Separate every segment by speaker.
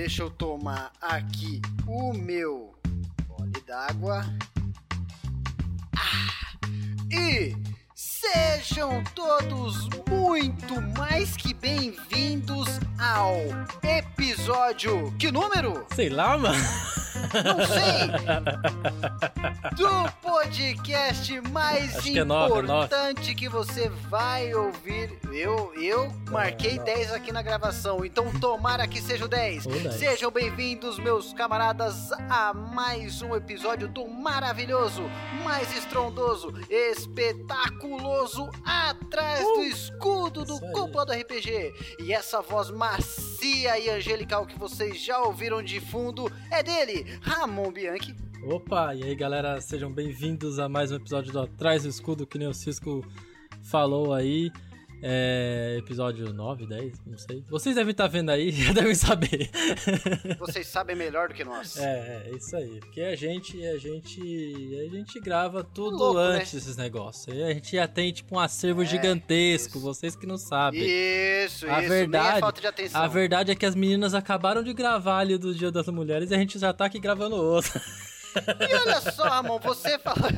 Speaker 1: Deixa eu tomar aqui o meu gole d'água. Ah, e sejam todos muito mais que bem-vindos ao episódio. Que número?
Speaker 2: Sei lá, mano.
Speaker 1: Não sei! Do podcast mais
Speaker 2: Acho que é nove, é
Speaker 1: importante que você vai ouvir. Eu, eu marquei 10 aqui na gravação, então tomara que seja o 10.
Speaker 2: Ou dez.
Speaker 1: Sejam bem-vindos, meus camaradas, a mais um episódio do maravilhoso, mais estrondoso, espetaculoso, atrás do escudo do
Speaker 2: Uh!
Speaker 1: Cúpula do RPG. E essa voz macia e angelical que vocês já ouviram de fundo é dele, Ramon Bianchi.
Speaker 2: Opa, e aí galera, sejam bem-vindos a mais um episódio do Atrás do Escudo, que nem o Cisco falou aí. É. Episódio 9, 10, não sei. Vocês devem estar vendo aí, já devem saber.
Speaker 1: Vocês sabem melhor do que nós.
Speaker 2: É, é isso aí. Porque a gente, a gente, a gente grava tudo
Speaker 1: Louco, né?
Speaker 2: antes desses negócios. A gente já tem tipo um acervo gigantesco,
Speaker 1: isso.
Speaker 2: vocês que não sabem.
Speaker 1: Isso,
Speaker 2: A
Speaker 1: isso,
Speaker 2: verdade-
Speaker 1: é falta de atenção.
Speaker 2: A verdade é que as meninas acabaram de gravar ali do Dia das Mulheres e a gente já tá aqui gravando outro.
Speaker 1: E olha só, Ramon, você falou.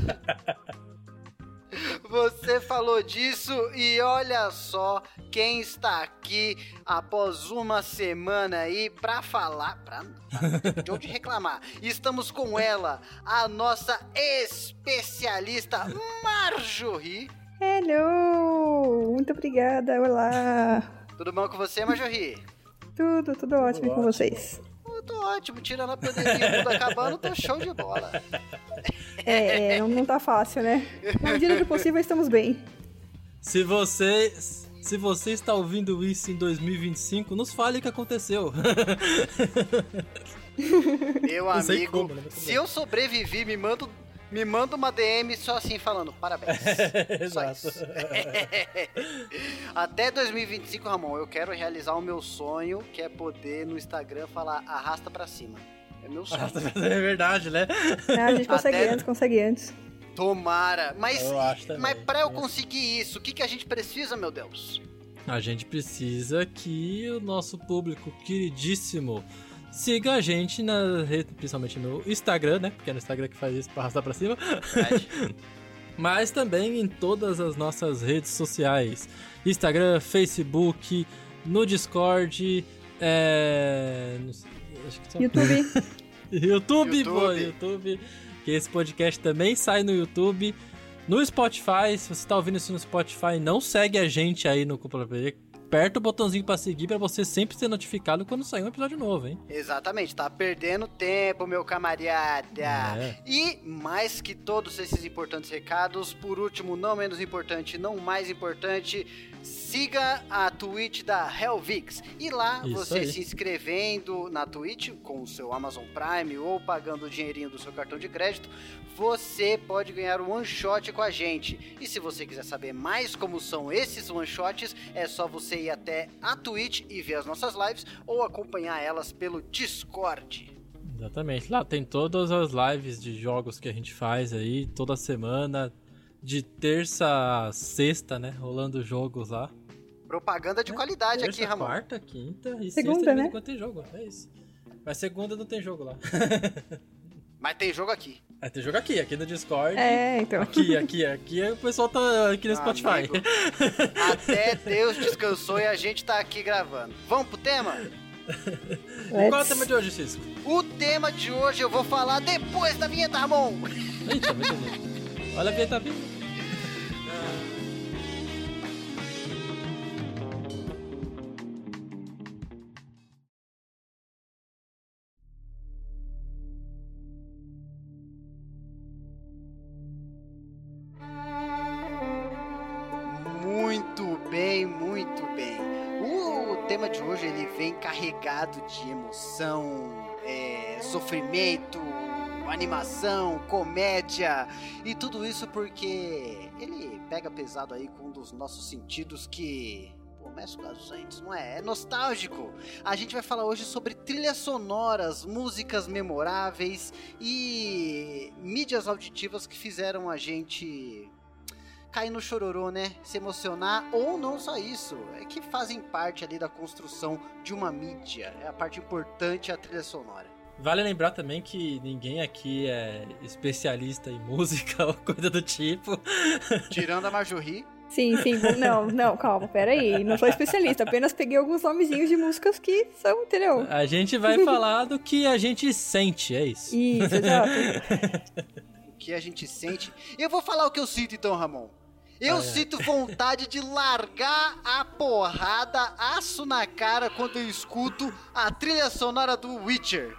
Speaker 1: Você falou disso e olha só quem está aqui após uma semana aí pra falar, pra, pra de onde reclamar. Estamos com ela, a nossa especialista Marjorie.
Speaker 3: Hello! Muito obrigada, olá!
Speaker 1: Tudo bom com você, Marjorie?
Speaker 3: Tudo, tudo ótimo com
Speaker 2: ótimo.
Speaker 3: vocês.
Speaker 1: Ótimo, tirando a pandemia tudo acabando, tô show de bola.
Speaker 3: É, é, não, tá fácil, né? Na medida do possível, estamos bem.
Speaker 2: Se você, se você está ouvindo isso em 2025, nos fale o que aconteceu.
Speaker 1: Meu amigo,
Speaker 2: como, né?
Speaker 1: Se
Speaker 2: bem.
Speaker 1: eu sobrevivi, me manda, me manda uma DM só assim falando, parabéns. Só isso. Até 2025, Ramon, eu quero realizar o meu sonho, que é poder no Instagram falar arrasta pra cima. É meu sonho.
Speaker 2: É verdade, né?
Speaker 3: Ah, a gente consegue
Speaker 1: Até-
Speaker 3: antes, consegue antes.
Speaker 1: Tomara. Mas,
Speaker 2: Eu acho também.
Speaker 1: mas pra eu conseguir isso, o que, que a gente precisa, meu Deus?
Speaker 2: A gente precisa que o nosso público queridíssimo siga a gente na rede, principalmente no Instagram, né? Porque é no Instagram que faz isso pra arrastar pra cima. Mas também em todas as nossas redes sociais: Instagram, Facebook, no Discord, é. só-
Speaker 3: YouTube,
Speaker 2: YouTube,
Speaker 1: YouTube.
Speaker 2: pô, YouTube. Que esse podcast também sai no YouTube. No Spotify, se você tá ouvindo isso no Spotify, não segue a gente aí no Cúpula. Aperta o botãozinho pra seguir pra você sempre ser notificado quando sair um episódio novo, hein?
Speaker 1: Exatamente, tá perdendo tempo, meu camarada.
Speaker 2: É.
Speaker 1: E mais que todos esses importantes recados, por último, não menos importante, não mais importante, siga a Twitch da Helvix. E lá,
Speaker 2: Isso
Speaker 1: você
Speaker 2: aí.
Speaker 1: se inscrevendo na Twitch com o seu Amazon Prime ou pagando o dinheirinho do seu cartão de crédito, você pode ganhar um one shot com a gente. E se você quiser saber mais como são esses one shots, é só você ir até a Twitch e ver as nossas lives ou acompanhar elas pelo Discord.
Speaker 2: Exatamente. Lá tem todas as lives de jogos que a gente faz aí toda semana, de terça a sexta, né? Rolando jogos lá.
Speaker 1: Propaganda de qualidade aqui,
Speaker 2: terça,
Speaker 1: Ramon.
Speaker 2: quarta, quinta e
Speaker 3: Segunda,
Speaker 2: sexta
Speaker 3: né?
Speaker 2: tem jogo. É isso. Mas segunda não tem jogo lá.
Speaker 1: Mas tem jogo aqui.
Speaker 2: Vai ter jogo aqui, aqui no Discord.
Speaker 3: é, então.
Speaker 2: Aqui, aqui, aqui o pessoal tá aqui no
Speaker 1: Ah,
Speaker 2: Spotify.
Speaker 1: amigo, Até Deus descansou e a gente tá aqui gravando. Vamos pro tema?
Speaker 2: Qual é o tema de hoje, Cisco?
Speaker 1: O tema de hoje eu vou falar depois da vinheta, Ramon.
Speaker 2: Eita, muito bem. Olha a vinheta vindo.
Speaker 1: Muito bem, muito bem. O tema de hoje ele vem carregado de emoção, é, sofrimento, animação, comédia e tudo isso porque ele pega pesado aí com um dos nossos sentidos que pô, mescla as antes, não é? É nostálgico. A gente vai falar hoje sobre trilhas sonoras, músicas memoráveis e mídias auditivas que fizeram a gente cair no chororô, né? Se emocionar, ou não só isso, é que fazem parte ali da construção de uma mídia. É a parte importante a trilha sonora.
Speaker 2: Vale lembrar também que ninguém aqui é especialista em música ou coisa do tipo.
Speaker 1: Tirando a Marjorie.
Speaker 3: Sim, sim. Não, não, calma, peraí. Não sou especialista, apenas peguei alguns nomezinhos de músicas que são, entendeu?
Speaker 2: A gente vai falar do que a gente sente, é isso.
Speaker 3: Isso, exato.
Speaker 1: o que a gente sente. Eu vou falar o que eu sinto então, Ramon. Eu sinto vontade de largar a porrada, aço na cara, quando eu escuto a trilha sonora do Witcher.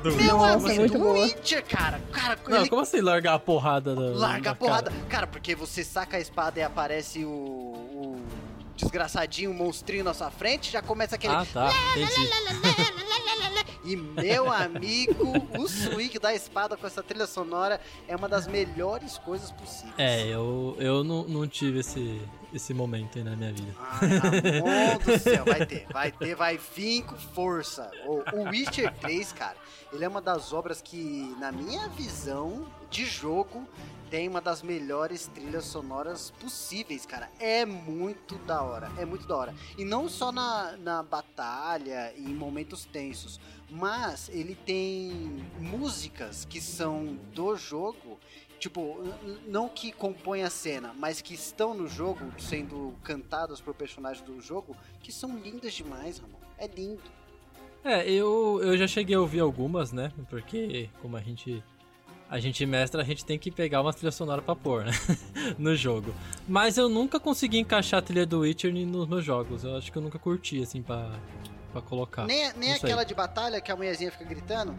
Speaker 3: Do Meu Nossa, amigo, muito boa.
Speaker 1: Witcher, cara. cara
Speaker 2: Não, ele... como assim largar a porrada? Do...
Speaker 1: Larga a porrada. Cara? cara? porque você saca a espada e aparece o, o desgraçadinho, o monstrinho na sua frente, já começa aquele...
Speaker 2: Ah, tá. Entendi.
Speaker 1: E meu amigo, o swing da espada com essa trilha sonora é uma das melhores coisas possíveis.
Speaker 2: É, eu, eu não, não tive esse, esse momento aí na minha vida.
Speaker 1: Ah, do céu, vai ter, vai ter, vai vir com força. O, o Witcher 3, cara, ele é uma das obras que, na minha visão de jogo, tem uma das melhores trilhas sonoras possíveis, cara. É muito da hora, é muito da hora. E não só na, na batalha e em momentos tensos, mas ele tem músicas que são do jogo, tipo, não que compõem a cena, mas que estão no jogo, sendo cantadas por personagens do jogo, que são lindas demais, Ramon. É lindo.
Speaker 2: É, eu, eu já cheguei a ouvir algumas, né? Porque como a gente a gente mestra, a gente tem que pegar uma trilha sonora pra pôr, né? no jogo. Mas eu nunca consegui encaixar a trilha do Witcher nos meus jogos. Eu acho que eu nunca curti, assim, pra, pra colocar.
Speaker 1: Nem, nem aquela de batalha que a mulherzinha fica gritando?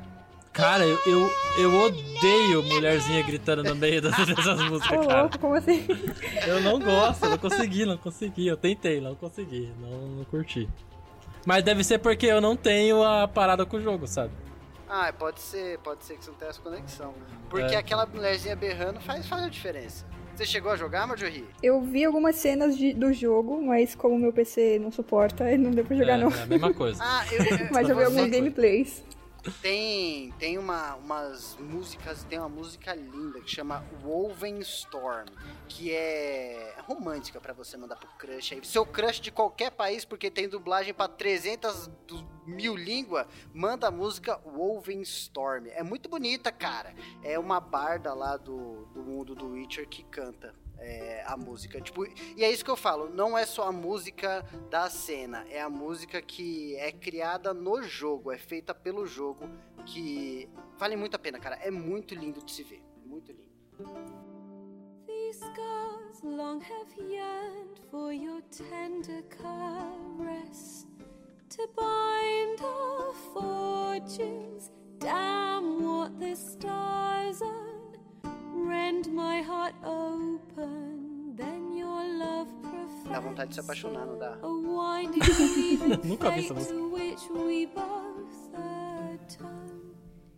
Speaker 2: Cara, eu, eu, eu, odeio mulherzinha gritando no meio dessas músicas, cara.
Speaker 3: Como assim?
Speaker 2: Eu não gosto, não consegui, não consegui. Eu tentei, não consegui, não, não curti. Mas deve ser porque eu não tenho a parada com o jogo, sabe?
Speaker 1: Ah, pode ser, pode ser que você não tenha essa conexão. Porque é. aquela mulherzinha berrando faz, faz a diferença. Você chegou a jogar, Marjorie?
Speaker 3: Eu vi algumas cenas de, do jogo, mas como meu PC não suporta, não deu pra jogar
Speaker 2: é,
Speaker 3: não.
Speaker 2: É a mesma coisa.
Speaker 1: ah, eu, eu,
Speaker 3: mas eu vi alguns gameplays.
Speaker 1: Tem, tem uma, umas músicas, tem uma música linda que chama Woven Storm, que é romântica para você mandar pro crush aí. Seu crush de qualquer país, porque tem dublagem para 300 mil línguas, manda a música Woven Storm. É muito bonita, cara. É uma barda lá do, do mundo do Witcher que canta é, a música. Tipo, e é isso que eu falo, não é só a música da cena, é a música que é criada no jogo, é feita pelo jogo, que vale muito a pena, cara. É muito lindo de se ver. Muito lindo. These long have yearned for your tender caress to bind our fortunes. Damn what the stars are. Rend my heart open, then your love. Dá vontade de se apaixonar, não dá?
Speaker 2: Nunca vi essa música.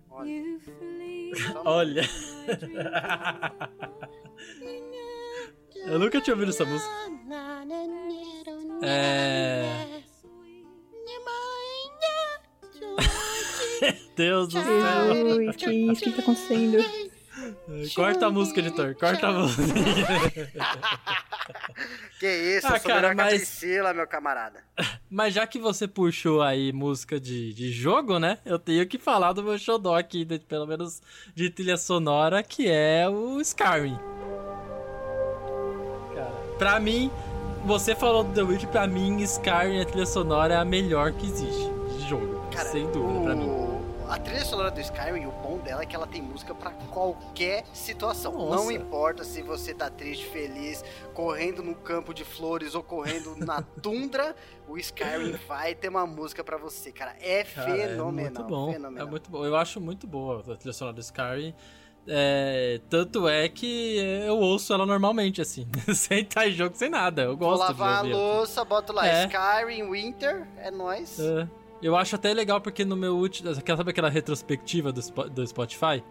Speaker 2: Olha. Olha. Eu nunca tinha ouvido essa música. É. Deus do céu.
Speaker 3: Ui, que isso? O que tá acontecendo?
Speaker 2: Corta a música, editor. Corta a música.
Speaker 1: que isso, ah, eu sou cara, mas... Priscila, meu camarada.
Speaker 2: Mas já que você puxou aí música de, de jogo, né? Eu tenho que falar do meu xodó aqui, de, pelo menos de trilha sonora, que é o Skyrim. Cara, pra mim, você falou do The Witch, pra mim, Skyrim, a trilha sonora é a melhor que existe de jogo. Cara, sem dúvida, o... pra mim
Speaker 1: a trilha sonora do Skyrim, o bom dela é que ela tem música para qualquer situação. Nossa. Não importa se você tá triste, feliz, correndo no campo de flores ou correndo na tundra, o Skyrim vai ter uma música para você, cara. É cara, fenomenal. É muito
Speaker 2: bom.
Speaker 1: Fenomenal.
Speaker 2: É muito bom. Eu acho muito boa a trilha sonora do Skyrim. É, tanto é que eu ouço ela normalmente, assim, sem estar em jogo, sem nada. Eu gosto
Speaker 1: Vou lavar a louça, boto lá é. Skyrim Winter, é nóis. É.
Speaker 2: Eu acho até legal porque no meu último. Sabe aquela retrospectiva do, do Spotify?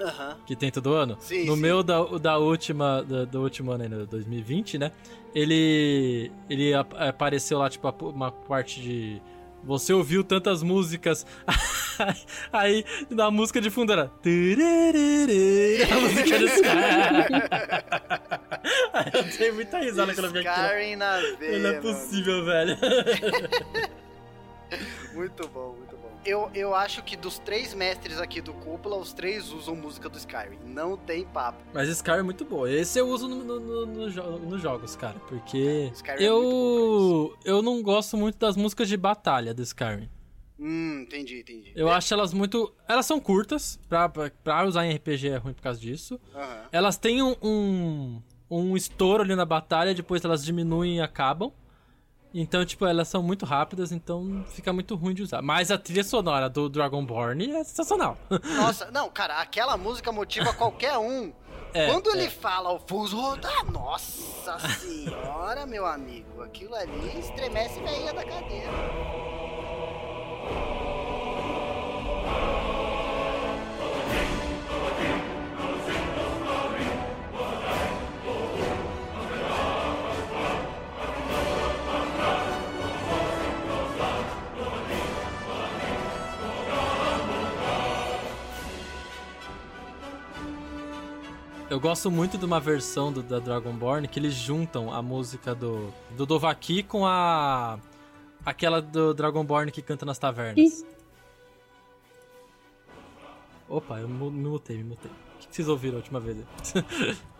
Speaker 1: Uhum.
Speaker 2: Que tem todo ano?
Speaker 1: Sim,
Speaker 2: no
Speaker 1: sim.
Speaker 2: meu da, da última, da, do último ano ainda, 2020, né? Ele. Ele apareceu lá, tipo, uma parte de Você ouviu tantas músicas. Aí, na música de fundo era. A música de Skyrim. Aí eu dei muita risada quando eu vi aquilo. Não é possível, velho.
Speaker 1: Muito bom, muito bom. Eu, eu acho que dos três mestres aqui do Cúpula, os três usam música do Skyrim. Não tem papo.
Speaker 2: Mas Skyrim é muito boa. Esse eu uso no, no- no- no nos jogos, cara. Porque
Speaker 1: Skyrim é
Speaker 2: eu,
Speaker 1: muito
Speaker 2: eu não gosto muito das músicas de batalha do Skyrim.
Speaker 1: Hum, entendi, entendi.
Speaker 2: Eu acho elas muito. Elas são curtas, pra, pra, pra usar em RPG é ruim por causa disso.
Speaker 1: Aham.
Speaker 2: Elas têm um, um, um estouro ali na batalha, depois elas diminuem e acabam. Então, tipo, elas são muito rápidas, então fica muito ruim de usar. Mas a trilha sonora do Dragonborn é sensacional.
Speaker 1: Nossa, não, cara, aquela música motiva qualquer um.
Speaker 2: É,
Speaker 1: Quando ele
Speaker 2: é.
Speaker 1: fala o fuso rodar, nossa senhora, meu amigo, aquilo ali estremece a veia da cadeira.
Speaker 2: Eu gosto muito de uma versão do, da Dragonborn que eles juntam a música do, do Dovahki com a. aquela do Dragonborn que canta nas tavernas. Opa, eu me mutei, me mutei. O que vocês ouviram a última vez?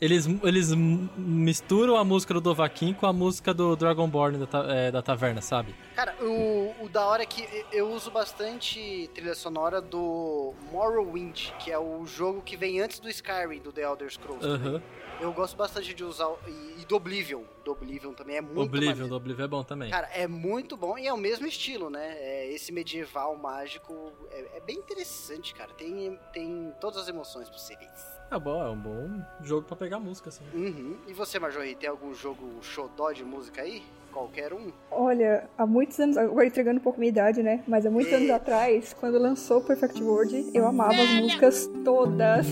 Speaker 2: eles, eles misturam a música do Dovahki com a música do Dragonborn da, ta- é, da taverna, sabe?
Speaker 1: Cara, o, o da hora é que eu uso bastante trilha sonora do Morrowind, que é o jogo que vem antes do Skyrim, do The Elder Scrolls.
Speaker 2: Aham.
Speaker 1: Eu gosto bastante de usar. o- E, e do Oblivion. Do Oblivion também é muito
Speaker 2: Oblivion,
Speaker 1: maneiro.
Speaker 2: do Oblivion é bom também.
Speaker 1: Cara, é muito bom e é o mesmo estilo, né? É esse medieval mágico é, é bem interessante, cara. Tem, tem todas as emoções possíveis.
Speaker 2: É bom, é um bom jogo pra pegar música, assim.
Speaker 1: Uhum. E você, Marjorie, tem algum jogo xodó de música aí? Qualquer um?
Speaker 3: Olha, há muitos anos, agora entregando um pouco minha idade, né? Mas há muitos anos atrás, quando lançou Perfect World, eu amava as músicas todas.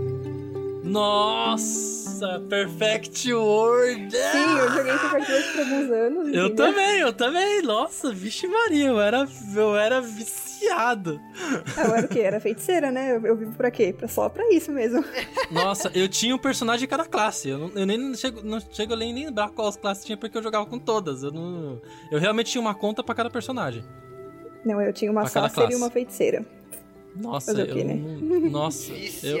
Speaker 2: Nossa, Perfect World!
Speaker 3: Sim, eu joguei Perfect World por alguns anos.
Speaker 2: Eu
Speaker 3: entendeu?
Speaker 2: também, eu também. Nossa, vixe Maria, eu era, eu era viciado.
Speaker 3: Ah, eu era o quê? Era feiticeira, né? Eu, eu vivo pra quê? Pra, só pra isso mesmo.
Speaker 2: Nossa, eu tinha um personagem de cada classe. Eu, não, eu nem chego, não chego nem lembrar quais classes tinha porque eu jogava com todas. Eu, não, eu realmente tinha uma conta pra cada personagem.
Speaker 3: Não, eu tinha uma
Speaker 2: Pra
Speaker 3: sácer e uma feiticeira.
Speaker 2: Nossa,
Speaker 3: Fazer o
Speaker 2: eu
Speaker 3: quê, né?
Speaker 2: Nossa, eu.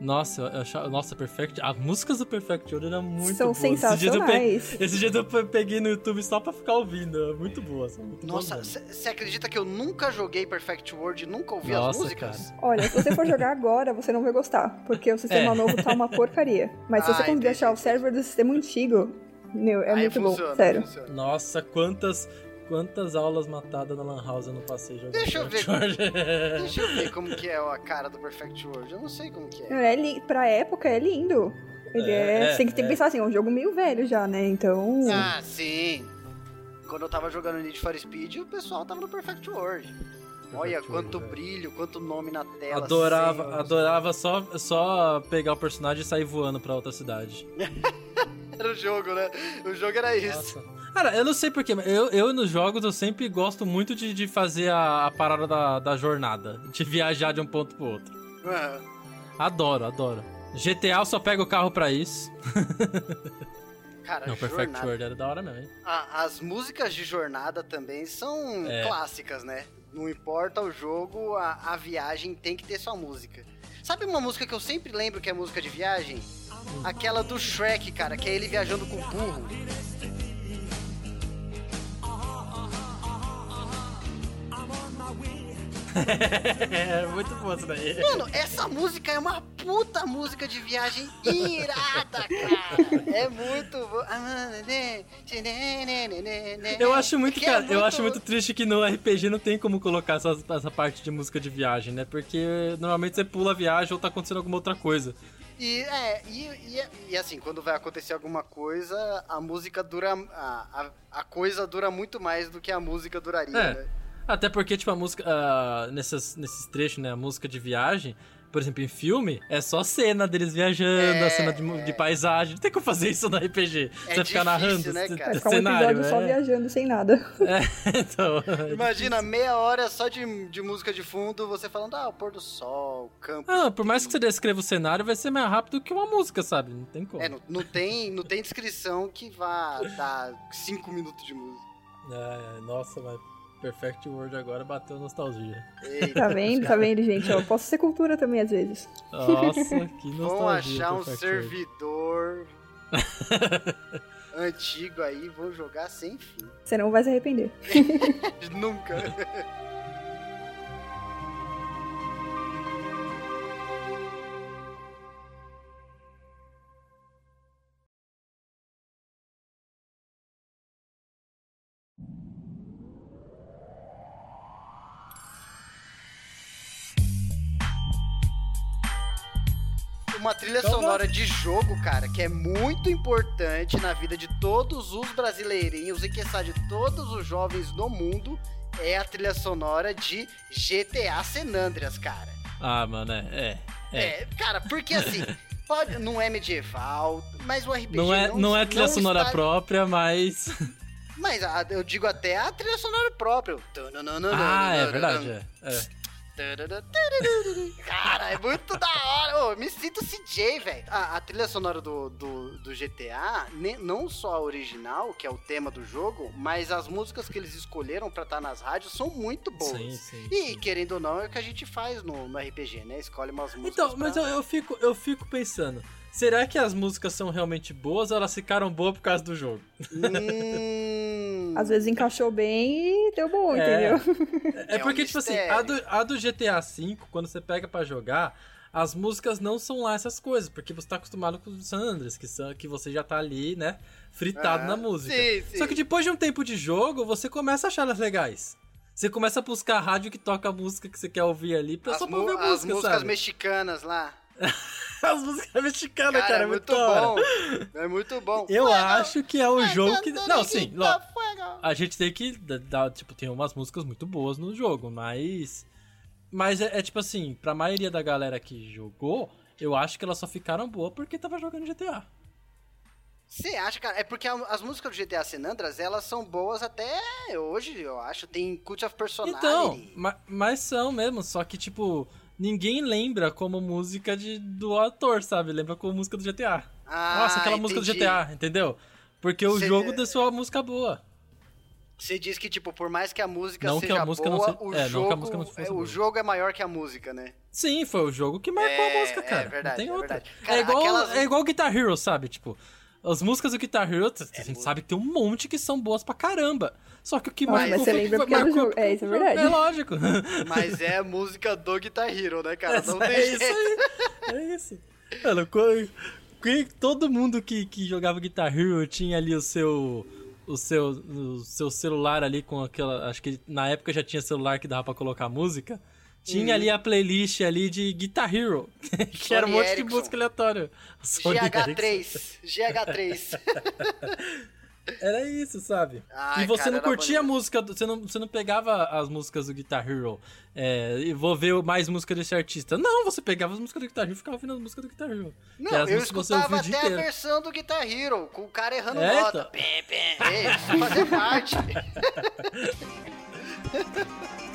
Speaker 2: Nossa, eu achava, nossa, Perfect. As músicas do Perfect World eram muito
Speaker 3: São
Speaker 2: boas. Esse dia eu pe-
Speaker 3: sensacionais.
Speaker 2: Esse dia eu pe- peguei no YouTube só pra ficar ouvindo. É muito boa, muito boas
Speaker 1: Nossa, você acredita que eu nunca joguei Perfect World e nunca ouvi as
Speaker 2: Nossa,
Speaker 1: músicas?
Speaker 2: cara.
Speaker 3: Olha, se você for jogar agora, você não vai gostar, porque o sistema
Speaker 2: É.
Speaker 3: novo tá uma porcaria. Mas se
Speaker 1: Ah,
Speaker 3: você conseguir
Speaker 1: entendi,
Speaker 3: achar o server do sistema antigo, meu, é
Speaker 1: Aí
Speaker 3: muito
Speaker 1: funciona,
Speaker 3: bom, sério.
Speaker 1: funciona.
Speaker 2: Nossa, quantas, quantas aulas matadas na Lan House eu não passei jogando
Speaker 1: Deixa eu ver. Deixa eu ver como que é a cara do Perfect World. Eu não sei como que é.
Speaker 3: É li... Pra época é lindo. Ele
Speaker 2: É,
Speaker 3: é.
Speaker 2: é,
Speaker 3: Você tem que, tem que
Speaker 2: é.
Speaker 3: pensar assim, é um jogo meio velho já, né? Então.
Speaker 1: Ah, sim. Quando eu tava jogando Need for Speed, o pessoal tava no Perfect World. Olha quanto brilho, quanto nome na tela.
Speaker 2: Adorava,
Speaker 1: Senhor.
Speaker 2: adorava só, só pegar o personagem e sair voando pra outra cidade.
Speaker 1: Era o jogo, né? O jogo era isso.
Speaker 2: Cara, eu não sei porquê, mas eu, eu nos jogos eu sempre gosto muito de, de fazer a, a parada da, da jornada, de viajar de um ponto pro outro.
Speaker 1: Aham.
Speaker 2: Adoro, adoro. GTA eu só pego o carro pra isso.
Speaker 1: Cara,
Speaker 2: Não, Perfect
Speaker 1: jornada.
Speaker 2: World era da hora mesmo, hein?
Speaker 1: A- as músicas de jornada também são
Speaker 2: É.
Speaker 1: clássicas, né? Não importa o jogo, a, a viagem tem que ter sua música. Sabe uma música que eu sempre lembro que é música de viagem? Aquela do Shrek, cara, que é ele viajando com o burro.
Speaker 2: É, muito bom isso daí.
Speaker 1: Mano, essa música é uma puta música de viagem irada, cara. É muito bo-
Speaker 2: Eu acho muito,
Speaker 1: Que é
Speaker 2: cara, eu
Speaker 1: muito-
Speaker 2: acho muito triste que no RPG não tem como colocar essa, essa parte de música de viagem, né? Porque normalmente você pula a viagem ou tá acontecendo alguma outra coisa.
Speaker 1: E, é, e, e, e assim, quando vai acontecer alguma coisa, a música dura. A, a, a coisa dura muito mais do que a música duraria,
Speaker 2: É.
Speaker 1: né?
Speaker 2: Até porque, tipo, a música. ah, nessas, nesses trechos, né? A música de viagem, Por exemplo, em filme, é só cena deles viajando,
Speaker 1: É,
Speaker 2: a cena de, de
Speaker 1: é.
Speaker 2: paisagem. Não tem como fazer isso no RPG.
Speaker 1: É
Speaker 2: Você ficar narrando
Speaker 1: né, cara?
Speaker 3: Vai ficar um
Speaker 2: cenário.
Speaker 3: episódio só
Speaker 2: é.
Speaker 3: viajando sem nada.
Speaker 2: É, então.
Speaker 1: Imagina, meia hora só de, de música de fundo, você falando, ah, o pôr do sol, o campo.
Speaker 2: Ah, por mais que você descreva o cenário, vai ser mais rápido que uma música, sabe? Não tem como.
Speaker 1: É, não, não tem, não tem descrição que vá dar cinco minutos de música.
Speaker 2: É, nossa, mas Perfect World agora bateu nostalgia.
Speaker 1: Eita,
Speaker 3: Tá vendo? Tá vendo, gente? Ó, posso ser cultura também às vezes.
Speaker 2: Nossa, que nostalgia.
Speaker 1: vão achar um
Speaker 2: Perfect
Speaker 1: servidor antigo aí, vão jogar sem fim.
Speaker 3: Você não vai se arrepender.
Speaker 1: Nunca. Uma trilha
Speaker 2: Então
Speaker 1: sonora de jogo, cara, que é muito importante na vida de todos os brasileirinhos e que de todos os jovens do mundo, é a trilha sonora de GTA San Andreas, cara.
Speaker 2: Ah, mano, é. é, é.
Speaker 1: É, cara, porque assim, pode, não é medieval, mas o RPG
Speaker 2: Não é, não é trilha
Speaker 1: não
Speaker 2: sonora
Speaker 1: está-
Speaker 2: própria, mas.
Speaker 1: Mas a- eu digo até a trilha sonora própria.
Speaker 2: ah, é verdade. É. é.
Speaker 1: Cara, é muito da hora. Ô, eu me sinto CJ, velho. A, a trilha sonora do, do, do GTA, ne- não só a original, que é o tema do jogo, mas as músicas que eles escolheram pra estar nas rádios são muito boas.
Speaker 2: Sim, sim.
Speaker 1: E, querendo ou não, é o que a gente faz no, no RPG, né? Escolhe umas músicas.
Speaker 2: Então, mas
Speaker 1: pra-
Speaker 2: eu, eu fico, eu fico pensando. Será que as músicas são realmente boas ou elas ficaram boas por causa do jogo?
Speaker 1: Hum...
Speaker 3: Às vezes encaixou bem e deu bom,
Speaker 2: É.
Speaker 3: entendeu?
Speaker 2: É,
Speaker 1: É um
Speaker 2: porque, tipo assim, a
Speaker 1: mistério.
Speaker 2: do, a do GTA V, quando você pega pra jogar, as músicas não são lá essas coisas, porque você tá acostumado com os San Andreas, que, são, que você já tá ali, né, fritado
Speaker 1: Ah,
Speaker 2: na música.
Speaker 1: sim, sim.
Speaker 2: Só que depois de um tempo de jogo, você começa a achar elas legais. Você começa a buscar a rádio que toca a música que você quer ouvir ali, pra
Speaker 1: As,
Speaker 2: só pra ouvir a
Speaker 1: as
Speaker 2: música,
Speaker 1: músicas
Speaker 2: sabe?
Speaker 1: mexicanas lá.
Speaker 2: As músicas mexicanas,
Speaker 1: Cara,
Speaker 2: cara,
Speaker 1: é
Speaker 2: é
Speaker 1: muito
Speaker 2: muito
Speaker 1: bom. É muito bom.
Speaker 2: Eu
Speaker 1: Fuego,
Speaker 2: acho que é o jogo que... Não, sim,
Speaker 1: fuego.
Speaker 2: A gente tem que dar, tipo, tem umas músicas muito boas no jogo, mas. Mas é, é tipo assim, pra maioria da galera que jogou, eu acho que elas só ficaram boas porque tava jogando GTA.
Speaker 1: Você acha, cara? É porque as músicas do GTA San Andreas, elas são boas até hoje, eu acho. Tem Cult of Personality.
Speaker 2: Então, ma- mas são mesmo, só que, tipo, ninguém lembra como música de, do ator, sabe? Lembra como música do GTA.
Speaker 1: Ah,
Speaker 2: Nossa, aquela música do
Speaker 1: entendi.
Speaker 2: GTA, entendeu? Porque o
Speaker 1: Cê-
Speaker 2: jogo deixou a música boa.
Speaker 1: Você diz que, tipo, por mais que a música
Speaker 2: Não que
Speaker 1: seja
Speaker 2: a música não
Speaker 1: boa,
Speaker 2: se-
Speaker 1: o,
Speaker 2: é, não que a
Speaker 1: jogo,
Speaker 2: música não fosse
Speaker 1: é, o
Speaker 2: boa.
Speaker 1: jogo é maior que a música, né?
Speaker 2: Sim, foi o jogo que marcou
Speaker 1: É,
Speaker 2: a música,
Speaker 1: é
Speaker 2: cara.
Speaker 1: verdade,
Speaker 2: não tem
Speaker 1: é
Speaker 2: outra.
Speaker 1: verdade. Cara,
Speaker 2: é, igual,
Speaker 1: aquelas-
Speaker 2: é igual Guitar Hero, sabe? Tipo, as músicas do Guitar Hero, a gente
Speaker 1: muito-
Speaker 2: sabe que tem um monte que são boas pra caramba. Só que o que marcou
Speaker 3: mas você lembra
Speaker 2: que
Speaker 3: porque é
Speaker 2: marcou
Speaker 3: jogo. É, isso é verdade.
Speaker 2: É lógico.
Speaker 1: Mas é a música do Guitar Hero, né, cara? Não
Speaker 2: é
Speaker 1: tem
Speaker 2: isso
Speaker 1: jeito.
Speaker 2: aí. É isso. Mano, que- todo mundo que, que jogava Guitar Hero tinha ali o seu. O seu, o seu celular ali com aquela. Acho que na época já tinha celular que dava pra colocar música. Tinha ali a playlist ali de Guitar Hero. que era um monte
Speaker 1: Ericsson.
Speaker 2: de música aleatória. Sony Ericsson.
Speaker 1: GH3. GH3.
Speaker 2: Era isso, sabe?
Speaker 1: Ai,
Speaker 2: e você
Speaker 1: cara,
Speaker 2: não curtia a música, você não, você não pegava as músicas do Guitar Hero é, e vou ver mais música desse artista. Não, você pegava as músicas do Guitar Hero e ficava ouvindo as músicas do Guitar Hero.
Speaker 1: Não,
Speaker 2: as
Speaker 1: eu escutava até a versão do Guitar Hero, com o cara errando
Speaker 2: É,
Speaker 1: nota.
Speaker 2: então.
Speaker 1: Pé. Ei, Isso fazia parte.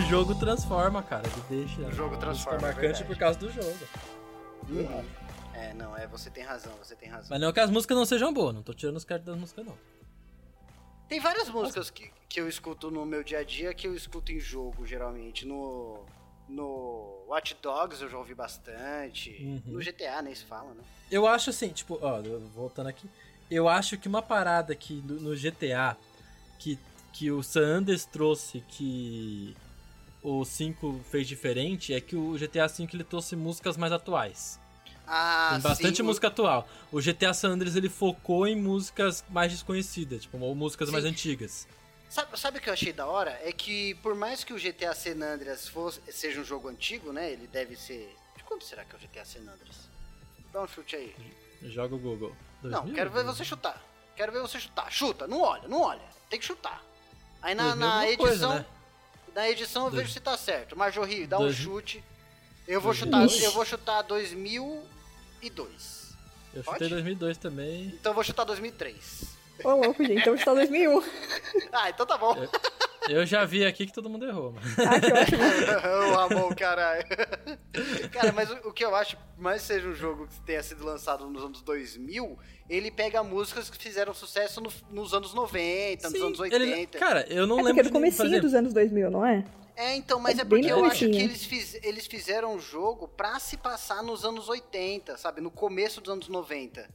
Speaker 2: O jogo transforma, cara. Ele deixa.
Speaker 1: O jogo
Speaker 2: a
Speaker 1: transforma,
Speaker 2: música
Speaker 1: é
Speaker 2: marcante
Speaker 1: verdade.
Speaker 2: por causa do jogo.
Speaker 1: Uhum. É, não, é, você tem razão, você tem razão.
Speaker 2: Mas não que as músicas não sejam boas, não tô tirando os caras das músicas, não.
Speaker 1: Tem várias músicas que, que eu escuto no meu dia a dia que eu escuto em jogo, geralmente. No, no Watch Dogs eu já ouvi bastante.
Speaker 2: Uhum.
Speaker 1: No GTA nem se fala, né?
Speaker 2: Eu acho assim, tipo, ó, voltando aqui. Eu acho que uma parada que no, no GTA que, que o San Andreas trouxe que o 5 fez diferente é que o GTA V ele trouxe músicas mais atuais.
Speaker 1: Ah,
Speaker 2: Tem bastante
Speaker 1: sim,
Speaker 2: música atual. O GTA San Andreas ele focou em músicas mais desconhecidas, tipo, ou músicas
Speaker 1: Sim.
Speaker 2: mais antigas.
Speaker 1: Sabe, sabe o que eu achei da hora? É que por mais que o GTA San Andreas fosse, seja um jogo antigo, né? Ele deve ser. De quando será que é o GTA San Andreas? Dá um chute aí.
Speaker 2: Joga o Google.
Speaker 1: Não,
Speaker 2: 2000?
Speaker 1: quero ver você chutar. Quero ver você chutar. Chuta, não olha, não olha. Tem que chutar. Aí na,
Speaker 2: 2000
Speaker 1: na edição.
Speaker 2: coisa, né?
Speaker 1: Na edição eu
Speaker 2: Dois-
Speaker 1: vejo se tá certo. Marjorie, dá um
Speaker 2: 2000.
Speaker 1: chute. Eu vou
Speaker 2: 2000.
Speaker 1: chutar. Eu vou chutar 2002.
Speaker 2: Eu
Speaker 1: Pode?
Speaker 2: chutei 2002 também.
Speaker 1: Então eu vou chutar 2003.
Speaker 3: Ô, louco, gente. Então está 2001.
Speaker 1: Ah, então tá bom.
Speaker 2: Eu já vi aqui que todo mundo errou, mano.
Speaker 3: Ah, que ótimo.
Speaker 1: o Ramon, caralho. Cara, mas o, o que eu acho, por mais que seja um jogo que tenha sido lançado nos anos 2000, ele pega músicas que fizeram sucesso no- nos anos 90, nos
Speaker 2: Sim,
Speaker 1: anos
Speaker 2: ele-
Speaker 1: 80.
Speaker 2: cara, eu não
Speaker 3: É
Speaker 2: lembro
Speaker 3: porque é do comecinho
Speaker 2: exemplo,
Speaker 3: dos anos 2000, não é?
Speaker 1: É, então, mas
Speaker 3: É
Speaker 1: é porque eu acho que eles, fiz- eles fizeram o jogo pra se passar nos anos 80, sabe? No começo dos anos 90.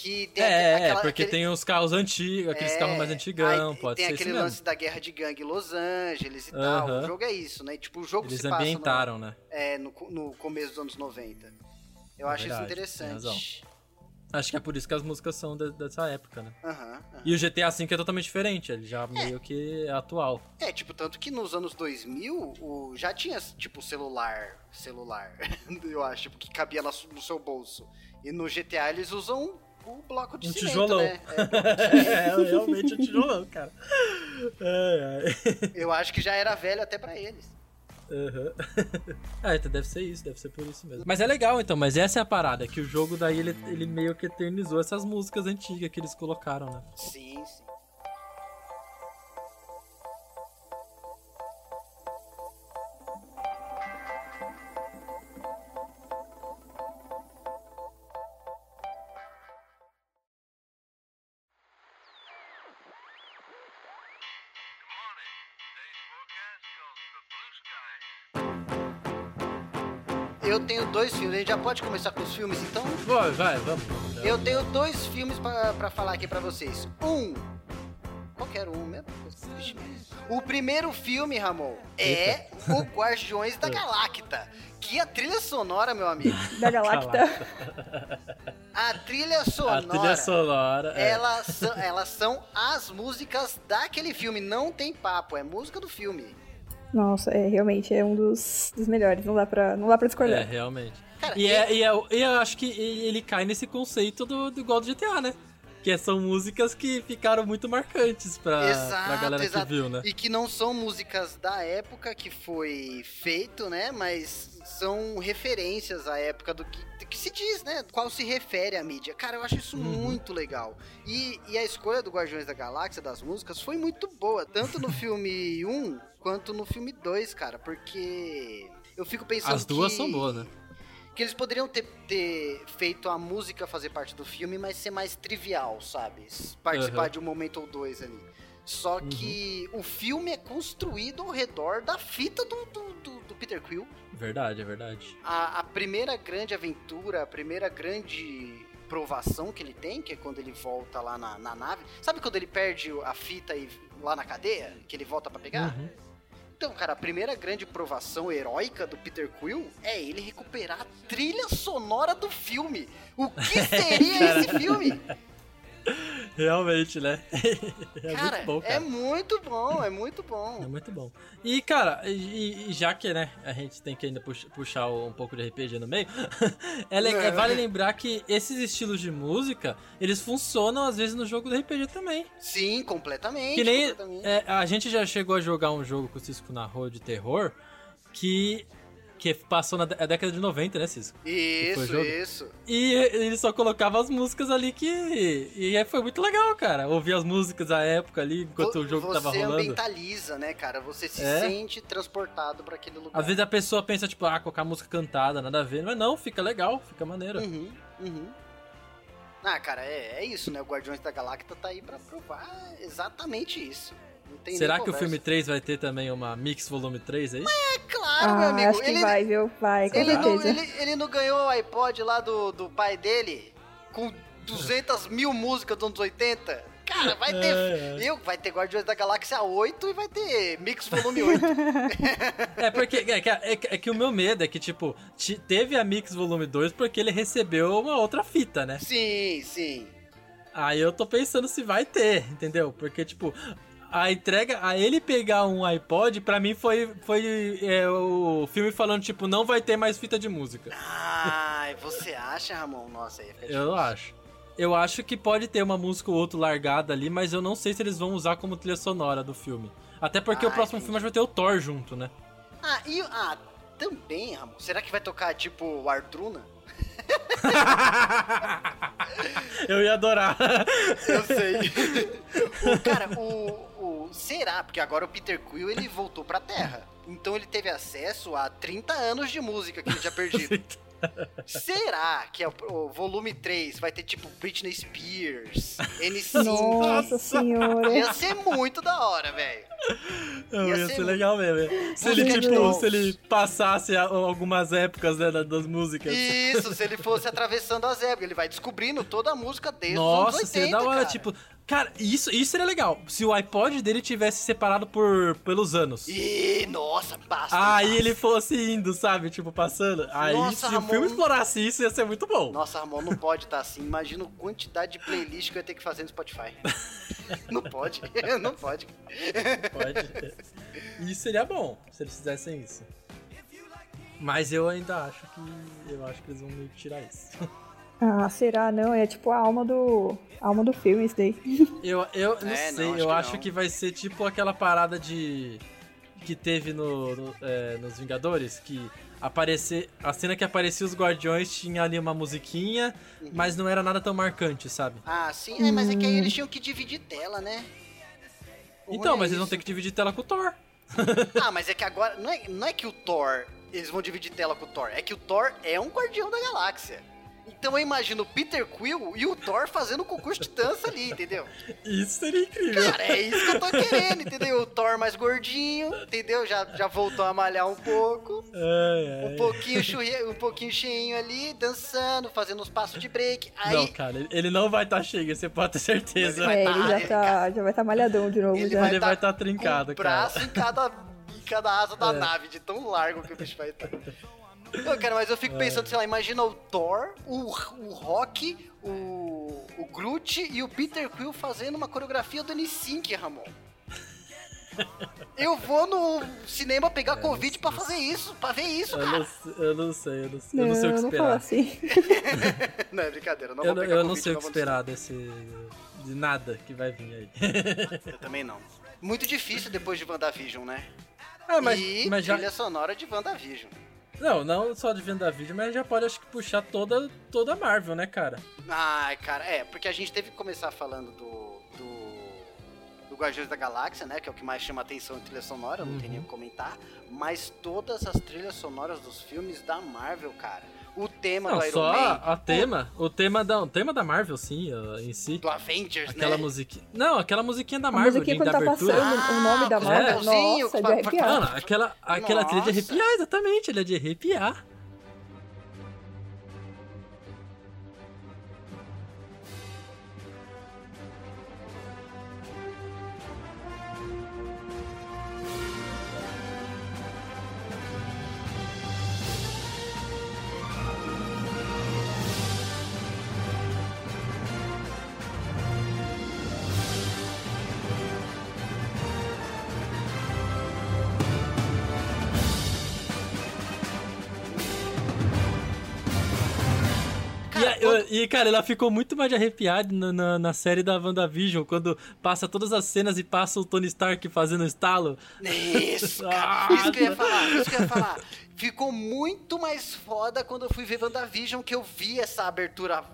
Speaker 1: Que tem
Speaker 2: É, é,
Speaker 1: aquela-
Speaker 2: porque
Speaker 1: aquele-
Speaker 2: tem os carros antigos, aqueles
Speaker 1: é,
Speaker 2: carros mais antigão,
Speaker 1: aí
Speaker 2: pode
Speaker 1: tem
Speaker 2: ser
Speaker 1: aquele
Speaker 2: isso
Speaker 1: lance
Speaker 2: mesmo.
Speaker 1: da guerra de gangue Los Angeles e tal.
Speaker 2: Aham.
Speaker 1: O jogo é isso, né? Tipo, o jogo
Speaker 2: Eles
Speaker 1: se passa no-
Speaker 2: ambientaram, né?
Speaker 1: é, no, no começo dos anos 90. Eu acho
Speaker 2: Verdade,
Speaker 1: isso
Speaker 2: tem razão.
Speaker 1: interessante.
Speaker 2: Acho que é por isso que as músicas são de- dessa época, né?
Speaker 1: Aham.
Speaker 2: E o GTA V é totalmente diferente, ele já meio que é atual.
Speaker 1: É, tipo, tanto que nos anos 2000 o, já tinha, tipo, celular, celular, eu acho, tipo, que cabia no seu bolso. E no GTA eles usam o bloco de
Speaker 2: Um
Speaker 1: cimento,
Speaker 2: tijolão.
Speaker 1: né? É,
Speaker 2: é, realmente um tijolão, cara. Ai.
Speaker 1: eu acho que já era velho até pra eles.
Speaker 2: Aham. ah, então deve ser isso, deve ser por isso mesmo. Mas é legal então, mas essa é a parada, que o jogo daí ele, ele meio que eternizou essas músicas antigas que eles colocaram, né?
Speaker 1: Sim, sim. Dois filmes, a gente já pode começar com os filmes então?
Speaker 2: Vai, vai, vamos.
Speaker 1: Eu tenho dois filmes pra, pra falar aqui pra vocês. Um. Qualquer um mesmo. O primeiro filme, Ramon, é o Guardiões da Galacta. Que a trilha sonora, meu amigo.
Speaker 3: Da Galacta.
Speaker 1: A trilha
Speaker 2: A
Speaker 1: sonora.
Speaker 2: trilha sonora. é.
Speaker 1: Elas são, elas são as músicas daquele filme. Não tem papo, é música do filme.
Speaker 3: Nossa, é, realmente é um dos, dos melhores. Não dá pra, não dá pra
Speaker 2: É,
Speaker 3: discordar.
Speaker 2: realmente.
Speaker 1: Cara,
Speaker 2: E, é, e, é, e eu acho que ele cai nesse conceito do, do igual do GTA, né? Que são músicas que ficaram muito marcantes pra,
Speaker 1: Exato,
Speaker 2: pra galera
Speaker 1: exato.
Speaker 2: que viu, né?
Speaker 1: E que não são músicas da época que foi feito, né? Mas são referências à época do que, do que se diz, né? Qual se refere à mídia. Cara, eu acho isso
Speaker 2: Uhum.
Speaker 1: muito legal. E, e a escolha do Guardiões da Galáxia, das músicas, foi muito boa. Tanto no filme 1 quanto no filme 2, cara. Porque eu fico pensando
Speaker 2: As duas
Speaker 1: que-
Speaker 2: são boas, né?
Speaker 1: que eles poderiam ter, ter feito a música fazer parte do filme, mas ser mais trivial, sabe? Participar
Speaker 2: Aham.
Speaker 1: de um momento ou dois ali. Só que o filme é construído ao redor da fita do, do, do- Peter Quill.
Speaker 2: Verdade, é verdade.
Speaker 1: A, a primeira grande aventura, a primeira grande provação que ele tem, que é quando ele volta lá na, na nave. Sabe quando ele perde a fita e, lá na cadeia? Que ele volta pra pegar?
Speaker 2: Uhum.
Speaker 1: Então, cara, a primeira grande provação heróica do Peter Quill é ele recuperar a trilha sonora do filme. O que seria esse filme?
Speaker 2: Realmente, né? é
Speaker 1: cara,
Speaker 2: muito bom, cara.
Speaker 1: é muito bom, é muito
Speaker 2: É
Speaker 1: bom.
Speaker 2: muito bom. E, cara, e, e já que, né, a gente tem que ainda pux- puxar um pouco de RPG no meio, é le- é, vale lembrar que esses estilos de música, eles funcionam às vezes no jogo do RPG também.
Speaker 1: Sim, completamente.
Speaker 2: Que nem
Speaker 1: completamente.
Speaker 2: é, a gente já chegou a jogar um jogo que o Cisco narrou de terror que, que passou na dé- década de 90, né, Cisco?
Speaker 1: Isso, isso.
Speaker 2: E ele só colocava as músicas ali que. E aí foi muito legal, cara. Ouvir as músicas da época ali enquanto
Speaker 1: Vo-
Speaker 2: o jogo
Speaker 1: você
Speaker 2: tava rolando.
Speaker 1: ambientaliza, né, cara? Você se
Speaker 2: É.
Speaker 1: sente transportado pra aquele lugar.
Speaker 2: Às vezes a pessoa pensa, tipo, ah, colocar música cantada, nada a ver. Mas não, fica legal, fica maneiro.
Speaker 1: Uhum, uhum. Ah, cara, é, é isso, né? O Guardiões da Galacta tá aí pra provar exatamente isso.
Speaker 2: Será que o
Speaker 1: conversa.
Speaker 2: filme 3 vai ter também uma Mix Volume 3 aí?
Speaker 1: É claro, meu
Speaker 3: Ah,
Speaker 1: amigo.
Speaker 3: acho que
Speaker 1: ele,
Speaker 3: vai, viu? Vai, com
Speaker 1: ele, não, ele, ele não ganhou o iPod lá do, do pai dele com 200 mil músicas dos anos 80? Cara, vai ter.
Speaker 2: É, é.
Speaker 1: Eu, vai ter Guardiões da Galáxia 8 e vai ter Mix Volume 8.
Speaker 2: É porque é, que- é que- é que o meu medo é que, tipo, te- teve a Mix Volume 2 porque ele recebeu uma outra fita, né?
Speaker 1: sim, sim.
Speaker 2: Aí eu tô pensando se vai ter, entendeu? Porque, tipo, a entrega, a ele pegar um iPod, pra mim foi, foi é, o filme falando, tipo, não vai ter mais fita de música.
Speaker 1: Ai, você acha, Ramon? Nossa, aí fica
Speaker 2: Eu
Speaker 1: difícil.
Speaker 2: acho. Eu acho que pode ter uma música ou outra largada ali, mas eu não sei se eles vão usar como trilha sonora do filme. Até porque
Speaker 1: Ah,
Speaker 2: o próximo
Speaker 1: entendi.
Speaker 2: filme vai ter o Thor junto, né?
Speaker 1: Ah, e ah, também, Ramon. Será que vai tocar tipo o Ardruna?
Speaker 2: Eu ia adorar.
Speaker 1: Eu sei. o, cara, o, Será? Porque agora o Peter Quill ele voltou pra Terra. Então ele teve acesso a 30 anos de música que ele tinha perdido. Será que é o, o volume 3 vai ter tipo Britney Spears, N5?
Speaker 3: Nossa senhora.
Speaker 1: Ia ser muito da hora, velho. Ia
Speaker 2: ia
Speaker 1: ser
Speaker 2: ser legal mesmo. Se ele, tipo,
Speaker 1: Deus.
Speaker 2: se ele passasse algumas épocas né, da- das músicas.
Speaker 1: Isso, se ele fosse atravessando as épocas, ele vai descobrindo toda a música desde os
Speaker 2: Nossa,
Speaker 1: anos 80,
Speaker 2: seria da hora,
Speaker 1: cara.
Speaker 2: tipo. Cara, isso, isso seria legal. Se o iPod dele tivesse separado por, pelos anos.
Speaker 1: Ih, nossa, basta.
Speaker 2: Aí ele fosse indo, sabe? Tipo, passando. Aí
Speaker 1: Nossa,
Speaker 2: se
Speaker 1: Ramon.
Speaker 2: o filme explorasse isso, ia ser muito bom.
Speaker 1: Nossa, Ramon, não pode estar assim. Imagina a quantidade de playlist que eu ia ter que fazer no Spotify. não pode, não pode.
Speaker 2: Pode. Isso seria bom, se eles fizessem isso. Mas eu ainda acho que. Eu acho que eles vão meio que tirar isso.
Speaker 3: Ah, será? Não, é tipo a alma do. a alma do filme, isso daí.
Speaker 2: Eu, eu não
Speaker 1: É,
Speaker 2: sei,
Speaker 1: não, acho
Speaker 2: eu
Speaker 1: que
Speaker 2: acho
Speaker 1: não.
Speaker 2: que vai ser tipo aquela parada de. que teve no, no- é, nos Vingadores, que aparecer. A cena que aparecia os Guardiões tinha ali uma musiquinha,
Speaker 1: Uhum.
Speaker 2: mas não era nada tão marcante, sabe?
Speaker 1: Ah, sim, é, mas é que aí eles tinham que dividir tela, né? O
Speaker 2: Então,
Speaker 1: ruim é
Speaker 2: mas eles vão ter que dividir tela com o Thor.
Speaker 1: Ah, mas é que agora. Não é, não é que o Thor. Eles vão dividir tela com o Thor. É que o Thor é um guardião da galáxia. Então eu imagino o Peter Quill e o Thor fazendo um concurso de dança ali, entendeu?
Speaker 2: Isso seria incrível.
Speaker 1: Cara, é isso que eu tô querendo, entendeu? O Thor mais gordinho, entendeu? Já, já voltou a malhar um pouco.
Speaker 2: Ai, ai.
Speaker 1: Um pouquinho, churri, um pouquinho cheinho ali, dançando, fazendo uns passos de break. Aí
Speaker 2: Não, cara, ele- ele não vai estar cheio, você pode ter certeza.
Speaker 1: Vai
Speaker 3: é,
Speaker 1: tá,
Speaker 3: ele já
Speaker 1: ele-
Speaker 3: tá, já vai estar malhadão de novo
Speaker 1: ele
Speaker 3: já.
Speaker 1: vai
Speaker 2: Ele
Speaker 1: estar
Speaker 2: vai tá trincado,
Speaker 1: com o
Speaker 2: cara.
Speaker 1: braço em cada, em cada asa da
Speaker 2: É.
Speaker 1: nave, de tão largo que o bicho vai estar. Pô, cara, mas eu fico pensando, sei lá, imagina o Thor, o, o Rock, o, o Groot e o Peter Quill fazendo uma coreografia do N-Sync, Ramon. Eu vou no cinema pegar Covid pra fazer isso, pra ver isso,
Speaker 2: Eu
Speaker 1: cara.
Speaker 2: não, sei- eu não sei, eu não sei, eu
Speaker 3: Não,
Speaker 2: não sei o que
Speaker 3: não
Speaker 2: esperar.
Speaker 3: assim.
Speaker 1: Não, é brincadeira, não
Speaker 2: Eu,
Speaker 1: vou
Speaker 2: não-
Speaker 1: pegar
Speaker 2: eu
Speaker 1: Covid,
Speaker 2: não sei o que esperar desse. de nada que vai vir aí.
Speaker 1: Eu também não. Muito difícil depois de WandaVision, né?
Speaker 2: Ah, mas,
Speaker 1: e
Speaker 2: mas já.
Speaker 1: trilha sonora de WandaVision.
Speaker 2: Não, não só de vídeo, mas já pode acho que puxar toda, toda a Marvel, né, cara?
Speaker 1: Ai, cara, é, porque a gente teve que começar falando do. do. do Guardiões da Galáxia, né? Que é o que mais chama atenção em trilha sonora, não tem nem o que comentar. Mas todas as trilhas sonoras dos filmes da Marvel, cara. O tema
Speaker 2: Não,
Speaker 1: do Iron
Speaker 2: só
Speaker 1: Man.
Speaker 2: a tema. O tema da, o tema da Marvel, sim, em si.
Speaker 1: Do Avengers,
Speaker 2: Aquela
Speaker 1: né?
Speaker 2: musiquinha. Não, aquela musiquinha da
Speaker 3: A
Speaker 2: Marvel,
Speaker 3: musiquinha
Speaker 2: de,
Speaker 3: quando
Speaker 2: da
Speaker 3: tá
Speaker 2: abertura.
Speaker 3: passando o nome da
Speaker 1: Ah,
Speaker 3: Marvel,
Speaker 1: com
Speaker 3: nossa, é de arrepiar.
Speaker 2: Mano, aquela, aquela trilha de
Speaker 1: Nossa.
Speaker 2: arrepiar, exatamente, ele é de arrepiar. E,
Speaker 1: cara,
Speaker 2: ela ficou muito mais de arrepiada na, na, na série da WandaVision, quando passa todas as cenas e passa o Tony Stark fazendo estalo.
Speaker 1: Isso, cara.
Speaker 2: Ah,
Speaker 1: isso que eu ia falar, isso que eu ia falar. Ficou muito mais foda quando eu fui ver WandaVision, que eu vi essa abertura.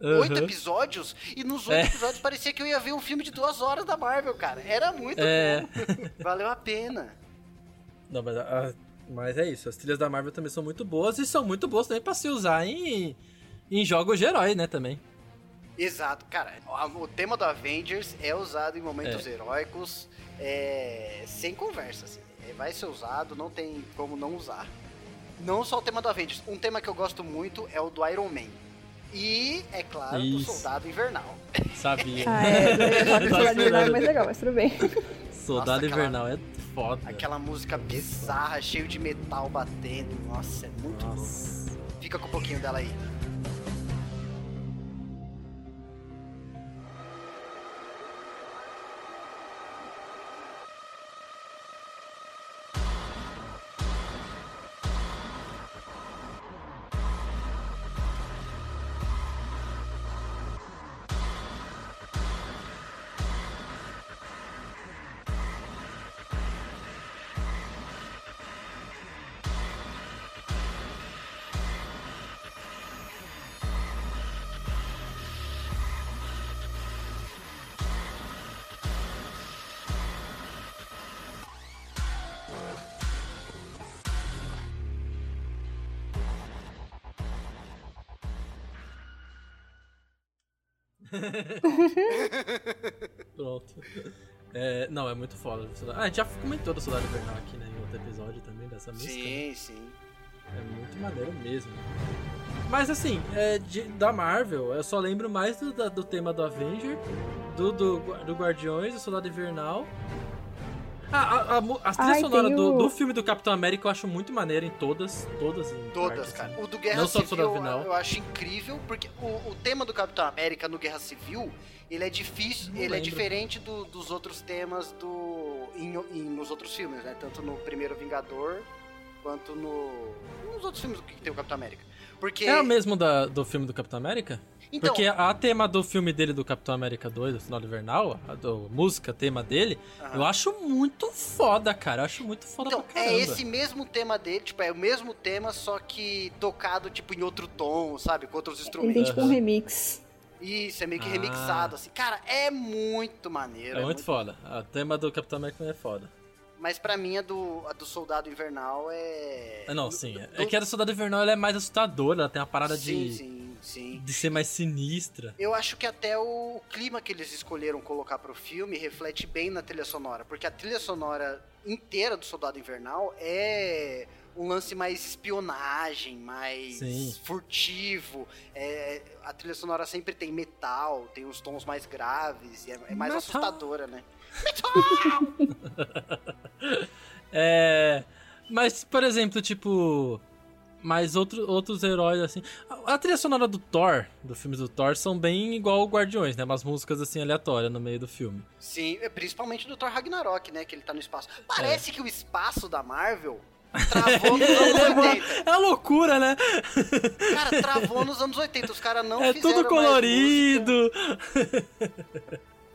Speaker 1: Oito
Speaker 2: Aham.
Speaker 1: episódios, e nos oito
Speaker 2: É.
Speaker 1: episódios parecia que eu ia ver um filme de duas horas da Marvel, cara. Era muito
Speaker 2: É.
Speaker 1: bom. Valeu a pena.
Speaker 2: Não, mas, a- mas é isso, as trilhas da Marvel também são muito boas e são muito boas também pra se usar em, em jogos de herói, né, também.
Speaker 1: Exato, cara. O tema do Avengers é usado em momentos heróicos é, sem conversa. assim. É, Vai ser usado, não tem como não usar. Não só o tema do Avengers. Um tema que eu gosto muito é o do Iron Man. E, é claro, do
Speaker 2: Isso.
Speaker 1: Soldado Invernal.
Speaker 2: Sabia.
Speaker 3: Ah, é, falando de nada
Speaker 2: esperando.
Speaker 3: mais legal, mas tudo bem.
Speaker 2: Soldado
Speaker 1: Nossa, aquela-
Speaker 2: Invernal é foda.
Speaker 1: Aquela música bizarra, cheio de metal batendo. Nossa, é muito louco.
Speaker 2: Nossa.
Speaker 1: Fica com um pouquinho dela aí.
Speaker 2: Pronto. É, não, é muito foda. Ah, a gente já comentou do Soldado Invernal aqui, né? Em outro episódio também dessa música.
Speaker 1: Sim, sim.
Speaker 2: É muito maneiro mesmo. Mas assim, é, de- da Marvel, eu só lembro mais do, da- do tema do Avenger, do, do, do Guardiões, do Soldado Invernal. Ah, a, a, mu- a trilha
Speaker 3: Ai,
Speaker 2: sonora do,
Speaker 3: o-
Speaker 2: do filme do Capitão América eu acho muito maneira em todas, todas em
Speaker 1: Todas,
Speaker 2: parte,
Speaker 1: cara.
Speaker 2: assim.
Speaker 1: O do Guerra
Speaker 2: Não só do
Speaker 1: Civil
Speaker 2: Invernal.
Speaker 1: eu acho incrível, porque o, o tema do Capitão América no Guerra Civil, ele é difícil,
Speaker 2: Não
Speaker 1: ele é
Speaker 2: lembro.
Speaker 1: diferente do- dos outros temas do em, em- nos outros filmes, né? Tanto no primeiro Vingador quanto no nos outros filmes que tem o Capitão América. Porque
Speaker 2: É o mesmo da, do filme do Capitão América?
Speaker 1: Então,
Speaker 2: Porque a tema do filme dele do Capitão América 2, do Soldado Invernal, a do, música, tema dele, eu acho muito foda, cara. Eu acho muito foda
Speaker 1: Então,
Speaker 2: pra
Speaker 1: é esse mesmo tema dele, tipo, é o mesmo tema, só que tocado, tipo, em outro tom, sabe? Com outros
Speaker 3: Ele tem
Speaker 1: instrumentos.
Speaker 3: tipo um remix.
Speaker 1: Isso, é meio que
Speaker 2: Ah.
Speaker 1: remixado, assim. Cara, é muito maneiro.
Speaker 2: É muito foda. O tema do Capitão América é foda.
Speaker 1: Mas pra mim, a do, a do Soldado Invernal é...
Speaker 2: É, não, sim.
Speaker 1: Do-
Speaker 2: É que a do Soldado Invernal ela é mais assustadora, ela tem uma parada
Speaker 1: Sim,
Speaker 2: de,
Speaker 1: sim, sim.
Speaker 2: de ser mais sinistra.
Speaker 1: Eu acho que até o clima que eles escolheram colocar pro filme reflete bem na trilha sonora, porque a trilha sonora inteira do Soldado Invernal é um lance mais espionagem, mais
Speaker 2: Sim.
Speaker 1: furtivo. É, a trilha sonora sempre tem metal, tem os tons mais graves, e é, é mais
Speaker 2: Metal.
Speaker 1: assustadora, né?
Speaker 2: É. Mas, por exemplo, tipo. Mas outro, outros heróis, assim. A, a trilha sonora do Thor, dos filmes do Thor, são bem igual o Guardiões, né? Umas músicas assim aleatórias no meio do filme.
Speaker 1: Sim, é, principalmente do Thor Ragnarok, né? Que ele tá no espaço.
Speaker 2: É.
Speaker 1: Parece que o espaço da Marvel travou nos anos
Speaker 2: Ele é, uma,
Speaker 1: 80.
Speaker 2: é uma loucura, né?
Speaker 1: Cara, travou nos anos 80. Os caras não
Speaker 2: é
Speaker 1: fizeram
Speaker 2: tudo
Speaker 1: mais
Speaker 2: colorido.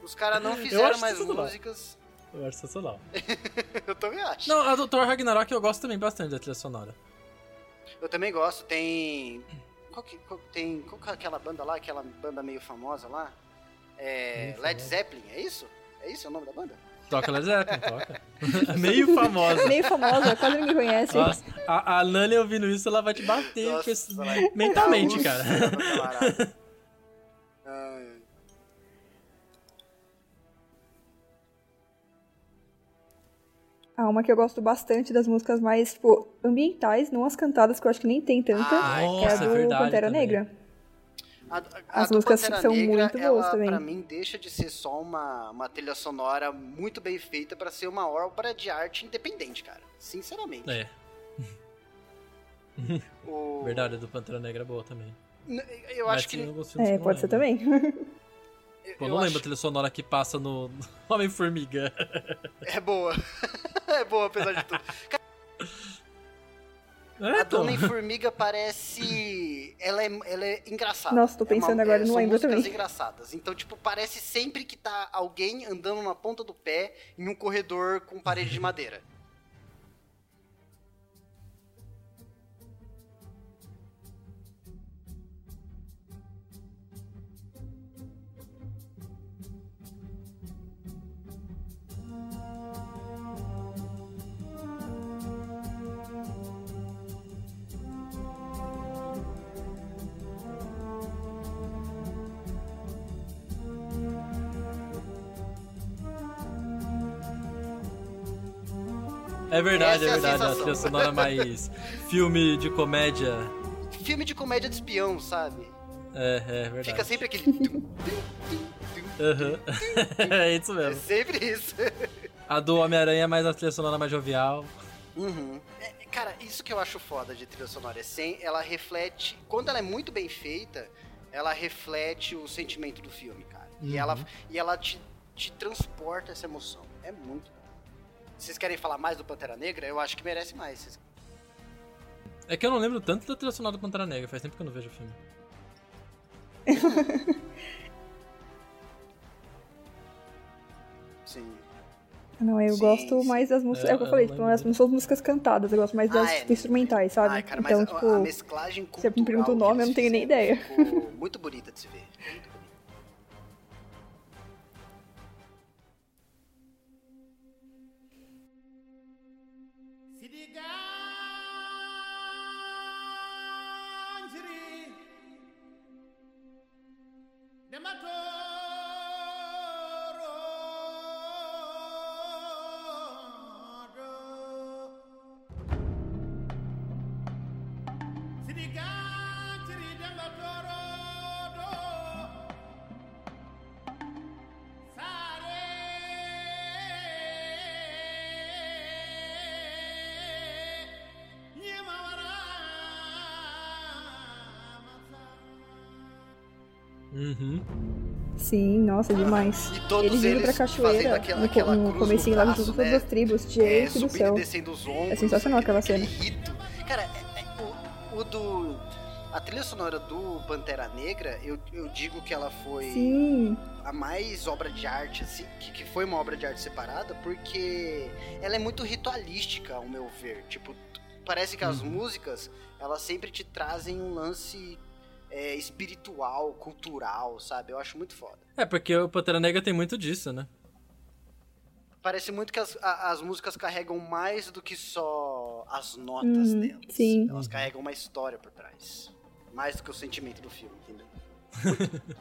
Speaker 1: Os caras não fizeram mais
Speaker 2: sensacional.
Speaker 1: músicas.
Speaker 2: Eu acho sensacional.
Speaker 1: Eu também acho.
Speaker 2: Não, a do Thor Ragnarok eu gosto também bastante da trilha sonora.
Speaker 1: Eu também gosto. Tem. Qual que, qual, tem, qual que é aquela banda lá? Aquela banda meio famosa lá? É.
Speaker 2: Meio
Speaker 1: Led. Zeppelin, é isso? É isso o nome da banda?
Speaker 2: Toca Led Zeppelin, toca. Meio famosa.
Speaker 3: Meio famosa, quase ninguém conhece.
Speaker 2: Nossa, a, a Nani ouvindo isso, ela vai te bater
Speaker 1: Nossa,
Speaker 2: esse- mentalmente, cara.
Speaker 3: Ah, uma que eu gosto bastante das músicas mais, tipo, ambientais, não as cantadas, que eu acho que nem tem tanta,
Speaker 1: Ai,
Speaker 3: que é a
Speaker 2: é
Speaker 3: do
Speaker 2: verdade
Speaker 3: Pantera
Speaker 2: também.
Speaker 3: Negra.
Speaker 1: A, a
Speaker 3: As
Speaker 1: do
Speaker 3: músicas
Speaker 1: Pantera
Speaker 3: são
Speaker 1: Negra,
Speaker 3: muito boas
Speaker 1: ela,
Speaker 3: também.
Speaker 1: Pra mim, deixa de ser só uma, uma trilha sonora muito bem feita pra ser uma obra de arte independente, cara. Sinceramente.
Speaker 2: É,
Speaker 1: O-
Speaker 2: verdade, a do Pantera Negra é boa também.
Speaker 1: N- Eu
Speaker 2: Mas
Speaker 1: acho que.
Speaker 3: É, pode ser também.
Speaker 1: eu-
Speaker 2: Pô, não lembro
Speaker 1: acho-
Speaker 2: a trilha sonora que passa no no Homem-Formiga.
Speaker 1: É boa. é boa, apesar de tudo.
Speaker 2: É,
Speaker 1: A
Speaker 2: então.
Speaker 1: Dona em Formiga parece. Ela é, ela é engraçada.
Speaker 3: Nossa, tô
Speaker 1: É uma-
Speaker 3: pensando agora, não
Speaker 1: são
Speaker 3: lembro também.
Speaker 1: engraçadas. Então, tipo, parece sempre que tá alguém andando na ponta do pé em um corredor com parede de madeira.
Speaker 2: É verdade,
Speaker 1: Essa é
Speaker 2: é
Speaker 1: a
Speaker 2: verdade. A
Speaker 1: sensação.
Speaker 2: trilha sonora mais filme de comédia.
Speaker 1: Filme de comédia de espião, sabe?
Speaker 2: É, é verdade.
Speaker 1: Fica sempre aquele.
Speaker 2: Aham. é isso
Speaker 1: É
Speaker 2: mesmo.
Speaker 1: sempre isso.
Speaker 2: A do Homem-Aranha é mais a trilha sonora mais jovial.
Speaker 1: Uhum. É, cara, isso que eu acho foda de trilha sonora. É sem, ela reflete. Quando ela é muito bem feita, ela reflete o sentimento do filme, cara. E
Speaker 2: Uhum.
Speaker 1: ela, e ela te, te transporta essa emoção. É muito bom. Vocês querem falar mais do Pantera Negra? Eu acho que merece mais. Vocês-
Speaker 2: É que eu não lembro tanto da trilha sonora do Pantera Negra, faz tempo que eu não vejo o filme.
Speaker 1: Sim.
Speaker 3: Não, eu
Speaker 1: Sim,
Speaker 3: gosto
Speaker 1: sim.
Speaker 3: mais das músicas.
Speaker 2: É,
Speaker 3: É, o que eu falei,
Speaker 2: não
Speaker 3: tipo, as- não são as músicas cantadas, eu gosto mais das
Speaker 1: Ah, é.
Speaker 3: tipo, instrumentais, sabe?
Speaker 1: Ai, cara,
Speaker 3: então,
Speaker 1: mas a-
Speaker 3: tipo.
Speaker 1: a mesclagem
Speaker 3: você me pergunta o nome, eu não tenho nem
Speaker 1: fizeram
Speaker 3: ideia.
Speaker 1: Muito bonita de se ver.
Speaker 3: Sim, nossa, demais.
Speaker 1: E todos
Speaker 3: eles indo
Speaker 1: eles
Speaker 3: pra
Speaker 1: fazendo
Speaker 3: cachoeira
Speaker 1: aquela-
Speaker 3: no,
Speaker 1: aquela
Speaker 3: no comecinho lá junto todas
Speaker 1: né?
Speaker 3: as tribos.
Speaker 1: É,
Speaker 3: Gente do céu.
Speaker 1: ombros.
Speaker 3: É sensacional aquela cena.
Speaker 1: rito. Cara, é- é- o, o do. A trilha sonora do Pantera Negra, eu, eu digo que ela foi
Speaker 3: Sim,
Speaker 1: a mais obra de arte, assim, que, que foi uma obra de arte separada, porque ela é muito ritualística, ao meu ver. Tipo, parece que as
Speaker 2: Uhum.
Speaker 1: músicas, elas sempre te trazem um lance é, espiritual, cultural, sabe? Eu acho muito foda.
Speaker 2: É, porque o Pantera Negra tem muito disso, né?
Speaker 1: Parece muito que as, a- as músicas carregam mais do que só as notas
Speaker 3: Uhum,
Speaker 1: delas.
Speaker 3: sim.
Speaker 1: Elas
Speaker 2: Uhum.
Speaker 1: carregam uma história por trás. Mais do que o sentimento do filme, entendeu?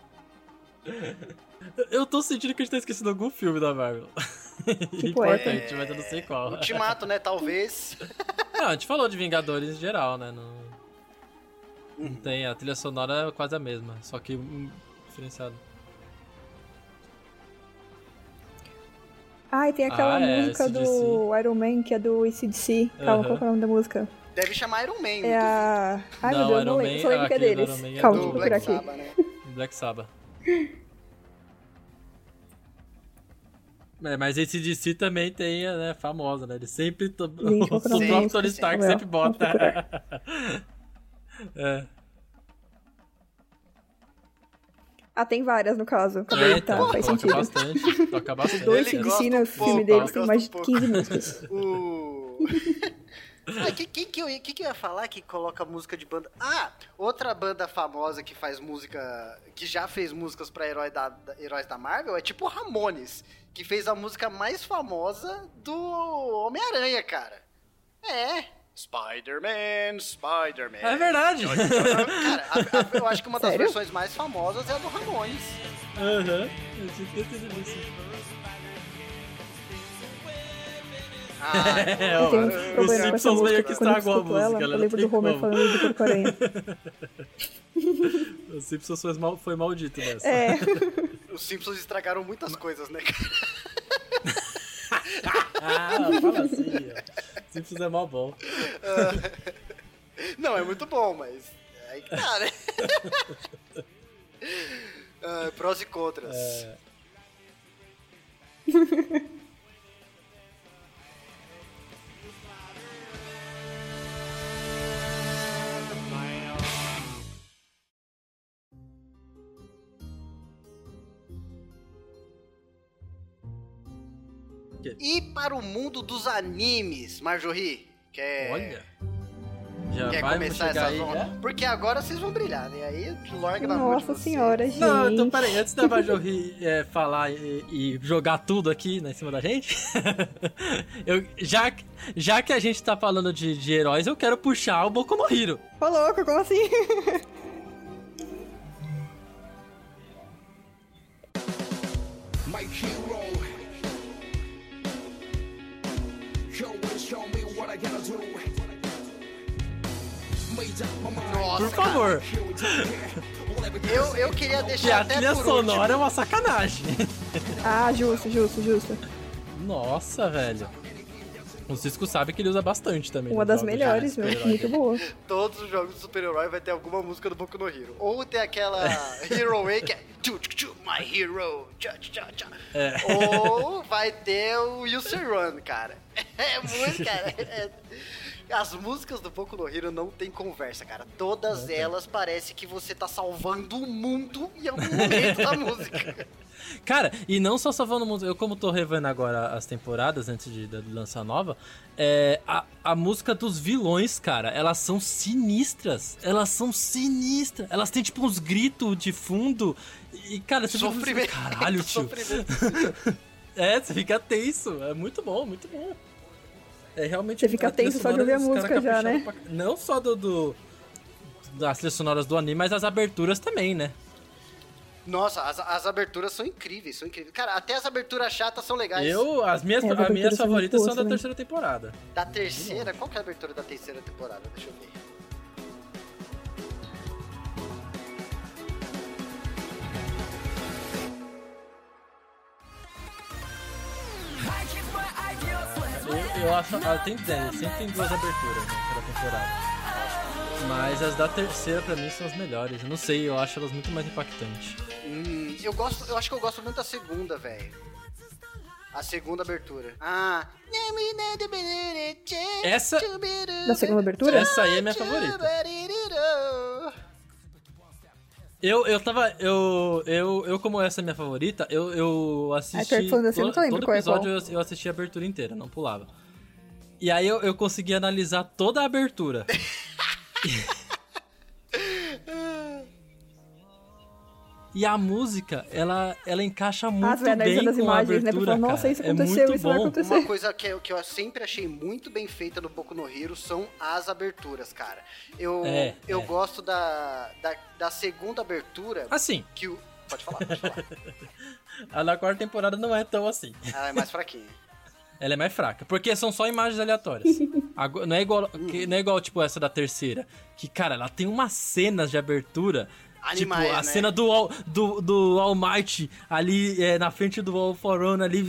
Speaker 2: Eu tô sentindo que a gente tá esquecendo algum filme da Marvel.
Speaker 3: Tipo, é.
Speaker 2: Importante, mas eu não sei qual.
Speaker 1: Ultimato, né? Talvez.
Speaker 2: Não, a gente falou de Vingadores em geral, né? Não
Speaker 1: Uhum.
Speaker 2: tem, a trilha sonora é quase a mesma, só que hum, diferenciado.
Speaker 3: Ah, e tem aquela
Speaker 2: Ah, é,
Speaker 3: música do Iron Man, que é do ACDC. Calma,
Speaker 2: Aham.
Speaker 3: qual que é o nome da música?
Speaker 1: Deve chamar Iron Man,
Speaker 3: É a... Ai,
Speaker 2: Não,
Speaker 3: meu Deus,
Speaker 2: Iron
Speaker 3: não lembro. Só lembro que é deles.
Speaker 2: É
Speaker 3: Calma, deixa eu procurar
Speaker 1: Black
Speaker 3: aqui.
Speaker 1: Sabbath, né?
Speaker 2: Black Sabbath. É, mas esse DC também tem, né, famosa, né? Ele sempre. To...
Speaker 3: Gente, o
Speaker 2: próprio Tony? Stark sempre bota. é.
Speaker 3: Ah, tem várias no caso. Acabei
Speaker 2: É,
Speaker 3: tá,
Speaker 2: então,
Speaker 3: faz
Speaker 2: toca
Speaker 3: sentido.
Speaker 2: bastante. Toca bastante.
Speaker 3: Dois
Speaker 1: Ele gosta
Speaker 3: no
Speaker 1: um
Speaker 3: filme
Speaker 1: pouco,
Speaker 3: deles
Speaker 1: ele
Speaker 3: tem mais
Speaker 1: um
Speaker 3: de
Speaker 1: pouco.
Speaker 3: 15 músicas.
Speaker 1: O. Ah, que, que, que, eu, ia- que, que eu ia falar que coloca música de banda? Ah, outra banda famosa que faz música. que já fez músicas pra herói da, da- heróis da Marvel é tipo o Ramones, que fez a música mais famosa do Homem-Aranha, cara. É. Spider-Man, Spider-Man.
Speaker 2: É verdade.
Speaker 1: Cara, a- a- eu acho que uma das
Speaker 3: Sério?
Speaker 1: versões mais famosas é a do Ramones.
Speaker 2: Aham. Eu tinha esquecido disso.
Speaker 1: Ah,
Speaker 2: É, ó,
Speaker 3: um
Speaker 2: o Simpsons meio
Speaker 3: música.
Speaker 2: que estragou a
Speaker 3: escuto ela,
Speaker 2: música.
Speaker 3: eu lembro do Homer
Speaker 2: como.
Speaker 3: falando do Porco Aranha.
Speaker 2: O Simpsons foi, mal, foi maldito nessa.
Speaker 3: É,
Speaker 1: os Simpsons estragaram muitas coisas, né, cara?
Speaker 2: Ah, fala assim. ó. Simpsons é mal bom.
Speaker 1: Não, é muito bom, mas. Aí que tá, né? Ah, prós e contras.
Speaker 2: É.
Speaker 1: E para o mundo dos animes, Marjorie? Quer,
Speaker 2: Olha. Já
Speaker 1: quer
Speaker 2: vai
Speaker 1: começar essa
Speaker 2: aí,
Speaker 1: zona?
Speaker 2: né?
Speaker 1: Porque agora vocês vão brilhar, né? Aí larga na mão de
Speaker 3: nossa senhora, gente.
Speaker 2: Não, então peraí, antes da Majorri é, falar e, e jogar tudo aqui né, em cima da gente, eu, já, que- já que a gente tá falando de, de heróis, eu quero puxar o Boku no Hero.
Speaker 3: Ô, louco, como assim?
Speaker 4: my
Speaker 1: Nossa,
Speaker 2: Por favor.
Speaker 1: Eu, eu queria
Speaker 2: Que
Speaker 1: deixar
Speaker 2: a
Speaker 1: até
Speaker 2: trilha
Speaker 1: por
Speaker 2: sonora é
Speaker 1: último.
Speaker 2: uma sacanagem.
Speaker 3: Ah, justo, justo, justo.
Speaker 2: Nossa, velho. O Cisco sabe que ele usa bastante também.
Speaker 3: Uma
Speaker 2: nos
Speaker 3: das melhores, meu. Muito boa.
Speaker 1: Todos os jogos de super-herói vai ter alguma música do Boku no Hero. Ou tem aquela Hero Way que é My Hero.
Speaker 2: É.
Speaker 1: Ou vai ter o User Run, cara. É muito, cara. é- As músicas do Boku no Hero não tem conversa, cara. Todas elas parece que você tá salvando o mundo em algum momento da música.
Speaker 2: Cara, e não só salvando o mundo, eu como tô revendo agora as temporadas antes de, de lançar nova, é, a, a música dos vilões, cara, elas são sinistras. Elas são sinistras. Elas têm tipo uns gritos de fundo. E, cara, você fica
Speaker 1: Sofrimento.
Speaker 2: caralho, tio.
Speaker 1: Sofrimento.
Speaker 2: É, você fica tenso. É muito bom, muito bom. É realmente.
Speaker 3: Você fica tenso só de ouvir a música já,
Speaker 2: capricharam pra- Não só do, do- das trilhas sonoras do anime, mas as aberturas também, né?
Speaker 1: Nossa, as, as aberturas são incríveis, são incríveis. Cara, até as aberturas chatas são legais.
Speaker 2: Eu, as minhas,
Speaker 3: É, as
Speaker 2: as minhas favoritas são da terceira temporada.
Speaker 1: Da terceira, qual que é a abertura da terceira temporada? Deixa eu ver.
Speaker 2: Eu, eu acho. Ah, tem 10, sempre tem duas aberturas né, cada temporada. Mas as da terceira pra mim são as melhores. Eu não sei, eu acho elas muito mais impactantes.
Speaker 1: Hum, eu gosto, eu acho que eu gosto muito da segunda, velho. A segunda abertura. Ah.
Speaker 2: Essa-
Speaker 3: Da segunda abertura?
Speaker 2: Essa aí é minha favorita. Eu, eu tava. Eu, eu, eu, como essa é minha favorita, eu, eu assisti.
Speaker 3: É eu
Speaker 2: todo,
Speaker 3: lembro
Speaker 2: todo
Speaker 3: qual é
Speaker 2: episódio
Speaker 3: qual.
Speaker 2: eu, eu assisti a abertura inteira, não pulava. E aí eu, eu consegui analisar toda a abertura. E a música, ela, ela encaixa muito
Speaker 3: vai
Speaker 2: bem
Speaker 3: as
Speaker 2: com a
Speaker 3: imagens, né, pra
Speaker 2: abertura,
Speaker 3: falar, "Nossa, isso
Speaker 2: é
Speaker 3: aconteceu,
Speaker 2: muito
Speaker 3: isso vai
Speaker 2: bom.
Speaker 3: acontecer."
Speaker 1: Uma coisa que eu, que eu sempre achei muito bem feita no Boku no Hero são as aberturas, cara. Eu,
Speaker 2: É,
Speaker 1: eu
Speaker 2: é.
Speaker 1: gosto da, da, da segunda abertura
Speaker 2: Assim,
Speaker 1: que o. Pode falar, pode falar.
Speaker 2: a da quarta temporada não é tão assim.
Speaker 1: Ela é mais fraquinha.
Speaker 2: Ela é mais fraca. Porque são só imagens aleatórias. Agora, não, é igual, que- não é igual, tipo, essa da terceira. Que, cara, ela tem umas cenas de abertura.
Speaker 1: Animais,
Speaker 2: tipo, a
Speaker 1: né?
Speaker 2: cena do, do, do All Might ali é, na frente do All for One ali.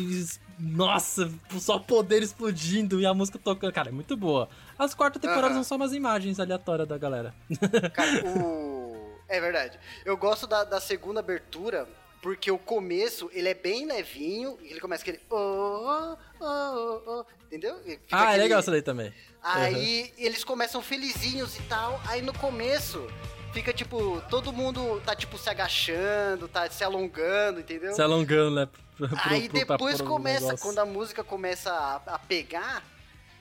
Speaker 2: Nossa, só poder explodindo e a música tocando. Cara, é muito boa. As quartas temporadas
Speaker 1: Aham.
Speaker 2: são só umas imagens aleatórias da galera.
Speaker 1: Cara, o. É verdade. Eu gosto da, da segunda abertura. Porque o começo, ele é bem levinho, e ele começa aquele. Oh, oh, oh, oh, entendeu? Fica
Speaker 2: ah, é
Speaker 1: aquele-
Speaker 2: legal essa daí também.
Speaker 1: Aí eles começam felizinhos e tal. Aí no começo fica tipo, todo mundo tá tipo se agachando, tá se alongando, entendeu?
Speaker 2: Se alongando, né? pro- pro-
Speaker 1: Aí
Speaker 2: pro- pra
Speaker 1: depois começa, quando a música começa a, a pegar,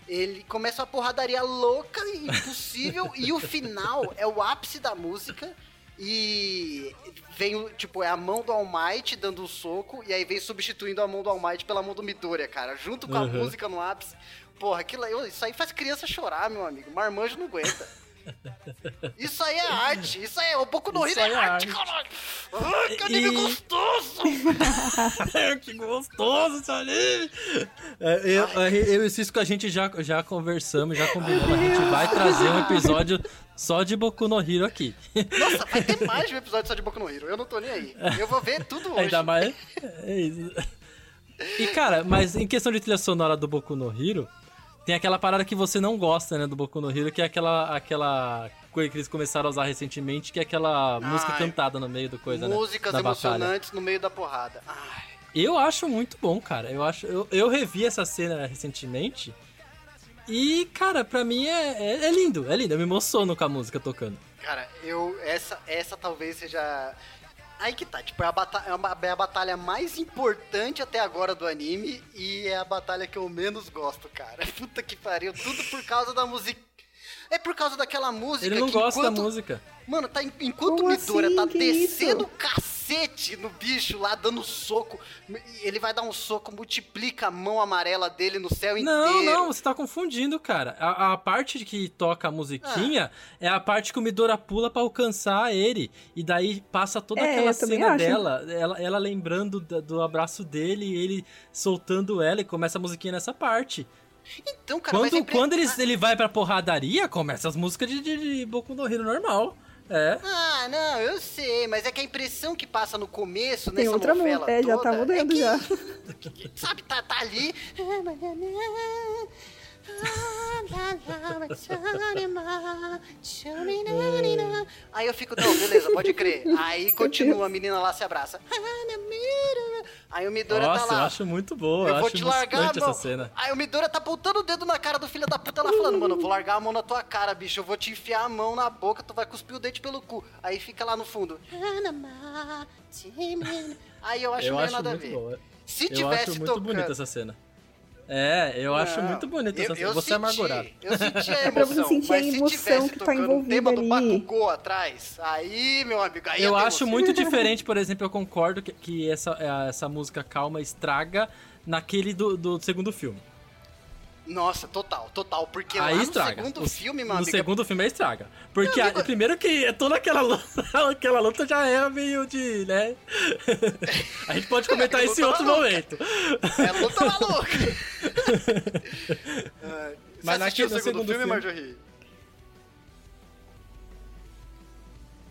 Speaker 1: ele começa uma porradaria louca e impossível. e o final é o ápice da música. E vem, tipo, é a mão do All Might dando um soco, e aí vem substituindo a mão do All Might pela mão do Midoriya, cara. Junto com a
Speaker 2: Uhum.
Speaker 1: música no ápice. Porra, aquilo, isso aí faz criança chorar, meu amigo. Marmanjo não aguenta. Isso aí é arte. Isso aí é o pouco no
Speaker 2: aí
Speaker 1: é
Speaker 2: é
Speaker 1: arte, caralho. Ai, que anime
Speaker 2: E-
Speaker 1: gostoso!
Speaker 2: que gostoso esse anime! É, eu, eu e o Cisco a gente já, já conversamos, já combinamos. A gente vai trazer um episódio só de Boku no Hero aqui.
Speaker 1: Nossa, vai ter mais de um episódio só de Boku no Hero. Eu não tô nem aí. Eu vou ver tudo hoje.
Speaker 2: Ainda mais. É isso. E cara, mas em questão de trilha sonora do Boku no Hero, tem aquela parada que você não gosta, né, do Boku no Hero, que é aquela, aquela coisa que eles começaram a usar recentemente, que é aquela música cantada no meio do coisa, né?
Speaker 1: Músicas
Speaker 2: da batalha.
Speaker 1: emocionantes no meio da porrada. Ai,
Speaker 2: Eu acho muito bom, cara. Eu acho, eu, eu revi essa cena recentemente e, cara, pra mim é, é, é lindo, é lindo. Eu me emociono com a música tocando.
Speaker 1: cara, eu. Essa, essa talvez seja. Aí que tá, tipo, é a, bata- é é a batalha mais importante até agora do anime e é a batalha que eu menos gosto, cara. Puta que pariu, tudo por causa da música. É por causa daquela música
Speaker 2: Ele não
Speaker 1: que
Speaker 2: gosta
Speaker 1: enquanto...
Speaker 2: da música.
Speaker 1: Mano, tá, en- enquanto o
Speaker 3: Como
Speaker 1: Midora
Speaker 3: assim?
Speaker 1: tá
Speaker 3: Que
Speaker 1: descendo
Speaker 3: isso?
Speaker 1: o cacete no bicho lá, dando soco, ele vai dar um soco, multiplica a mão amarela dele no céu
Speaker 2: Não,
Speaker 1: inteiro.
Speaker 2: não, você tá confundindo, cara. A, a parte que toca a musiquinha é a parte que o Midora pula pra alcançar ele. E daí passa toda
Speaker 3: É,
Speaker 2: aquela cena
Speaker 3: acho.
Speaker 2: dela, ela, ela lembrando da- do abraço dele, e ele soltando ela e começa a musiquinha nessa parte.
Speaker 1: Então, cara, mas
Speaker 2: Quando,
Speaker 1: é
Speaker 2: quando ele, ele vai pra porradaria, começa as músicas de, de, de Boku no Hero normal. É.
Speaker 1: Ah, não, eu sei, mas é que a impressão que passa no começo,
Speaker 3: Tem
Speaker 1: nessa
Speaker 3: outra
Speaker 1: novela.
Speaker 3: É, já tá mudando
Speaker 1: é que,
Speaker 3: já.
Speaker 1: que, sabe, tá, tá ali... Aí eu fico, não, beleza, pode crer. Aí continua, a menina lá se abraça. Aí o Midora
Speaker 2: Nossa,
Speaker 1: tá
Speaker 2: eu
Speaker 1: lá.
Speaker 2: acho muito boa. Eu,
Speaker 1: Eu vou
Speaker 2: acho
Speaker 1: te largar a mão.
Speaker 2: essa cena.
Speaker 1: Aí o Midora tá apontando o dedo na cara do filho da puta, ela falando, mano, eu vou largar a mão na tua cara, bicho, eu vou te enfiar a mão na boca, tu vai cuspir o dente pelo cu. Aí fica lá no fundo. Aí eu acho
Speaker 2: eu
Speaker 1: meio
Speaker 2: acho
Speaker 1: nada a
Speaker 2: muito
Speaker 1: ver.
Speaker 2: boa.
Speaker 1: Se
Speaker 2: Eu
Speaker 1: tivesse
Speaker 2: acho muito
Speaker 1: tocando...
Speaker 2: bonita essa cena. É, eu acho muito bonita
Speaker 1: eu- eu
Speaker 2: Você é
Speaker 1: senti,
Speaker 2: amargurado.
Speaker 1: Eu senti a
Speaker 3: É pra você
Speaker 1: emoção,
Speaker 3: sentir a emoção que tá envolvida
Speaker 1: tema do
Speaker 3: ali.
Speaker 1: Bakugou atrás, aí, meu amigo, aí
Speaker 2: Eu acho
Speaker 1: emoção.
Speaker 2: muito diferente, por exemplo, eu concordo que, que essa, é, essa música calma estraga naquele do, do segundo filme.
Speaker 1: Nossa, total, total, porque
Speaker 2: Aí
Speaker 1: lá no
Speaker 2: estraga.
Speaker 1: segundo
Speaker 2: O-
Speaker 1: filme, meu
Speaker 2: No
Speaker 1: amigo,
Speaker 2: segundo filme é estraga. Porque
Speaker 1: Meu
Speaker 2: a-
Speaker 1: amigo-
Speaker 2: primeiro que toda aquela luta, aquela luta já é meio de, né? A gente pode comentar isso em outro
Speaker 1: maluca.
Speaker 2: momento.
Speaker 1: é luta maluca.
Speaker 2: Mas
Speaker 1: Você assistiu
Speaker 2: naquele-
Speaker 1: o
Speaker 2: no
Speaker 1: segundo,
Speaker 2: segundo
Speaker 1: filme,
Speaker 2: filme-
Speaker 1: Marjorie?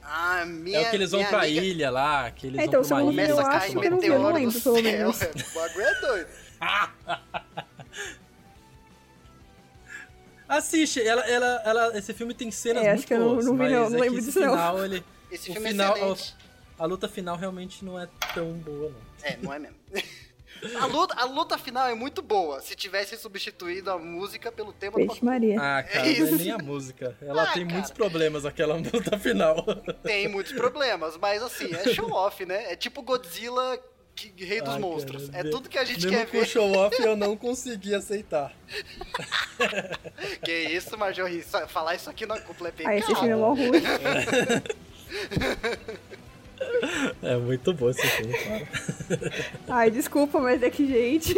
Speaker 1: Ah, minha,
Speaker 2: É o que eles vão pra
Speaker 1: amiga
Speaker 2: ilha lá, que eles
Speaker 3: É, então,
Speaker 2: vão pra
Speaker 3: o
Speaker 2: uma
Speaker 3: segundo
Speaker 2: ilha.
Speaker 3: filme eu acho que eu não vi, eu não
Speaker 1: do
Speaker 3: lembro, pelo menos.
Speaker 1: O bagulho é doido.
Speaker 2: Assiste, ela, ela, ela, esse filme tem cenas
Speaker 3: É, acho
Speaker 2: muito
Speaker 3: que eu não-
Speaker 2: boas,
Speaker 3: não vi,
Speaker 2: mas
Speaker 3: não,
Speaker 2: é
Speaker 3: não
Speaker 2: que
Speaker 3: lembro
Speaker 2: esse
Speaker 3: disso, não.
Speaker 2: final, ele,
Speaker 1: Esse
Speaker 2: o
Speaker 1: filme
Speaker 2: final,
Speaker 1: é excelente.
Speaker 2: a, a luta final realmente não é tão boa, não.
Speaker 1: É, não é mesmo. A luta, a luta final é muito boa se tivesse substituído a música pelo tema do
Speaker 3: Vixe Maria.
Speaker 2: Ah, cara,
Speaker 1: É
Speaker 2: não é nem a música. Ela
Speaker 1: Ah,
Speaker 2: tem
Speaker 1: cara.
Speaker 2: muitos problemas, aquela luta final.
Speaker 1: Tem muitos problemas, mas assim, é show off, né? É tipo Godzilla, que- Rei dos
Speaker 2: Ai,
Speaker 1: Monstros.
Speaker 2: cara,
Speaker 1: é tudo que a gente quer ver.
Speaker 2: show off eu não consegui aceitar.
Speaker 1: Que isso, Marjorie? Falar isso aqui na cúpula é
Speaker 3: Ah, esse filme é mó ruim.
Speaker 2: É muito bom esse filme, cara.
Speaker 3: Ai, desculpa, mas é que, gente.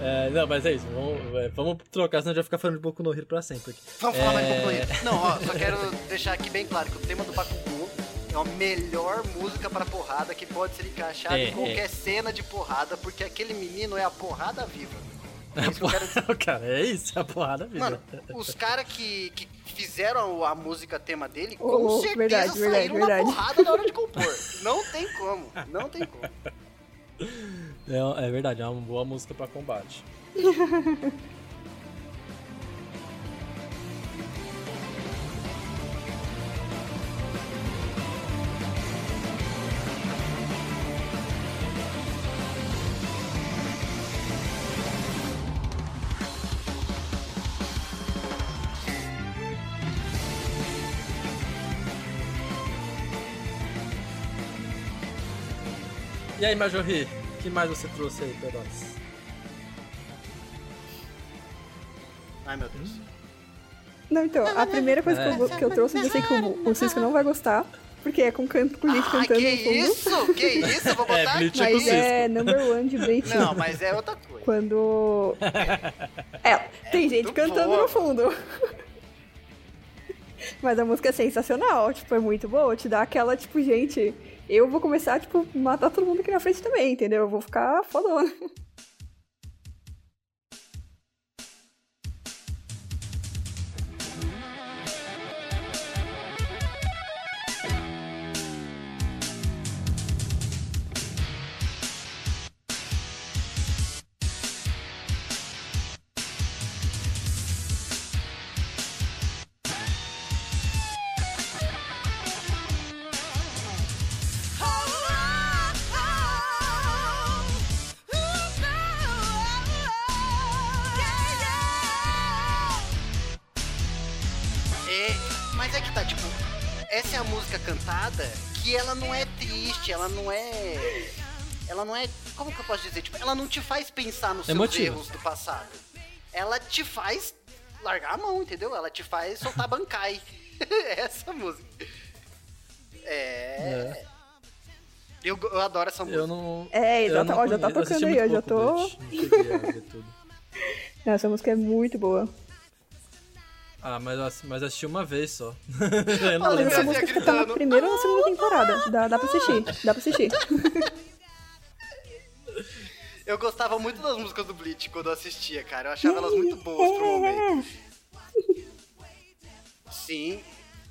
Speaker 2: É, não, mas é isso. Vamos, é, vamos trocar, senão a gente vai ficar falando de Boku no Hero pra sempre aqui.
Speaker 1: Vamos falar mais pouco
Speaker 2: É,
Speaker 1: do Hero. Não, ó, só quero deixar aqui bem claro que o tema do Bakugou é a melhor música pra porrada que pode ser encaixada
Speaker 2: É,
Speaker 1: em qualquer cena de porrada, porque aquele menino é a porrada viva. É isso que eu quero dizer.
Speaker 2: cara, é isso, a porrada vida.
Speaker 1: Mano, os caras que, que fizeram a música tema dele, com
Speaker 3: louco,
Speaker 1: certeza
Speaker 3: verdade, verdade,
Speaker 1: saíram
Speaker 3: verdade.
Speaker 1: na porrada na hora de compor. Não tem como, não tem como.
Speaker 2: É, é verdade, é uma boa música pra combate. aí, Majorri, o que mais você trouxe aí pra nós?
Speaker 1: Ai, meu Deus.
Speaker 3: Não, então, a primeira coisa que, eu,
Speaker 2: É.
Speaker 3: que eu trouxe, eu sei que o, o Cisco não vai gostar, porque é com, canto, com gente
Speaker 1: Ah,
Speaker 3: cantando
Speaker 1: que
Speaker 3: no fundo.
Speaker 1: isso? Que isso? Eu vou botar
Speaker 2: É, Bleach
Speaker 1: aqui.
Speaker 3: Mas
Speaker 2: Cisco.
Speaker 3: é number one de Bleach.
Speaker 1: Não, mas é outra coisa.
Speaker 3: Quando. É, tem gente cantando
Speaker 1: boa.
Speaker 3: no fundo. Mas a música é sensacional, tipo, é muito boa. Te dá aquela, tipo, gente, eu vou começar, tipo, matar todo mundo aqui na frente também, entendeu? Eu vou ficar fodona.
Speaker 1: música cantada que ela não é triste, ela não é. Ela não é. Como que eu posso dizer? Tipo, ela não te faz pensar nos seus erros do passado. Ela te faz largar a mão, entendeu? Ela te faz soltar bancai. essa música. É. Eu, eu adoro essa música.
Speaker 2: Eu não.
Speaker 3: É,
Speaker 2: eu
Speaker 3: exato.
Speaker 2: não
Speaker 3: Ó, já tá
Speaker 2: eu
Speaker 3: tocando aí, ó, já tô-
Speaker 2: Bleach, não cheguei a ver tudo.
Speaker 3: Não, essa música é muito boa.
Speaker 2: Ah, mas, eu mas assisti uma vez só. eu não
Speaker 1: Olha,
Speaker 3: essa música acho que tá na primeira ou na segunda temporada. Dá, dá pra assistir, dá pra assistir.
Speaker 1: Eu gostava muito das músicas do Bleach quando eu assistia, cara. Eu achava elas muito boas pro momento. Sim.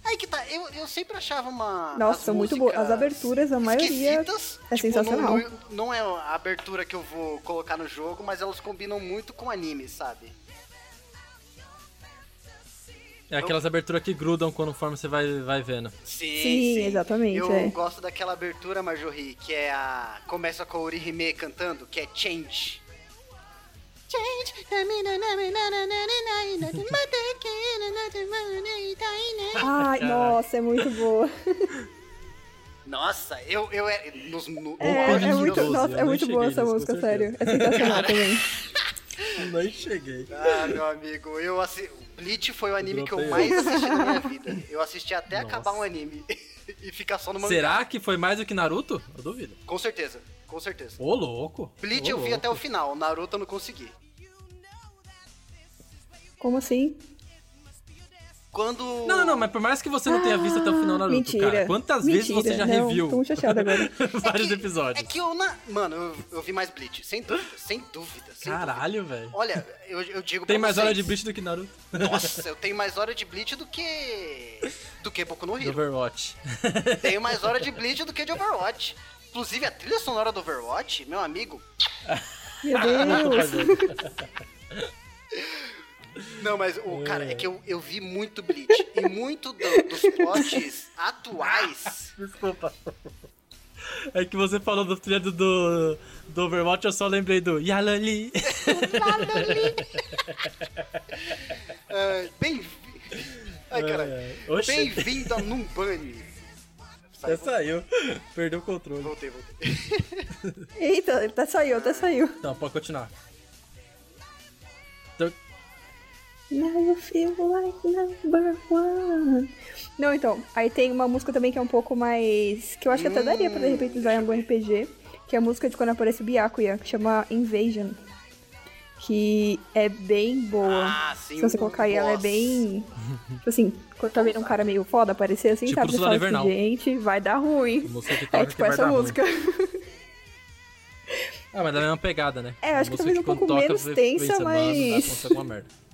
Speaker 1: Aí que tá, eu, eu sempre achava uma.
Speaker 3: Nossa, muito boas. As aberturas, a maioria é
Speaker 1: Tipo,
Speaker 3: sensacional.
Speaker 1: Não, não é a abertura que eu vou colocar no jogo, mas elas combinam muito com anime, sabe?
Speaker 2: É aquelas aberturas que grudam conforme você vai, vai vendo.
Speaker 1: Sim,
Speaker 3: Sim, exatamente,
Speaker 1: Eu
Speaker 3: é.
Speaker 1: gosto daquela abertura, Marjorie, que é a. Começa com a Orihime cantando, que é Change. Change.
Speaker 3: Ai, nossa, é muito boa.
Speaker 1: Nossa, eu, eu era. Nos, no,
Speaker 3: É, é muito, nossa,
Speaker 2: eu
Speaker 3: é
Speaker 2: não
Speaker 3: muito boa essa música, sério. É sensacional também.
Speaker 2: Nem cheguei.
Speaker 1: Ah, meu amigo, eu assi... Bleach foi o anime que eu mais assisti na minha vida. Eu assisti até
Speaker 2: Nossa.
Speaker 1: acabar um anime e ficar só no mangá.
Speaker 2: Será que foi mais do que Naruto? Eu duvido.
Speaker 1: Com certeza, com certeza.
Speaker 2: Ô, louco.
Speaker 1: Bleach
Speaker 2: Ô,
Speaker 1: eu vi
Speaker 2: louco.
Speaker 1: até o final, Naruto eu não consegui.
Speaker 3: Como assim?
Speaker 1: Quando.
Speaker 2: Não, não, não, mas por mais que você não tenha visto até o final Naruto,
Speaker 3: Mentira.
Speaker 2: cara, quantas vezes
Speaker 3: Mentira.
Speaker 2: você já
Speaker 3: Não,
Speaker 2: reviu
Speaker 3: Tô chateada agora.
Speaker 2: vários
Speaker 1: que-
Speaker 2: episódios?
Speaker 1: É que eu na. Mano, eu, eu vi mais Bleach, sem dúvida, sem dúvida. Sem.
Speaker 2: Caralho, velho.
Speaker 1: Olha, eu, eu digo
Speaker 2: Tem
Speaker 1: pra
Speaker 2: mais hora de
Speaker 1: vocês,
Speaker 2: Bleach do que Naruto.
Speaker 1: Nossa, eu tenho mais hora de Bleach do que. do que Boku no
Speaker 2: Do
Speaker 1: Hero.
Speaker 2: Overwatch.
Speaker 1: Tenho mais hora de Bleach do que de Overwatch. Inclusive, a trilha sonora do Overwatch, meu amigo.
Speaker 3: Meu Deus.
Speaker 1: Não, mas, o cara, é que eu, eu vi muito Bleach. e muito do- dos plots atuais.
Speaker 2: Desculpa. É que você falou do trilha do, do, do Overwatch, eu só lembrei do Yalali.
Speaker 1: ah, bem. Ai, cara.
Speaker 2: Oxi,
Speaker 1: Bem-vindo a Numbani. Sai,
Speaker 2: até saiu. Perdeu o controle.
Speaker 1: Voltei, voltei.
Speaker 3: Eita, até saiu, até saiu.
Speaker 2: Não, pode continuar.
Speaker 3: Now you feel like number one. Não, então, aí tem uma música também que é um pouco mais. que eu acho que até daria pra de repente usar em algum RPG, que é a música de quando aparece o Byakuya, que chama Invasion. Que é bem boa.
Speaker 1: Ah, sim.
Speaker 3: Se você colocar aí, ela é bem. Tipo assim, quando tá vendo um cara meio foda aparecer assim,
Speaker 2: Tipo
Speaker 3: sabe? Você fala assim, gente, vai dar ruim. É
Speaker 2: que
Speaker 3: tipo essa música.
Speaker 2: Ah, mas dá a mesma pegada, né?
Speaker 3: É, acho que talvez um pouco
Speaker 2: toca,
Speaker 3: menos tensa,
Speaker 2: dá
Speaker 3: mas-
Speaker 2: acontece alguma merda.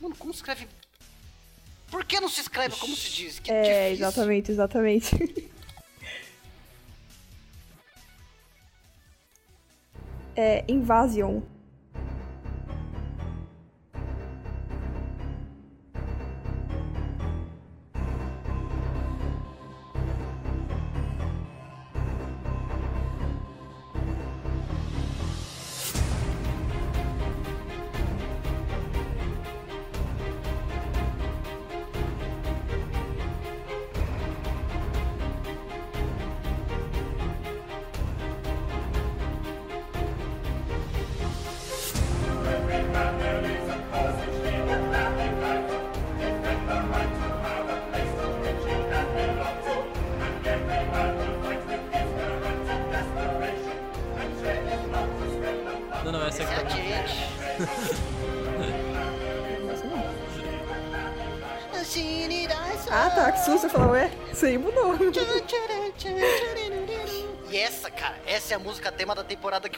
Speaker 1: Mano, como escreve. Por que não se escreve como se diz? Que
Speaker 3: É,
Speaker 1: difícil.
Speaker 3: exatamente, exatamente. é Invasion.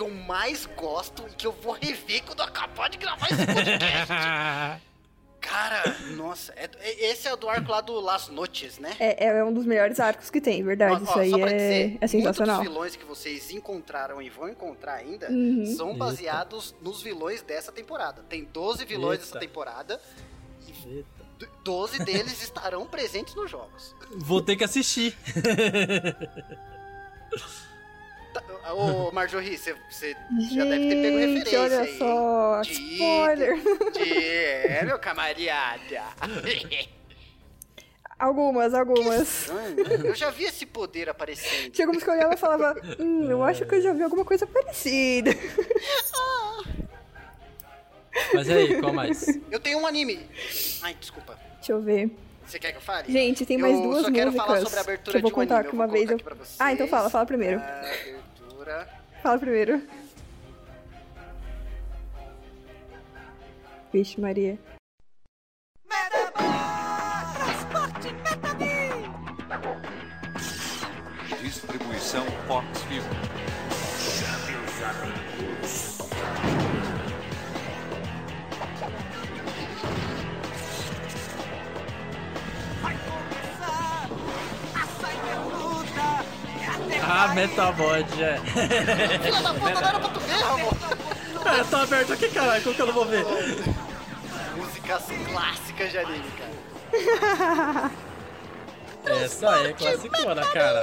Speaker 1: Eu mais gosto e que eu vou rever quando acabar de gravar esse podcast. Cara, nossa, é- é- esse é o do arco lá do Las Noches, né?
Speaker 3: É, é um dos melhores arcos que tem, verdade.
Speaker 1: Ó, ó,
Speaker 3: isso aí
Speaker 1: só pra
Speaker 3: é,
Speaker 1: dizer,
Speaker 3: é sensacional.
Speaker 1: Dos vilões que vocês encontraram e vão encontrar ainda
Speaker 3: Uhum.
Speaker 1: são
Speaker 2: Eita.
Speaker 1: baseados nos vilões dessa temporada. Tem 12 vilões
Speaker 2: Eita.
Speaker 1: dessa temporada,
Speaker 2: Eita.
Speaker 1: d- 12 deles estarão presentes nos jogos.
Speaker 2: Vou ter que assistir.
Speaker 1: Tá, Ô, Marjorie, você você já deve ter pego referência
Speaker 3: olha
Speaker 1: aí.
Speaker 3: só,
Speaker 1: De-
Speaker 3: spoiler.
Speaker 1: de- É, meu camarada.
Speaker 3: Algumas, algumas.
Speaker 1: Eu já vi esse poder aparecendo.
Speaker 3: Tinha algumas que eu olhava e falava, hum, eu acho que eu já vi alguma coisa parecida.
Speaker 2: Mas e aí, qual mais?
Speaker 1: Eu tenho um anime. Ai, desculpa.
Speaker 3: Deixa eu ver.
Speaker 1: Você quer que eu fale?
Speaker 3: Gente, tem mais
Speaker 1: eu
Speaker 3: duas
Speaker 1: só quero
Speaker 3: músicas
Speaker 1: falar sobre a
Speaker 3: que
Speaker 1: abertura
Speaker 3: eu vou
Speaker 1: de um
Speaker 3: contar
Speaker 1: anime.
Speaker 3: que
Speaker 1: eu
Speaker 3: uma
Speaker 1: vou
Speaker 3: vez eu...
Speaker 1: aqui pra vocês.
Speaker 3: Ah, então fala, fala primeiro.
Speaker 1: Abertura.
Speaker 3: Fala primeiro. Vixe, Maria.
Speaker 5: Distribuição Fox Film.
Speaker 2: Ah, Metabot, é.
Speaker 1: Filha da puta, não era pra tu ver, Ramon.
Speaker 2: É, tá aberto aqui, caralho, como que eu não vou ver?
Speaker 1: Músicas clássicas de anime, cara.
Speaker 2: Essa aí é classicona, cara.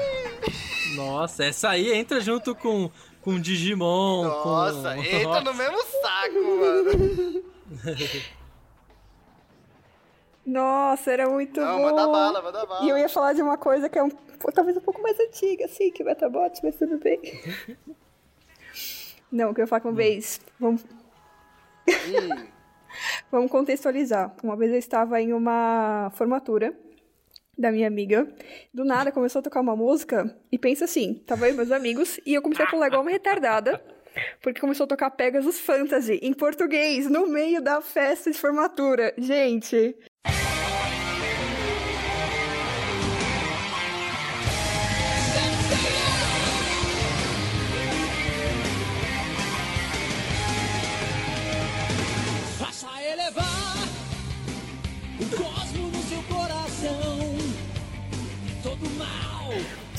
Speaker 2: Nossa, essa aí entra junto com, com Digimon,
Speaker 1: Nossa,
Speaker 2: com...
Speaker 1: entra no mesmo saco, mano.
Speaker 3: Nossa, era muito
Speaker 1: Não,
Speaker 3: bom.
Speaker 1: manda bala, manda bala.
Speaker 3: E eu ia falar de uma coisa que é um, talvez um pouco mais antiga, assim, que Metabot, mas tudo bem. Não, que eu ia falar uma vez. Vamos,
Speaker 1: Hum,
Speaker 3: vamos contextualizar. Uma vez eu estava em uma formatura da minha amiga. Do nada começou a tocar uma música e pensa assim, tava eu e meus amigos e eu comecei a pular igual uma retardada. Porque começou a tocar Pegasus Fantasy em português no meio da festa de formatura. Gente,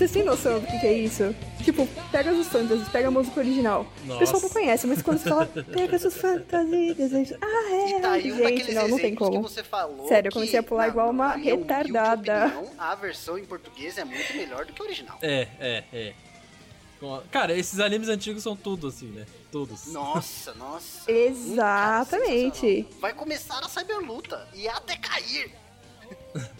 Speaker 3: Vocês têm noção do que, que é isso? Tipo, Pegasus Fantasy, pega a música original. O pessoal não
Speaker 2: Nossa.
Speaker 3: conhece, mas quando você fala Pegasus Fantasy, desejo... Ah, é,
Speaker 1: E tá
Speaker 3: gente, não, não tem como.
Speaker 1: que você falou.
Speaker 3: Sério, eu
Speaker 1: que,
Speaker 3: comecei a pular
Speaker 1: na-
Speaker 3: igual uma
Speaker 1: na humilde
Speaker 3: retardada.
Speaker 1: opinião, a versão em português é muito melhor do que a original.
Speaker 2: É, é, é. Cara, esses animes antigos são tudo assim, né? Todos.
Speaker 1: Nossa, nossa.
Speaker 3: Exatamente.
Speaker 1: Cara. Vai começar a cyberluta e até cair.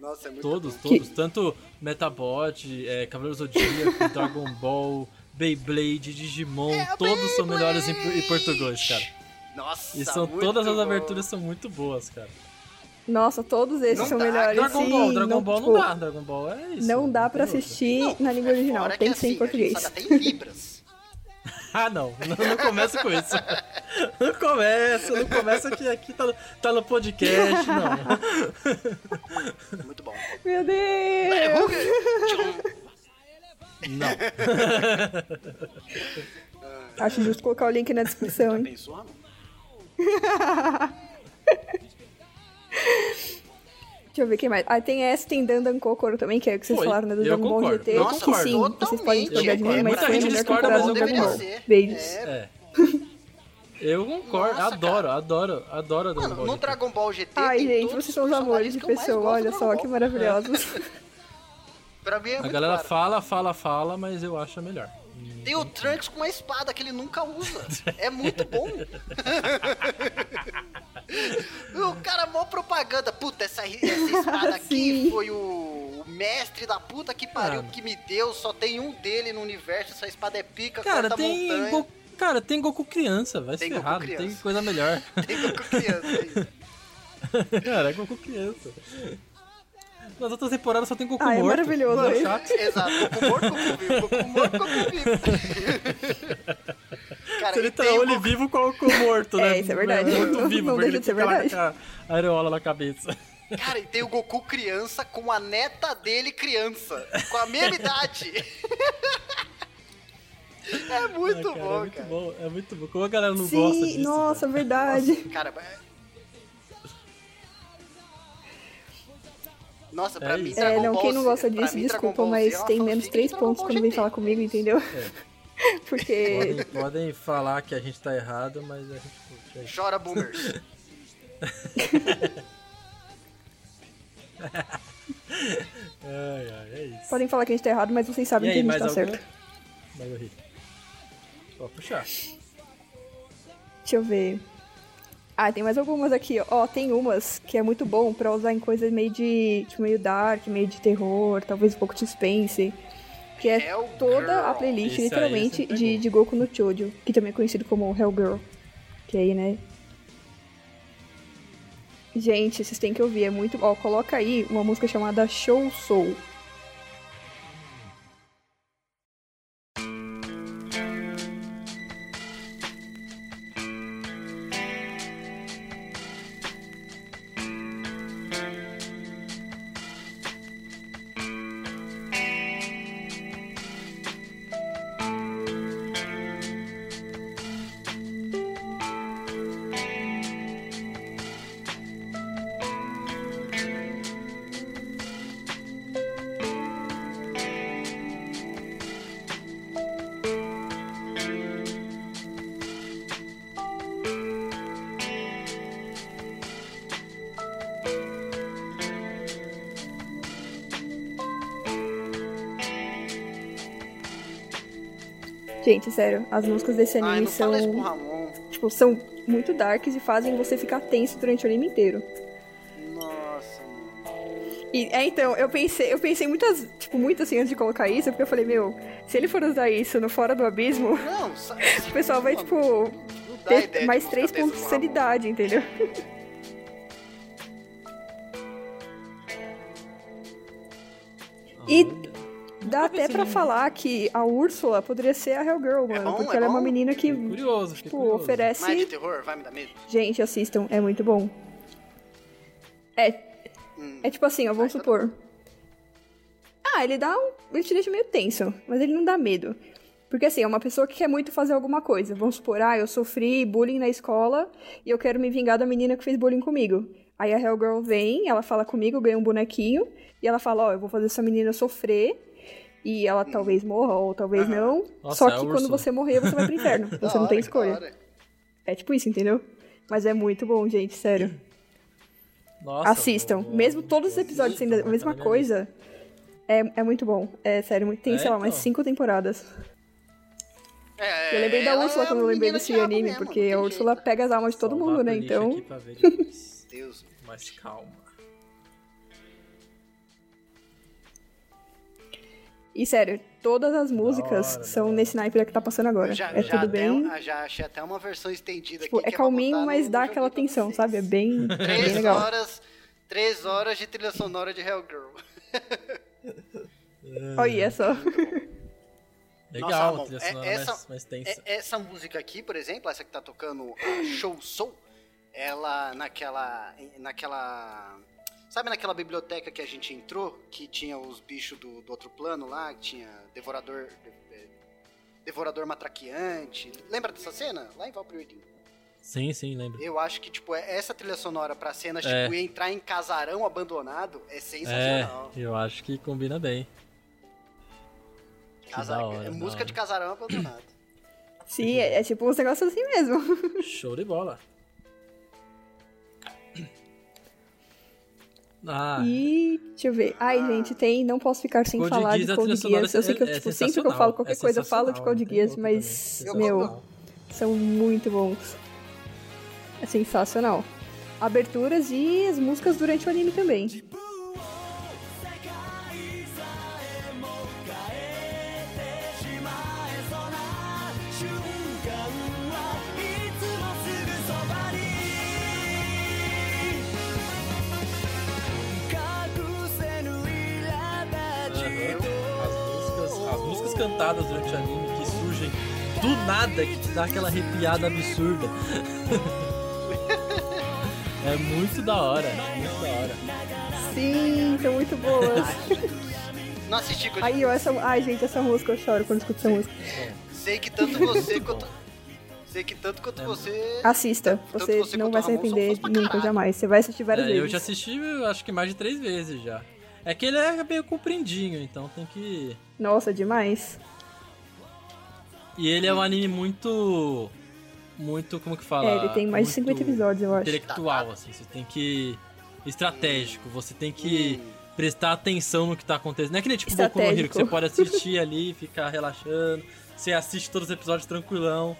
Speaker 1: Nossa, é muito
Speaker 2: Todos,
Speaker 1: bom.
Speaker 2: todos. Tanto Metabot, é, Cavaleiro Zodíaco, Dragon Ball, Beyblade, Digimon,
Speaker 1: É,
Speaker 2: todos são
Speaker 1: Beyblade!
Speaker 2: melhores em, em português, cara.
Speaker 1: Nossa,
Speaker 2: E são
Speaker 1: muito
Speaker 2: todas as
Speaker 1: bom.
Speaker 2: aberturas são muito boas, cara.
Speaker 3: Nossa, todos esses
Speaker 1: Não
Speaker 3: são
Speaker 1: dá.
Speaker 3: melhores.
Speaker 2: Dragon
Speaker 3: sim,
Speaker 2: Ball, Dragon Ball
Speaker 3: tipo,
Speaker 2: não dá, Dragon Ball é isso.
Speaker 3: Não dá pra
Speaker 2: tem
Speaker 3: assistir
Speaker 1: Não,
Speaker 3: na língua
Speaker 1: é
Speaker 3: original, tem
Speaker 1: que
Speaker 3: que ser em
Speaker 1: assim, a gente
Speaker 3: português.
Speaker 1: sabe até em Libras.
Speaker 2: Ah, não. Não, não começa com isso. Não começa, não começa que aqui tá, no- tá no podcast, não.
Speaker 1: Muito bom.
Speaker 3: Meu Deus!
Speaker 2: Não.
Speaker 3: Acho justo colocar o link na descrição, hein?
Speaker 1: Pensou, Ramon?
Speaker 3: Deixa eu ver quem mais. Ah, tem essa, tem Dandan Kokoro também, que é o que vocês
Speaker 2: Foi,
Speaker 3: falaram, né, do Dragon Ball. GT.
Speaker 2: Nossa,
Speaker 3: que
Speaker 2: concordo.
Speaker 3: sim, vocês podem
Speaker 1: totalmente.
Speaker 3: discordar de mim, mas foi melhor
Speaker 2: gente discorda,
Speaker 3: do
Speaker 2: eu
Speaker 3: Dragon Ball. Beijos.
Speaker 1: É.
Speaker 2: É. Eu concordo,
Speaker 1: Nossa,
Speaker 2: adoro, adoro, adoro Dragon
Speaker 1: Mano,
Speaker 2: Ball.
Speaker 1: no
Speaker 2: GT.
Speaker 1: Dragon Ball GT.
Speaker 3: Ai, gente, vocês são os amores de pessoa, olha só,
Speaker 1: Dragon
Speaker 3: que maravilhosos.
Speaker 1: Pra mim é
Speaker 2: A galera
Speaker 1: claro.
Speaker 2: fala, fala, fala, mas eu acho a melhor.
Speaker 1: Tem o Trunks com uma espada que ele nunca usa. É muito bom. o cara, mó propaganda. Puta, essa, essa espada aqui foi o, o mestre da puta que pariu
Speaker 2: Cara.
Speaker 1: que me deu. Só tem um dele no universo. Essa espada é pica,
Speaker 2: Cara,
Speaker 1: corta
Speaker 2: tem
Speaker 1: montanha.
Speaker 2: Goku, cara, tem Goku criança, vai
Speaker 1: Tem
Speaker 2: se
Speaker 1: Goku
Speaker 2: ferrar, não
Speaker 1: criança.
Speaker 2: tem coisa melhor.
Speaker 1: Tem Goku criança aí.
Speaker 2: cara, é Goku criança. Nas outras temporadas só tem Goku
Speaker 3: Ah, é
Speaker 2: morto.
Speaker 3: maravilhoso,
Speaker 2: Não.
Speaker 1: Exato, Goku morto, Goku vivo. Goku morto, Goku vivo. Cara,
Speaker 2: Se ele tá olho
Speaker 1: Goku-
Speaker 2: vivo com o Goku morto, né?
Speaker 3: É, isso é verdade.
Speaker 2: Morto
Speaker 3: Não-
Speaker 2: vivo,
Speaker 3: não
Speaker 2: porque
Speaker 3: deixa
Speaker 2: ele
Speaker 3: de ser
Speaker 2: lá
Speaker 3: verdade.
Speaker 2: com a areola na cabeça.
Speaker 1: Cara, e tem o Goku criança com a neta dele criança. Com a mesma idade. É muito
Speaker 2: Ah, cara,
Speaker 1: bom,
Speaker 2: é muito
Speaker 1: cara.
Speaker 2: bom, é muito bom. Como a galera não gosta
Speaker 3: Sim,
Speaker 2: disso?
Speaker 3: nossa,
Speaker 2: velho?
Speaker 3: verdade.
Speaker 1: Cara, Nossa, pra
Speaker 2: É
Speaker 1: mim,
Speaker 2: isso.
Speaker 3: É,
Speaker 1: Dragon
Speaker 3: não,
Speaker 1: Ball
Speaker 3: quem não gosta disso,
Speaker 1: mim,
Speaker 3: desculpa, mas
Speaker 1: é
Speaker 3: tem menos
Speaker 1: de
Speaker 3: 3
Speaker 1: Dragon
Speaker 3: pontos quando vem falar comigo, entendeu?
Speaker 2: É.
Speaker 3: Porque.
Speaker 2: Podem, podem falar que a gente tá errado, mas a gente curte. é.
Speaker 1: Chora, boomers.
Speaker 2: Ai, ai, é isso.
Speaker 3: Podem falar que a gente tá errado, mas vocês sabem que
Speaker 2: aí,
Speaker 3: a gente tá
Speaker 2: algum?
Speaker 3: certo.
Speaker 2: Vai, eu ri. Pode puxar.
Speaker 3: Deixa eu ver. Ah, tem mais algumas aqui. Ó, tem umas que é muito bom pra usar em coisas meio de. Tipo, meio dark, meio de terror, talvez um pouco de suspense. Que é
Speaker 1: Hellgirl.
Speaker 3: toda a playlist,
Speaker 2: aí
Speaker 3: literalmente,
Speaker 2: você
Speaker 3: de,
Speaker 2: pegou.
Speaker 3: de Goku no Chojo, que também é conhecido como Hellgirl. Que aí, né? Gente, vocês têm que ouvir, é muito. Ó, coloca aí uma música chamada Show Soul. Gente, sério, as músicas desse anime
Speaker 1: Ai, não
Speaker 3: são.
Speaker 1: fala isso pro Ramon.
Speaker 3: Tipo, são muito darks e fazem você ficar tenso durante o anime inteiro.
Speaker 1: Nossa.
Speaker 3: E, é, então, eu pensei, eu pensei muitas, tipo, muito assim antes de colocar isso, porque eu falei, meu, se ele for usar isso no Fora do Abismo,
Speaker 1: Não,
Speaker 3: o pessoal vai, tipo, ter mais três pontos de sanidade, entendeu? E dá até pra falar que a Úrsula poderia ser a Hellgirl, mano,
Speaker 1: bom,
Speaker 3: porque
Speaker 1: é
Speaker 3: ela é uma
Speaker 1: bom.
Speaker 3: menina que,
Speaker 2: Curioso,
Speaker 3: tipo,
Speaker 2: curioso.
Speaker 3: oferece...
Speaker 1: É de terror? Vai me dar medo?
Speaker 3: Gente, assistam, é muito bom. É,
Speaker 1: Hum.
Speaker 3: é tipo assim, ó, vamos
Speaker 1: Mas tá
Speaker 3: supor. Ah, ele dá um. Ele te deixa meio tenso, mas ele não dá medo. Porque assim, é uma pessoa que quer muito fazer alguma coisa. Vamos supor, ah, eu sofri bullying na escola e eu quero me vingar da menina que fez bullying comigo. Aí a Hellgirl vem, ela fala comigo, ganha um bonequinho, e ela fala, ó, eu vou fazer essa menina sofrer, e ela talvez morra, ou talvez não.
Speaker 2: Nossa,
Speaker 3: Só
Speaker 2: é
Speaker 3: que
Speaker 2: a
Speaker 3: quando você morrer, você vai pro inferno. Você não
Speaker 1: hora,
Speaker 3: tem escolha. É tipo isso, entendeu? Mas é muito bom, gente, sério.
Speaker 2: Nossa,
Speaker 3: Assistam.
Speaker 2: vou-
Speaker 3: Mesmo todos os episódios sendo a mesma coisa, é, é muito bom. É sério, tem,
Speaker 2: É,
Speaker 3: sei lá, mais
Speaker 2: então.
Speaker 3: cinco temporadas.
Speaker 1: É,
Speaker 3: Eu lembrei da Úrsula
Speaker 1: é
Speaker 3: quando eu lembrei desse anime,
Speaker 1: mesmo,
Speaker 3: porque a Úrsula pega as almas de todo
Speaker 2: Salvar
Speaker 3: mundo, né? Então.
Speaker 2: aqui pra ver depois.
Speaker 1: Deus.
Speaker 2: Mais calma.
Speaker 3: E sério, todas as músicas
Speaker 2: hora,
Speaker 3: são nesse naipe que tá passando agora.
Speaker 1: Já,
Speaker 3: é
Speaker 1: já
Speaker 3: tudo bem.
Speaker 1: um- já achei até uma versão estendida
Speaker 3: Tipo,
Speaker 1: aqui.
Speaker 3: é calminho, mas dá aquela tensão,
Speaker 1: vocês.
Speaker 3: sabe? É bem, bem
Speaker 1: Três
Speaker 3: legal.
Speaker 1: horas, três horas de trilha sonora de Hellgirl.
Speaker 3: Olha só.
Speaker 2: Legal,
Speaker 1: Nossa,
Speaker 2: trilha
Speaker 1: é-
Speaker 2: sonora
Speaker 1: essa-
Speaker 2: mais, mais tensa.
Speaker 1: É- essa música aqui, por exemplo, essa que tá tocando a Show Soul, ela naquela. naquela. Sabe naquela biblioteca que a gente entrou, que tinha os bichos do, do outro plano lá, que tinha devorador. eh, Devorador matraqueante. Lembra dessa cena? Lá em Valpyridin.
Speaker 2: Sim, sim, lembro.
Speaker 1: Eu acho que, tipo, é- essa trilha sonora pra cenas,
Speaker 2: É.
Speaker 1: tipo, entrar em casarão abandonado é
Speaker 2: É,
Speaker 1: sensacional.
Speaker 2: eu acho que combina bem. Que
Speaker 1: Casa-
Speaker 2: da hora,
Speaker 1: é música
Speaker 2: hora.
Speaker 1: de casarão abandonado.
Speaker 3: Sim, é, é tipo uns negócios assim mesmo.
Speaker 2: Show de bola. Ah,
Speaker 3: E deixa eu ver. Ai, gente, tem. Não posso ficar sem
Speaker 2: Code
Speaker 3: falar
Speaker 2: Geass,
Speaker 3: de
Speaker 2: a
Speaker 3: Code Geass. Eu sei que eu,
Speaker 2: é- é
Speaker 3: tipo, sempre que eu falo qualquer
Speaker 2: sensacional,
Speaker 3: coisa,
Speaker 2: é
Speaker 3: eu falo de Code Geass, mas,
Speaker 2: também.
Speaker 3: meu, são muito bons. É sensacional. Aberturas e as músicas durante o anime também.
Speaker 2: As músicas cantadas durante o anime que surgem do nada, que te dá aquela arrepiada absurda. é muito da hora, é muito da hora.
Speaker 3: Sim, são muito boas.
Speaker 1: Não assisti Code
Speaker 3: Aí, ó, essa. Ai, gente, essa música eu choro quando escuto essa música.
Speaker 1: Sei que tanto você quanto. Sei que tanto quanto você.
Speaker 3: Assista, você
Speaker 1: você
Speaker 3: não vai se arrepender nunca, jamais. Você vai assistir várias
Speaker 2: É,
Speaker 3: vezes.
Speaker 2: eu já assisti, acho que mais de três vezes já. É que ele é meio comprindinho, então tem que.
Speaker 3: Nossa, demais.
Speaker 2: E ele é um anime muito. Muito, como que fala?
Speaker 3: É, ele tem mais de 50
Speaker 2: Muito
Speaker 3: episódios, eu acho.
Speaker 2: Intelectual, assim. Você tem que. Estratégico, você tem que prestar atenção no que tá acontecendo. Não é que nem tipo Boku no Hero, que
Speaker 3: Estratégico.
Speaker 2: você pode assistir ali, ficar relaxando. Você assiste todos os episódios tranquilão.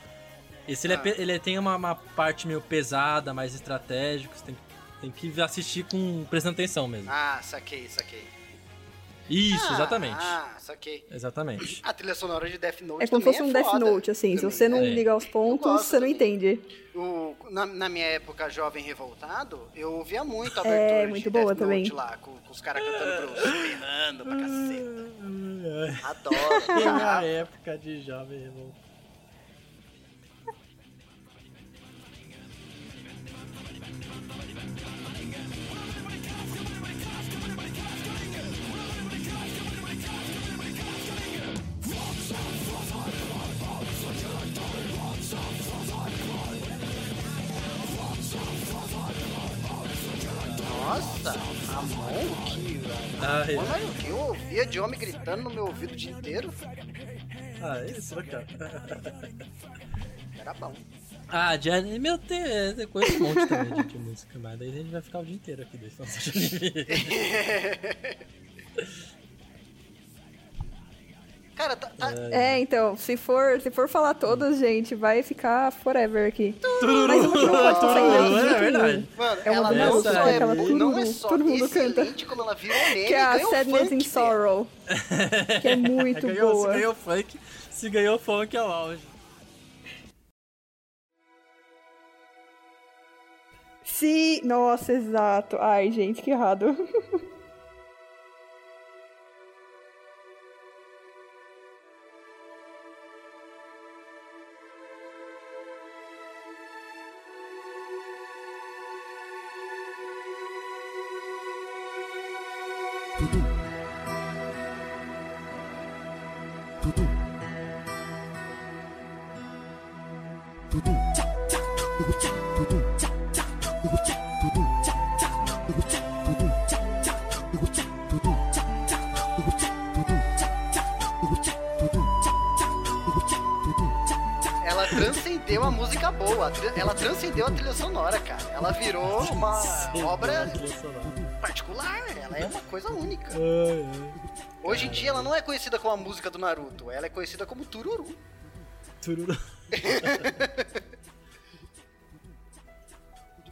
Speaker 2: Esse ele, é
Speaker 1: Ah.
Speaker 2: pe- ele tem uma, uma parte meio pesada, mais estratégica. Você tem, tem que assistir com prestando atenção mesmo.
Speaker 1: Ah, saquei, saquei.
Speaker 2: Isso,
Speaker 1: Ah,
Speaker 2: exatamente.
Speaker 1: Ah, saquei.
Speaker 2: Exatamente.
Speaker 1: A trilha sonora de Death Note
Speaker 3: É como se fosse um
Speaker 1: é
Speaker 3: Death Note, assim. Se
Speaker 1: também.
Speaker 3: você não
Speaker 2: É.
Speaker 3: ligar os pontos, você não
Speaker 1: também.
Speaker 3: entende.
Speaker 1: O- na, na minha época, jovem revoltado, eu ouvia muito a
Speaker 3: É,
Speaker 1: abertura
Speaker 3: muito
Speaker 1: de
Speaker 3: boa
Speaker 1: Death
Speaker 3: também.
Speaker 1: Note lá, com, com os caras cantando grosso, berrando pra caceta. Adoro.
Speaker 2: época de jovem revoltado.
Speaker 1: Nossa, Ramon, que...
Speaker 2: Ah, é.
Speaker 1: Mano, o que eu ouvia de homem gritando no meu ouvido o dia inteiro,
Speaker 2: Ah, isso, cara.
Speaker 1: era bom.
Speaker 2: Ah, de anime eu tenho, eu conheço um monte também de, música, mas daí a gente vai ficar o dia inteiro aqui daí falando de anime.
Speaker 1: Cara, tá, tá-
Speaker 3: É, então, se for, se for falar todas, gente, vai ficar forever aqui. Mas uma que não pode passar em branco
Speaker 2: É verdade.
Speaker 1: Mano,
Speaker 3: É uma
Speaker 1: ela não só é,
Speaker 3: Aquela
Speaker 1: boa,
Speaker 3: todo
Speaker 1: não é
Speaker 3: mundo-
Speaker 1: só
Speaker 3: todo mundo canta.
Speaker 1: como ela virou meme,
Speaker 3: Que é a Sadness
Speaker 1: funk,
Speaker 3: and
Speaker 1: velho.
Speaker 3: Sorrow. Que é muito
Speaker 2: ganhou,
Speaker 3: boa.
Speaker 2: Se ganhou funk, se ganhou funk é o auge.
Speaker 3: Sim, nossa, exato. Ai, gente, que errado.
Speaker 1: Ela transcendeu a trilha sonora, cara. Ela virou uma obra particular. Ela é uma coisa única. Hoje em dia ela não é conhecida como a música do Naruto. Ela é conhecida como Tururu.
Speaker 2: Tururu.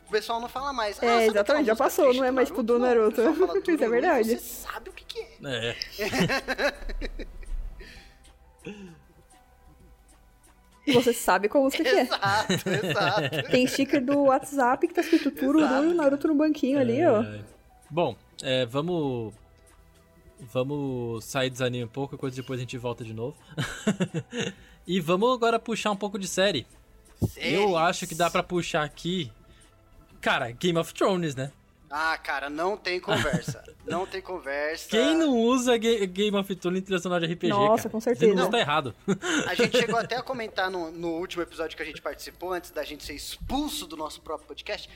Speaker 1: O pessoal não fala mais.
Speaker 3: É,
Speaker 1: "Ah, sabe
Speaker 3: exatamente, já passou, não é mais tipo do Naruto.
Speaker 1: fala
Speaker 3: Isso é verdade.
Speaker 1: Você sabe o que, que é.
Speaker 2: É.
Speaker 3: Você sabe qual música que é.
Speaker 1: Exato, exato.
Speaker 3: Tem sticker do WhatsApp que tá escrito Tururu e o Naruto no banquinho ali, ó.
Speaker 2: É. Bom, é, vamos. Vamos sair dos animes um pouco, coisa depois a gente volta de novo. e vamos agora puxar um pouco de série. Eu acho que dá pra puxar aqui. Cara, Game of Thrones, né?
Speaker 1: Ah, cara, não tem conversa. Não tem conversa.
Speaker 2: Quem não usa Ga- Game of Thrones em trilha sonora de RPG,
Speaker 3: Nossa,
Speaker 2: cara?
Speaker 3: com certeza.
Speaker 2: Você não tá errado.
Speaker 1: A gente chegou até a comentar no, no último episódio que a gente participou, antes da gente ser expulso do nosso próprio podcast.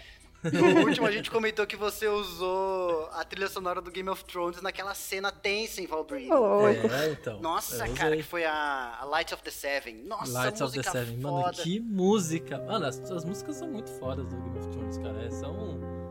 Speaker 1: No último, a gente comentou que você usou a trilha sonora do Game of Thrones naquela cena tensa em.
Speaker 3: Ô, louco.
Speaker 2: É, então.
Speaker 1: Nossa,
Speaker 2: Eu
Speaker 1: cara, que foi a, a Light of the Seven. Nossa,
Speaker 2: Lights of the
Speaker 1: música
Speaker 2: Seven.
Speaker 1: foda.
Speaker 2: Mano, que música. Mano, as, as músicas são muito fodas do Game of Thrones, cara. É, São.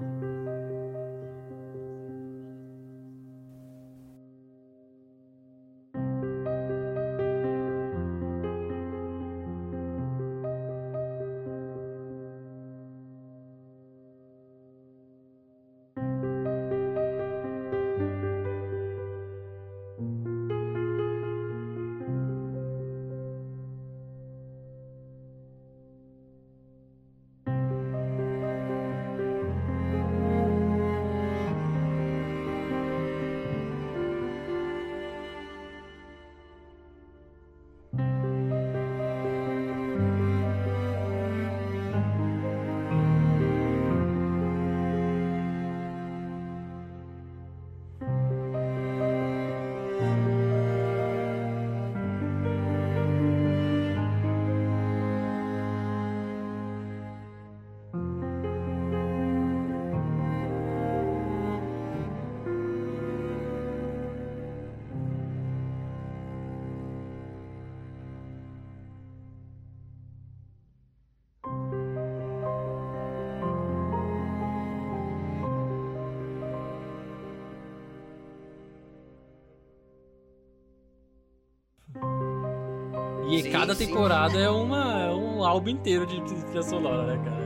Speaker 2: Cada
Speaker 1: sim.
Speaker 2: temporada é, uma, é um álbum inteiro de de trilha sonora, né, cara?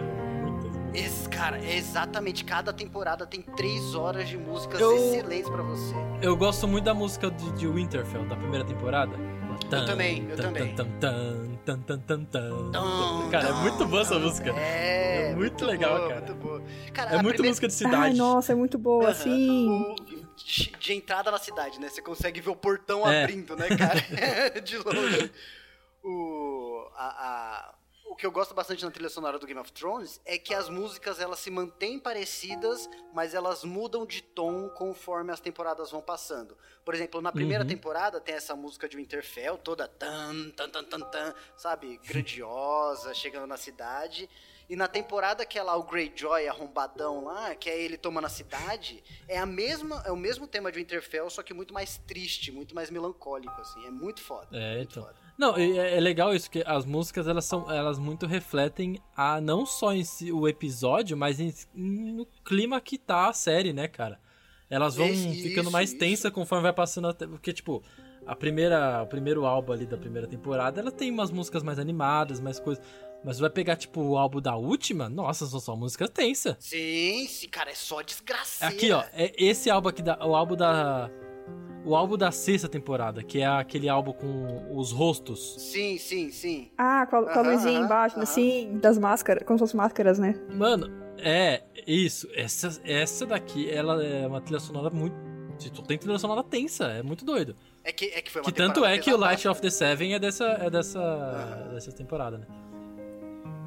Speaker 1: Esse, cara, é exatamente. Cada temporada tem três horas de músicas
Speaker 2: Eu-
Speaker 1: excelentes pra você.
Speaker 2: Eu gosto muito da música de, de Winterfell, da primeira temporada. Tan,
Speaker 1: também, eu
Speaker 2: tan,
Speaker 1: também.
Speaker 2: tan, tan, tan, tan, tan, tan.
Speaker 1: Tum,
Speaker 2: Cara, é muito boa essa música.
Speaker 1: É,
Speaker 2: É muito legal,
Speaker 1: boa,
Speaker 2: cara.
Speaker 1: Muito boa. Cara,
Speaker 2: É muito
Speaker 1: primeira-
Speaker 2: música de
Speaker 3: Ai,
Speaker 2: cidade.
Speaker 3: nossa, é muito boa, assim.
Speaker 1: o- de, de entrada na cidade, né? Você consegue ver o portão
Speaker 2: É.
Speaker 1: abrindo, né, cara? de longe. O, a, a- o que eu gosto bastante na trilha sonora do Game of Thrones é que as músicas elas se mantêm parecidas, mas elas mudam de tom conforme as temporadas vão passando. Por exemplo, na primeira
Speaker 2: Uhum.
Speaker 1: temporada tem essa música de Winterfell, toda tan, tan, tan, tan, tan, sabe? Grandiosa, chegando na cidade. E na temporada que é lá o Greyjoy arrombadão lá, que é ele tomando a cidade, é a mesma, é o mesmo tema de Winterfell, só que muito mais triste, muito mais melancólico assim, é muito foda.
Speaker 2: É,
Speaker 1: muito
Speaker 2: então.
Speaker 1: foda.
Speaker 2: Não, é, é legal isso, que as músicas elas são, elas muito refletem a não só em si, o episódio, mas em, no clima que tá a série, né, cara? Elas vão
Speaker 1: Isso,
Speaker 2: ficando mais
Speaker 1: isso.
Speaker 2: tensa conforme vai passando, até, porque tipo, a primeira, o primeiro álbum ali da primeira temporada, ela tem umas músicas mais animadas, mais coisas, mas vai pegar tipo o álbum da última, nossa, são só músicas tensas.
Speaker 1: Sim, sim, cara, é só desgraceira.
Speaker 2: Aqui, ó, é esse álbum aqui, da, o álbum da. O álbum da sexta temporada, que é aquele álbum com os rostos.
Speaker 1: Sim, sim, sim.
Speaker 3: Ah, com a, com a luzinha
Speaker 1: aham,
Speaker 3: embaixo,
Speaker 1: aham.
Speaker 3: assim, das máscaras, como se fossem máscaras, né?
Speaker 2: Mano, é, isso. Essa, essa daqui, ela é uma trilha sonora muito. Tu tem trilha sonora tensa, é muito doido.
Speaker 1: É que, é que foi uma
Speaker 2: Que tanto é que o Light of the Seven é dessa, é dessa, dessa temporada, né?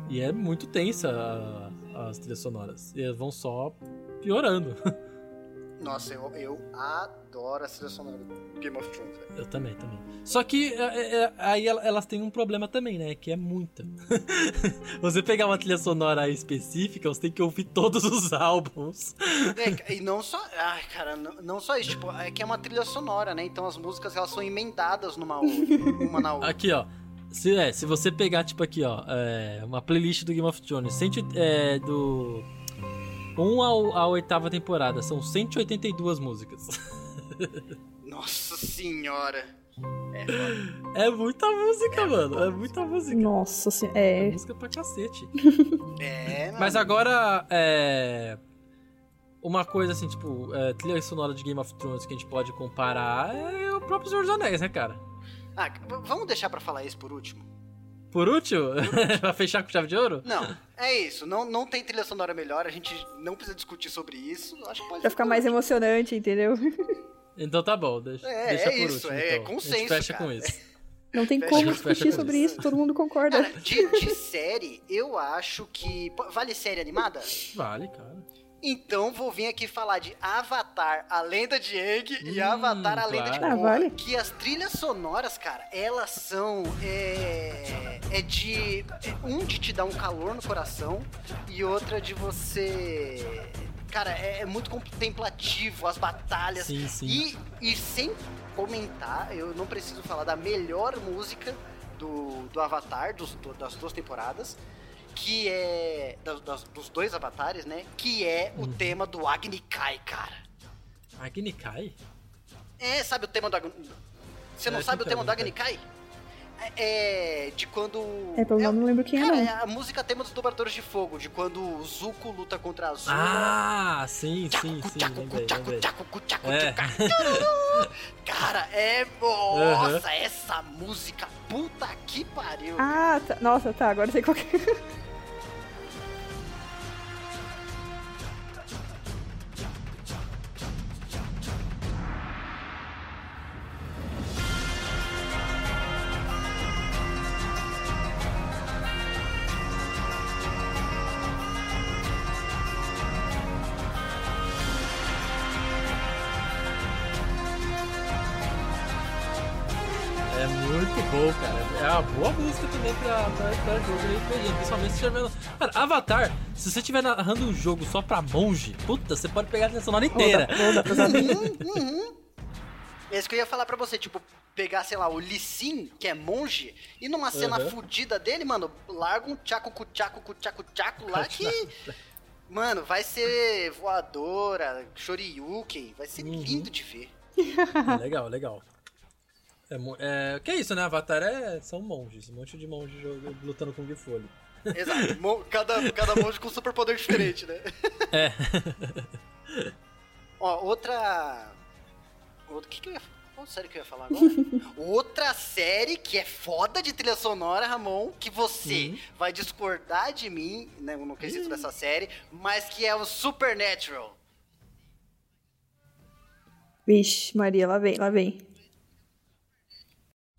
Speaker 2: E é muito tensa a- as trilhas sonoras. E elas vão só piorando.
Speaker 1: Nossa, eu, eu adoro a trilha sonora do Game of Thrones, velho.
Speaker 2: Eu também, também. Só que é, é, aí ela- elas têm um problema também, né? Que é muita. você pegar uma trilha sonora aí específica, você tem que ouvir todos os álbuns.
Speaker 1: É, e não só. Ai, cara, não, não só isso. Tipo, é que é uma trilha sonora, né? Então as músicas elas são emendadas numa outra, uma na outra.
Speaker 2: Aqui, ó. Se, é, se você pegar, tipo aqui, ó, é, uma playlist do Game of Thrones, cento, é, do 1 ao, à oitava temporada, são 182 músicas.
Speaker 1: Nossa senhora.
Speaker 2: É muita música, mano. É muita música.
Speaker 3: Nossa senhora.
Speaker 2: É
Speaker 3: É.
Speaker 2: música pra cacete.
Speaker 1: É,
Speaker 2: Mas agora, é. Uma coisa assim, tipo, é, trilha sonora de Game of Thrones que a gente pode comparar é o próprio Senhor dos Anéis, né, cara?
Speaker 1: Ah, vamos deixar pra falar isso por último?
Speaker 2: Por último, pra fechar com chave de ouro?
Speaker 1: Não, é isso. Não, não tem trilha sonora melhor, a gente não precisa discutir sobre isso. Acho que pode ser
Speaker 3: ficar mais
Speaker 1: último.
Speaker 3: emocionante, entendeu?
Speaker 2: Então tá bom, deixa,
Speaker 1: É,
Speaker 2: deixa
Speaker 1: é
Speaker 2: por
Speaker 1: isso,
Speaker 2: último.
Speaker 1: é
Speaker 2: então. A
Speaker 1: consenso,
Speaker 2: gente fecha
Speaker 1: cara.
Speaker 2: com isso.
Speaker 3: Não tem
Speaker 1: Fecha
Speaker 3: como
Speaker 2: com-
Speaker 3: discutir sobre
Speaker 2: isso.
Speaker 3: isso, todo mundo concorda.
Speaker 1: Cara, de, de série, eu acho que. Vale série animada?
Speaker 2: Vale, cara.
Speaker 1: Então vou vir aqui falar de Avatar, a lenda de Aang e
Speaker 2: Hum,
Speaker 1: Avatar, a lenda de
Speaker 2: claro.
Speaker 3: Ah,
Speaker 1: Korra.
Speaker 3: vale.
Speaker 1: Que as trilhas sonoras, cara, elas são. É, é de. é um de te dar um calor no coração e outra de você. Cara, é, é muito contemplativo as batalhas.
Speaker 2: Sim, sim.
Speaker 1: E, e sem comentar, eu não preciso falar da melhor música do, do Avatar, dos, do- das duas temporadas, que é. das- das- dos dois avatares, né? Que é
Speaker 2: Uhum.
Speaker 1: o tema do Agni Kai, cara.
Speaker 2: Agni Kai?
Speaker 1: É, sabe o tema do Agni. Você não
Speaker 2: É,
Speaker 1: sabe o tema do Agni Kai? É, é de quando.
Speaker 3: É, pelo nome não lembro quem é,
Speaker 1: cara,
Speaker 3: não.
Speaker 1: é a música tema dos Dobradores de Fogo, de quando o Zuko luta contra a Azula.
Speaker 2: Ah, sim, sim,
Speaker 1: Tchacu,
Speaker 2: sim.
Speaker 1: tchacu,
Speaker 2: Lembrei,
Speaker 1: tchacu,
Speaker 2: lembrei.
Speaker 1: tchacu, tchacu,
Speaker 2: É.
Speaker 1: tchacu. Cara, é. Nossa, essa música, puta que pariu.
Speaker 3: Ah, tá. Nossa, tá, agora eu sei qual que
Speaker 2: Vendo. Cara, Avatar, se você estiver narrando um jogo só pra monge, puta, você pode pegar a trilha sonora inteira.
Speaker 3: Pra saber.
Speaker 1: É isso que eu ia falar pra você, tipo, pegar, sei lá, o Lee Sin, que é monge, e numa cena
Speaker 2: Uhum.
Speaker 1: fudida dele, mano, larga um tchaco cu tchaco cu tchaco tchaco lá que. Mano, vai ser voadora, shoryuken, vai ser
Speaker 2: Uhum.
Speaker 1: lindo de ver.
Speaker 2: É legal, legal. É, é, que é isso, né? Avatar é, são monges, um monte de monges jogando- lutando com Fu ali.
Speaker 1: Exato, cada, cada monge com um superpoder diferente, né?
Speaker 2: É.
Speaker 1: Ó, outra. O que, que eu ia Qual série que eu ia falar agora? Outra série que é foda de trilha sonora, Ramon, que você
Speaker 2: Uhum.
Speaker 1: vai discordar de mim, né, no quesito dessa série, mas que é o Supernatural.
Speaker 3: Vixe, Maria, lá vem, lá vem.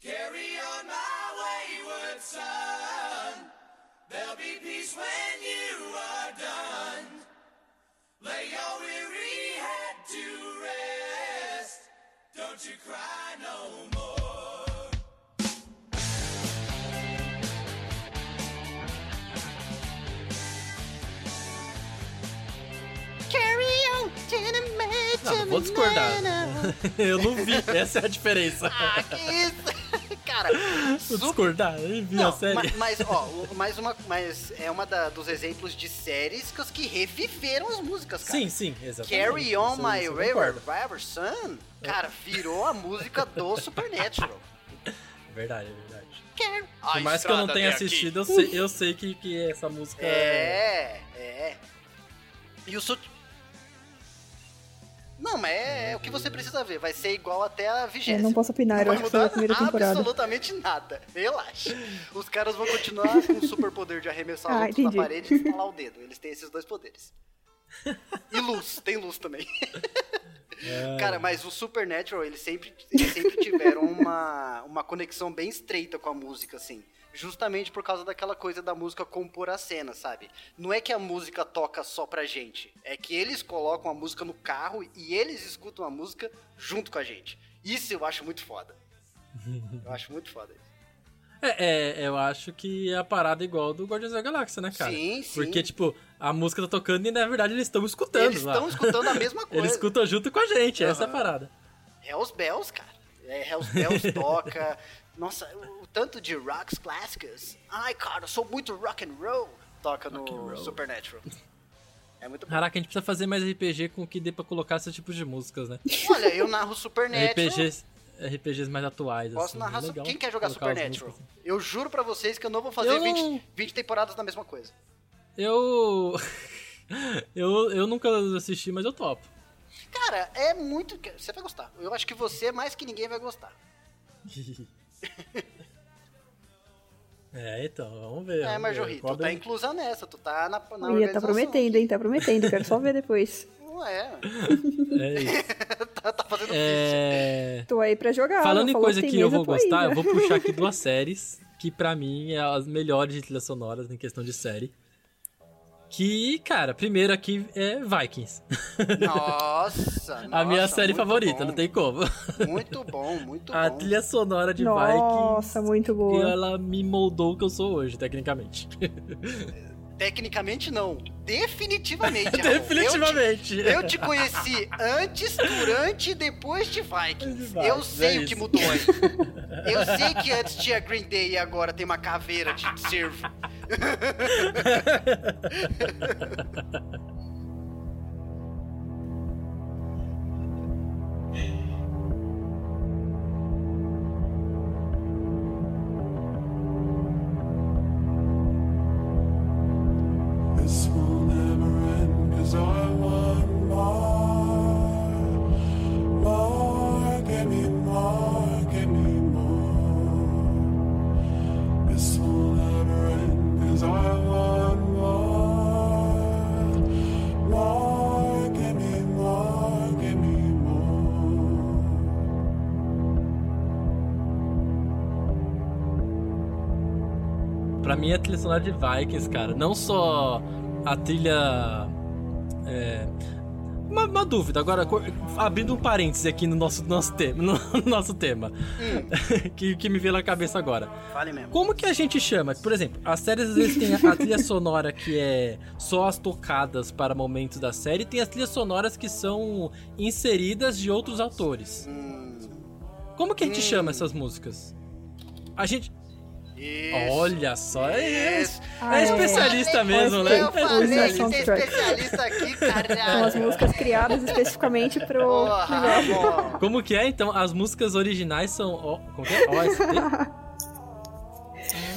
Speaker 4: Carry on my wayward son. There'll be peace when you are done. Lay your weary head to rest. Don't you cry no more.
Speaker 1: Carry on,
Speaker 2: Não, não vou discordar. Eu não vi, essa é a diferença.
Speaker 1: Ah, que isso? Cara,
Speaker 2: Vou
Speaker 1: super
Speaker 2: discordar, vi
Speaker 1: Não,
Speaker 2: a série.
Speaker 1: ma- Mas, ó, mais uma, mas é uma da- dos exemplos de séries que, os que reviveram as músicas, cara.
Speaker 2: Sim, sim, exatamente.
Speaker 1: Carry On
Speaker 2: Isso-
Speaker 1: My
Speaker 2: concordo.
Speaker 1: River Son, cara, virou a música do Supernatural.
Speaker 2: Verdade, é verdade.
Speaker 1: Carry-
Speaker 2: Por mais que eu não tenha assistido, eu sei, eu sei que, que essa música
Speaker 1: É, é. E o. Não, mas é, é o que você precisa ver. Vai ser igual até a vigésima.
Speaker 3: Eu não posso opinar, eu
Speaker 1: vai
Speaker 3: acho que a
Speaker 1: mudar
Speaker 3: primeira temporada.
Speaker 1: absolutamente nada. Relaxa. Os caras vão continuar com o super poder de arremessar os
Speaker 3: Ah,
Speaker 1: outros na parede e estalar o dedo. Eles têm esses dois poderes. E luz, tem luz também.
Speaker 2: É.
Speaker 1: Cara, mas o Supernatural, eles sempre, eles sempre tiveram uma, uma conexão bem estreita com a música, assim. Justamente por causa daquela coisa da música compor a cena, sabe? Não é que a música toca só pra gente. É que eles colocam a música no carro e eles escutam a música junto com a gente. Isso eu acho muito foda. Eu acho muito foda isso.
Speaker 2: É, é, eu acho que é a parada igual do Guardiões da Galáxia, né, cara?
Speaker 1: Sim, sim.
Speaker 2: Porque, tipo, a música tá tocando e, na verdade, eles estão escutando
Speaker 1: Eles estão escutando a mesma coisa.
Speaker 2: Eles escutam junto com a gente, essa é a parada.
Speaker 1: Hells Bells, cara. É, Hells Bells toca. Nossa, o, o tanto de rocks clássicos. Ai, cara, eu sou muito rock and roll. Toca no. Supernatural. É muito bom.
Speaker 2: Caraca, a gente precisa fazer mais RPG com o que dê pra colocar esses tipos de músicas, né?
Speaker 1: Olha, eu narro Supernatural.
Speaker 2: RPGs, RPGs mais atuais,
Speaker 1: Posso
Speaker 2: assim.
Speaker 1: narrar.
Speaker 2: é legal
Speaker 1: Quem quer jogar Supernatural?
Speaker 2: músicas.
Speaker 1: Eu juro pra vocês que eu não vou fazer
Speaker 2: Eu
Speaker 1: 20,
Speaker 2: não-
Speaker 1: 20 temporadas da mesma coisa.
Speaker 2: Eu... eu... Eu nunca assisti, mas eu topo.
Speaker 1: Cara, é muito. Você vai gostar. Eu acho que você, mais que ninguém, vai gostar.
Speaker 2: É, então, vamos ver.
Speaker 1: É, Marjorie,
Speaker 2: ver.
Speaker 1: tu tá inclusa nessa, tu tá na, na
Speaker 3: Ia, tá prometendo, hein? Tá prometendo. Quero só ver depois.
Speaker 1: Não é,
Speaker 2: É isso.
Speaker 1: tá, tá fazendo.
Speaker 2: É...
Speaker 3: Tô aí pra jogar.
Speaker 2: Falando em coisa que eu vou
Speaker 3: aí,
Speaker 2: gostar,
Speaker 3: né?
Speaker 2: eu vou puxar aqui duas séries que pra mim é as melhores de trilhas sonoras em questão de série. Que, cara, primeiro aqui é Vikings.
Speaker 1: Nossa,
Speaker 2: a minha
Speaker 1: nossa,
Speaker 2: série
Speaker 1: muito
Speaker 2: favorita,
Speaker 1: bom.
Speaker 2: não tem como.
Speaker 1: Muito bom, muito
Speaker 2: A
Speaker 1: bom.
Speaker 2: trilha sonora de
Speaker 3: Nossa, muito
Speaker 2: Vikings,
Speaker 3: boa.
Speaker 2: ela me moldou o que eu sou hoje, tecnicamente.
Speaker 1: Tecnicamente não. Definitivamente.
Speaker 2: Definitivamente.
Speaker 1: Eu te, eu te conheci antes, durante e depois de Vikings. Eu sei
Speaker 2: é
Speaker 1: o que mudou aí. Eu sei que antes tinha Green Day e agora tem uma caveira de cervo.
Speaker 2: a trilha sonora de Vikings, cara, não só a trilha. É. Uma, uma dúvida, agora, abrindo um parêntese aqui no nosso, nosso tema, no nosso tema que, que me veio na cabeça agora.
Speaker 1: Fale mesmo.
Speaker 2: Como que a gente chama? Por exemplo, as séries às vezes tem a trilha sonora que é só as tocadas para momentos da série, e tem as trilhas sonoras que são inseridas de outros autores.
Speaker 1: Hum,
Speaker 2: Como que a gente chama essas músicas? A gente.
Speaker 1: Isso.
Speaker 2: Olha só, é,
Speaker 1: Isso.
Speaker 3: Ah,
Speaker 2: é
Speaker 3: é.
Speaker 2: especialista mesmo, né?
Speaker 1: Eu falei que tem especialista aqui,
Speaker 3: São as
Speaker 1: caralho.
Speaker 3: músicas criadas especificamente pro.
Speaker 1: Porra.
Speaker 2: Como que é, então? As músicas originais são. como que é? OST?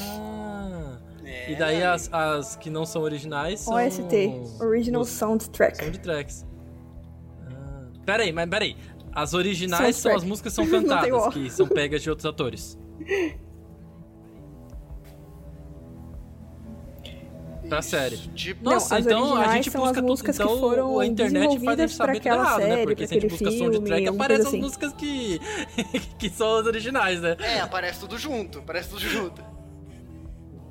Speaker 2: Ah,
Speaker 1: É,
Speaker 2: e daí as, as que não são originais são.
Speaker 3: OST, Original
Speaker 2: os
Speaker 3: Soundtrack.
Speaker 2: Soundtracks. Ah, peraí, mas peraí. As originais são
Speaker 3: Soundtrack.
Speaker 2: as músicas que são cantadas, que são pegas de outros atores. Pra série.
Speaker 1: Tipo,
Speaker 3: Não,
Speaker 2: Nossa,
Speaker 3: as
Speaker 2: então a gente
Speaker 3: são
Speaker 2: busca tudo.
Speaker 3: músicas que
Speaker 2: Então
Speaker 3: foram
Speaker 2: a internet faz tudo
Speaker 3: aquela
Speaker 2: errado, né?
Speaker 3: série,
Speaker 2: Porque
Speaker 3: pra
Speaker 2: se a gente busca soundtrack,
Speaker 3: filme, alguma
Speaker 2: aparecem
Speaker 3: coisa
Speaker 2: as
Speaker 3: assim.
Speaker 2: músicas que, que são as originais, né?
Speaker 1: é, aparece tudo junto, aparece tudo junto.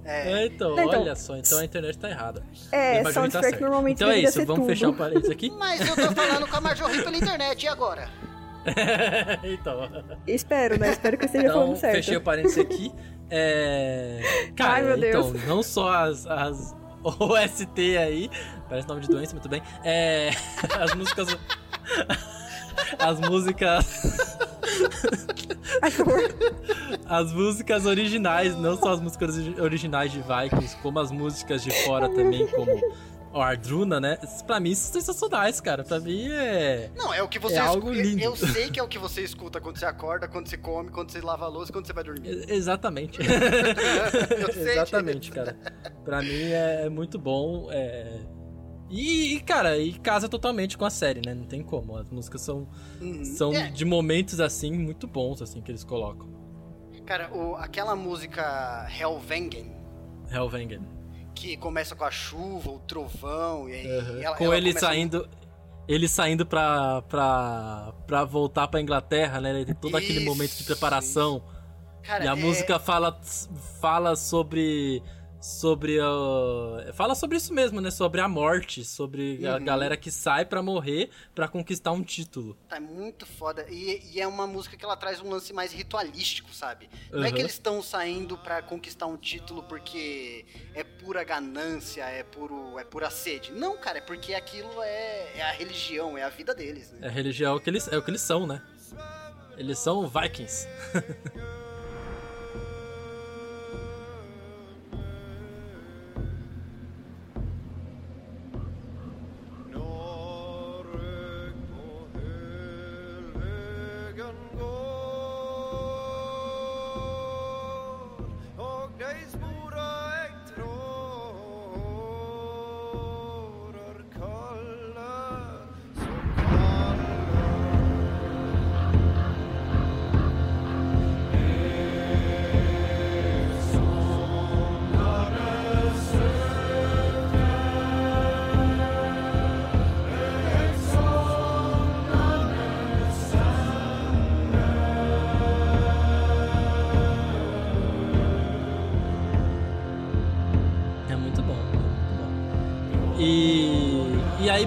Speaker 2: É, então,
Speaker 3: Não, então-
Speaker 2: olha só, então a internet tá errada.
Speaker 3: É,
Speaker 2: tá
Speaker 3: soundtrack
Speaker 2: certa.
Speaker 3: normalmente
Speaker 2: Então é isso,
Speaker 3: ser
Speaker 2: vamos
Speaker 3: tudo.
Speaker 2: fechar o parênteses aqui.
Speaker 1: Mas eu tô falando com a Marjorie pela internet, e agora?
Speaker 2: então,
Speaker 3: Espero, né? Espero que eu esteja
Speaker 2: então
Speaker 3: falando certo.
Speaker 2: fechei o parênteses aqui. É... Cara,
Speaker 3: Ai, meu Deus.
Speaker 2: então, não só as, as OST aí, parece nome de doença, muito bem. É... As músicas... As músicas... As músicas originais, não só as músicas origi- originais de Vikings, como as músicas de fora também, como o Ardruna, né? Pra mim, são sensacionais, cara. Pra mim é.
Speaker 1: Não, é o que você
Speaker 2: É
Speaker 1: escu-
Speaker 2: algo lindo.
Speaker 1: Eu sei que é o que você escuta quando você acorda, quando você come, quando você lava a louça, quando você vai dormir.
Speaker 2: E- Exatamente.
Speaker 1: Eu sei
Speaker 2: Exatamente, cara. Pra mim é, é muito bom. é. E, e, cara, e casa totalmente com a série, né? Não tem como. As músicas são,
Speaker 1: Uhum.
Speaker 2: são
Speaker 1: É,
Speaker 2: de momentos assim muito bons, assim, que eles colocam.
Speaker 1: cara, o- aquela música Hellvengen,
Speaker 2: Hellvengen.
Speaker 1: Que começa com a chuva, o trovão, e aí
Speaker 2: Uhum.
Speaker 1: ela,
Speaker 2: com
Speaker 1: ela
Speaker 2: ele saindo. Ele saindo pra, pra, pra voltar pra Inglaterra, né? Ele tem todo aquele
Speaker 1: Isso,
Speaker 2: momento de preparação.
Speaker 1: Cara,
Speaker 2: e a
Speaker 1: é-
Speaker 2: música fala, fala sobre. Sobre. a- fala sobre isso mesmo, né? Sobre a morte. Sobre a
Speaker 1: Uhum.
Speaker 2: galera que sai pra morrer pra conquistar um título.
Speaker 1: Tá muito foda. E, e é uma música que ela traz um lance mais ritualístico, sabe? Não é
Speaker 2: Uhum.
Speaker 1: que eles estão saindo pra conquistar um título porque é pura ganância, é puro, é pura sede. Não, cara, é porque aquilo é, é a religião, é a vida deles,
Speaker 2: É
Speaker 1: né?
Speaker 2: a religião é o que eles, é o que eles são, né? Eles são vikings. days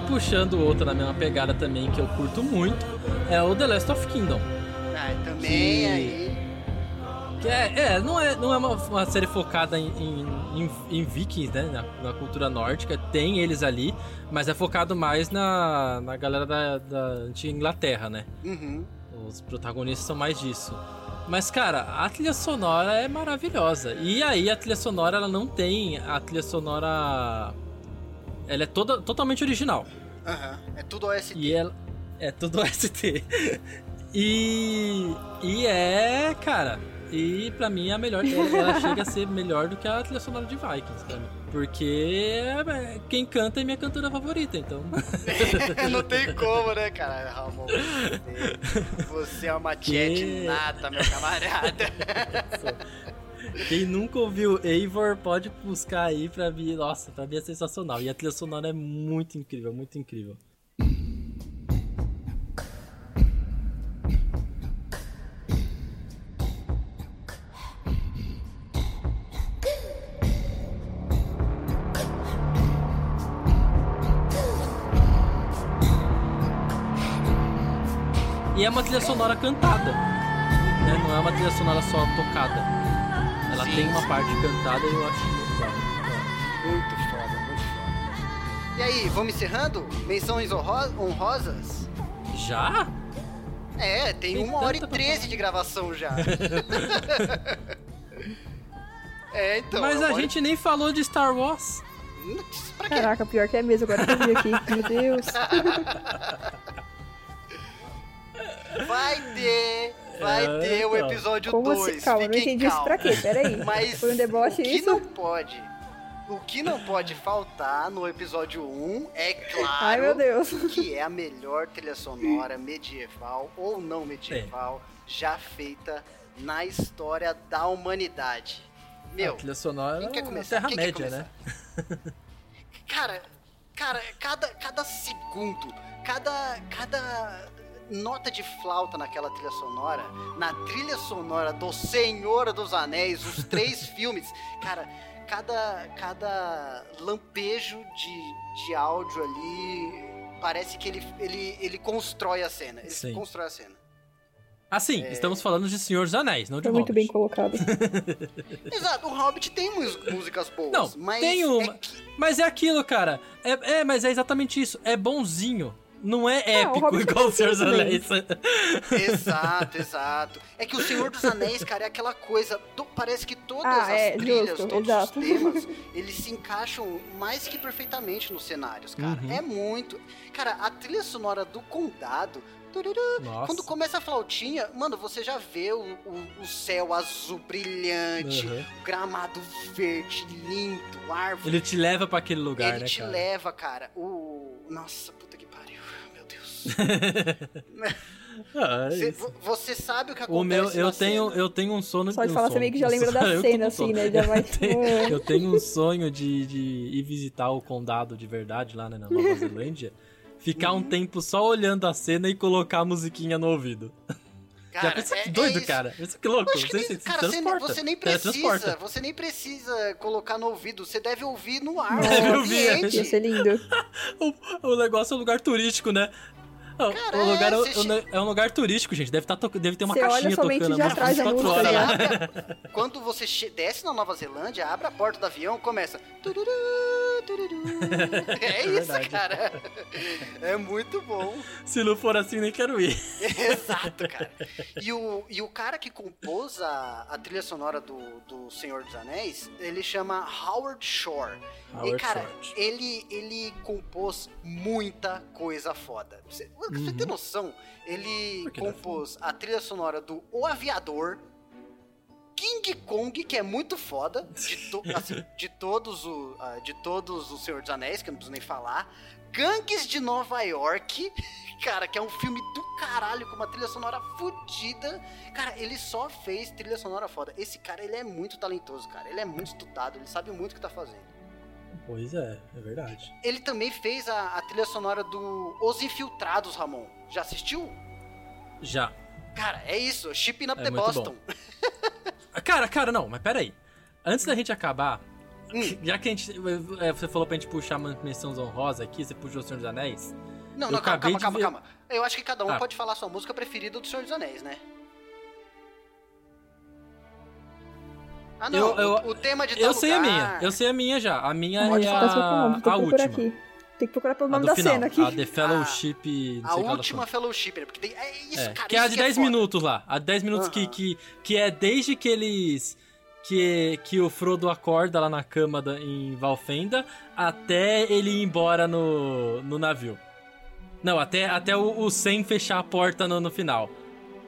Speaker 2: puxando outra na mesma pegada também, que eu curto muito, é o The Last of Kingdom.
Speaker 1: Ah, também
Speaker 2: Que-
Speaker 1: aí.
Speaker 2: Que é, é, não é, não é uma, uma série focada em, em, em- em vikings, né? Na, na cultura nórdica, tem eles ali, mas é focado mais na, na galera da, da antiga Inglaterra, né?
Speaker 1: Uhum.
Speaker 2: Os protagonistas são mais disso. Mas, cara, a trilha sonora é maravilhosa. E aí, a trilha sonora, ela não tem a trilha sonora. Ela é toda, totalmente original.
Speaker 1: Aham. É tudo OST.
Speaker 2: E ela. É tudo ST. E. E é, cara. E pra mim a melhor. Ela chega a ser melhor do que a trilha sonora de Vikings, pra mim. Porque é, quem canta é minha cantora favorita, então.
Speaker 1: Não tem como, né, cara? Ramon, você, você é uma
Speaker 2: Que-
Speaker 1: tiete nata, meu camarada.
Speaker 2: Quem nunca ouviu Eivor pode buscar aí pra mim. Nossa, pra mim é sensacional. E a trilha sonora é muito incrível, muito incrível. E é uma trilha sonora cantada. Né? Não é uma trilha sonora só tocada. Tem uma parte cantada e eu acho muito legal.
Speaker 1: Muito foda, muito foda. E aí, vamos encerrando? Menções honro- honrosas?
Speaker 2: Já?
Speaker 1: É, tem
Speaker 2: Tem
Speaker 1: uma hora e treze de gravação já. é, então.
Speaker 2: Mas
Speaker 1: é
Speaker 2: a gente nem falou de Star Wars.
Speaker 1: Pra quê?
Speaker 3: Caraca, pior que é mesmo, agora que eu vi aqui. Meu Deus.
Speaker 1: Vai ter, vai
Speaker 2: É,
Speaker 1: ter o
Speaker 2: então.
Speaker 1: episódio
Speaker 3: Como
Speaker 1: 2.
Speaker 3: assim? Calma, não entendi isso pra quê? Peraí.
Speaker 1: Mas
Speaker 3: Foi um deboche
Speaker 1: o que
Speaker 3: isso?
Speaker 1: não pode, o que não pode faltar no episódio 1 é claro
Speaker 3: Ai, meu Deus.
Speaker 1: que é a melhor trilha sonora medieval ou não medieval já feita na história da humanidade.
Speaker 2: a
Speaker 1: Meu,
Speaker 2: trilha sonora
Speaker 1: quem quer
Speaker 2: é
Speaker 1: começar? Quem quer
Speaker 2: Terra-média, né?
Speaker 1: cara, cara, cada, cada segundo, cada, cada nota de flauta naquela trilha sonora, na trilha sonora do Senhor dos Anéis, os três filmes, cara, cada, cada lampejo de, de áudio ali parece que ele, ele, ele constrói a cena. Ele
Speaker 2: Sim.
Speaker 1: constrói a cena.
Speaker 2: Assim,
Speaker 1: É.
Speaker 2: estamos falando de Senhor dos Anéis, não de
Speaker 3: Foi muito bem
Speaker 2: Hobbit.
Speaker 3: colocado.
Speaker 1: Exato, o Hobbit tem músicas boas,
Speaker 2: Não,
Speaker 1: mas
Speaker 2: tem
Speaker 1: é
Speaker 2: uma.
Speaker 1: que-
Speaker 2: Mas é aquilo, cara. É, é, mas é exatamente isso. É bonzinho. Não é
Speaker 3: o
Speaker 2: épico
Speaker 3: é
Speaker 2: igual o Senhor dos Anéis.
Speaker 1: Exato, exato. É que o Senhor dos Anéis, cara, é aquela coisa. do- parece que todas
Speaker 3: Ah,
Speaker 1: as
Speaker 3: é,
Speaker 1: trilhas,
Speaker 3: justo,
Speaker 1: todos
Speaker 3: exato.
Speaker 1: os temas, eles se encaixam mais que perfeitamente nos cenários, cara.
Speaker 2: Uhum.
Speaker 1: É muito. Cara, a trilha sonora do condado.
Speaker 2: Nossa.
Speaker 1: Quando começa a flautinha, mano, você já vê o, o, o céu azul brilhante,
Speaker 2: Uhum.
Speaker 1: o gramado verde, lindo, árvore.
Speaker 2: Ele te leva pra aquele lugar,
Speaker 1: Ele
Speaker 2: né,
Speaker 1: te
Speaker 2: cara?
Speaker 1: leva, cara. O. Nossa, Você,
Speaker 2: isso.
Speaker 1: vo- você sabe o que acontece
Speaker 2: O meu, eu
Speaker 1: na
Speaker 2: tenho,
Speaker 1: cena.
Speaker 2: eu tenho um sono
Speaker 3: Só de
Speaker 2: um
Speaker 3: falar, você meio que já lembra da
Speaker 2: Eu
Speaker 3: cena, assim, né? Já vai,
Speaker 2: Eu tenho,
Speaker 3: tipo,
Speaker 2: eu tenho um sonho de, de ir visitar o condado de verdade lá né, na Nova Zelândia. Ficar
Speaker 1: Uhum.
Speaker 2: um tempo só olhando a cena e colocar a musiquinha no ouvido. Já pensou que doido,
Speaker 1: isso.
Speaker 2: cara? Isso que louco.
Speaker 1: Que
Speaker 2: Você
Speaker 1: nem-
Speaker 2: se
Speaker 1: cara, você, nem-
Speaker 2: transporta.
Speaker 1: você nem
Speaker 2: Teletransporta.
Speaker 1: precisa, você nem precisa colocar no ouvido, você deve ouvir no ar,
Speaker 2: Deve ouvir, é.
Speaker 3: ia ser lindo.
Speaker 2: O, o negócio é um lugar turístico, né?
Speaker 1: Cara,
Speaker 2: o lugar é,
Speaker 1: é,
Speaker 2: é um lugar turístico, gente. Deve, tá to- deve ter uma caixinha tocando
Speaker 3: já
Speaker 2: a
Speaker 3: atrás da
Speaker 2: 24
Speaker 3: música,
Speaker 2: horas
Speaker 3: né?
Speaker 1: a- quando você che- desce na Nova Zelândia, abre a porta do avião, começa. tururu, tururu. É isso,
Speaker 2: verdade.
Speaker 1: cara. É muito bom.
Speaker 2: Se não for assim, nem quero ir.
Speaker 1: Exato, cara. E o, e o cara que compôs a, a trilha sonora do, do Senhor dos Anéis, ele chama Howard Shore. e,
Speaker 2: Howard
Speaker 1: cara,
Speaker 2: Shore.
Speaker 1: ele, ele compôs muita coisa foda. Você, você tem noção? Ele compôs a trilha sonora do O Aviador, King Kong, que é muito foda, de, to- assim, de todos o, ah, de todos os Senhor dos Anéis, que eu não preciso nem falar. Gangues de Nova York, cara, que é um filme do caralho com uma trilha sonora fodida. Cara, ele só fez trilha sonora foda. Esse cara, ele é muito talentoso, cara. Ele é muito estudado, ele sabe muito o que tá fazendo.
Speaker 2: Pois é, é verdade.
Speaker 1: Ele também fez a, a trilha sonora do Os Infiltrados, Ramon. Já assistiu?
Speaker 2: Já.
Speaker 1: Cara, é isso, Shipping Up
Speaker 2: É
Speaker 1: the Boston.
Speaker 2: Cara, cara, não, mas pera aí. Antes da gente acabar, Já que a gente. é, Você falou pra gente puxar uma menção honrosa aqui, você puxou o Senhor dos Anéis.
Speaker 1: Não,
Speaker 2: Eu
Speaker 1: não, calma, calma,
Speaker 2: de
Speaker 1: calma. Eu acho que cada um
Speaker 2: Ah.
Speaker 1: pode falar sua música preferida do Senhor dos Anéis, né? Ah, não.
Speaker 2: Eu- eu-
Speaker 1: o, o tema de
Speaker 2: Eu
Speaker 1: tal
Speaker 2: sei a
Speaker 1: lugar-
Speaker 2: minha, eu sei a minha já. A minha é a,
Speaker 3: tem que
Speaker 2: a
Speaker 3: procurar
Speaker 2: última.
Speaker 3: aqui. Tem que procurar pelo
Speaker 2: A
Speaker 3: nome
Speaker 2: do
Speaker 3: da
Speaker 2: final.
Speaker 3: cena aqui.
Speaker 2: A The Fellowship. não
Speaker 1: A
Speaker 2: sei que
Speaker 1: última. Fellowship, né? Porque tem, é isso,
Speaker 2: É,
Speaker 1: cara.
Speaker 2: que é a de
Speaker 1: que
Speaker 2: 10
Speaker 1: foda.
Speaker 2: minutos lá. A de 10 minutos que,
Speaker 1: Aham.
Speaker 2: que, que é desde que eles. Que, que o Frodo acorda lá na cama da- em Valfenda até ele ir embora no, no navio. Não, até, até o, o Sam fechar a porta no, no final.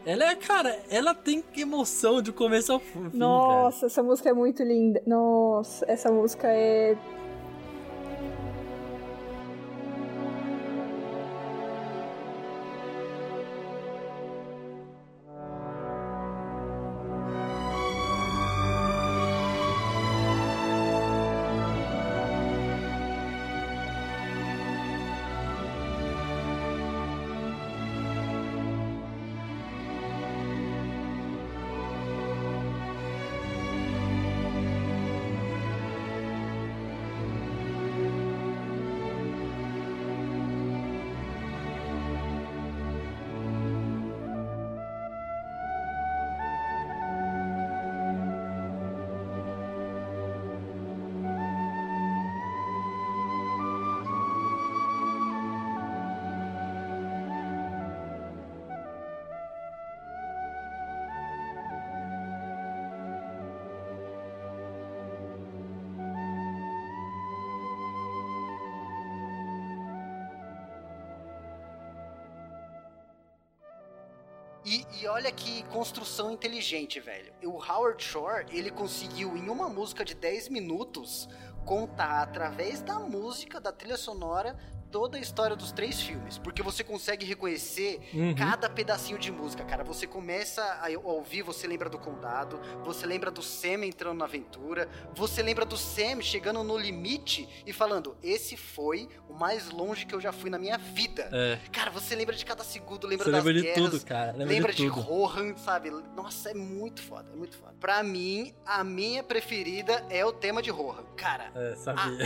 Speaker 2: Ela é, cara, ela tem emoção de começo ao fim.
Speaker 3: Nossa, essa música é muito linda. Nossa, essa música é.
Speaker 1: Olha que construção inteligente, velho. O Howard Shore, ele conseguiu, em uma música de 10 minutos, contar através da música, da trilha sonora, toda a história dos três filmes. Porque você consegue reconhecer
Speaker 2: Uhum.
Speaker 1: cada pedacinho de música, cara. Você começa a ouvir, você lembra do condado, você lembra do Sam entrando na aventura, você lembra do Sam chegando no limite e falando: Esse foi o mais longe que eu já fui na minha vida.
Speaker 2: É,
Speaker 1: Cara, você lembra de cada segundo, lembra
Speaker 2: você
Speaker 1: das
Speaker 2: lembra de
Speaker 1: guerras,
Speaker 2: tudo, cara. Lembra,
Speaker 1: lembra
Speaker 2: de
Speaker 1: de. Rohan, sabe? Nossa, é muito foda, é muito foda. Pra mim, a minha preferida é o tema de Rohan. Cara,
Speaker 2: É, sabia.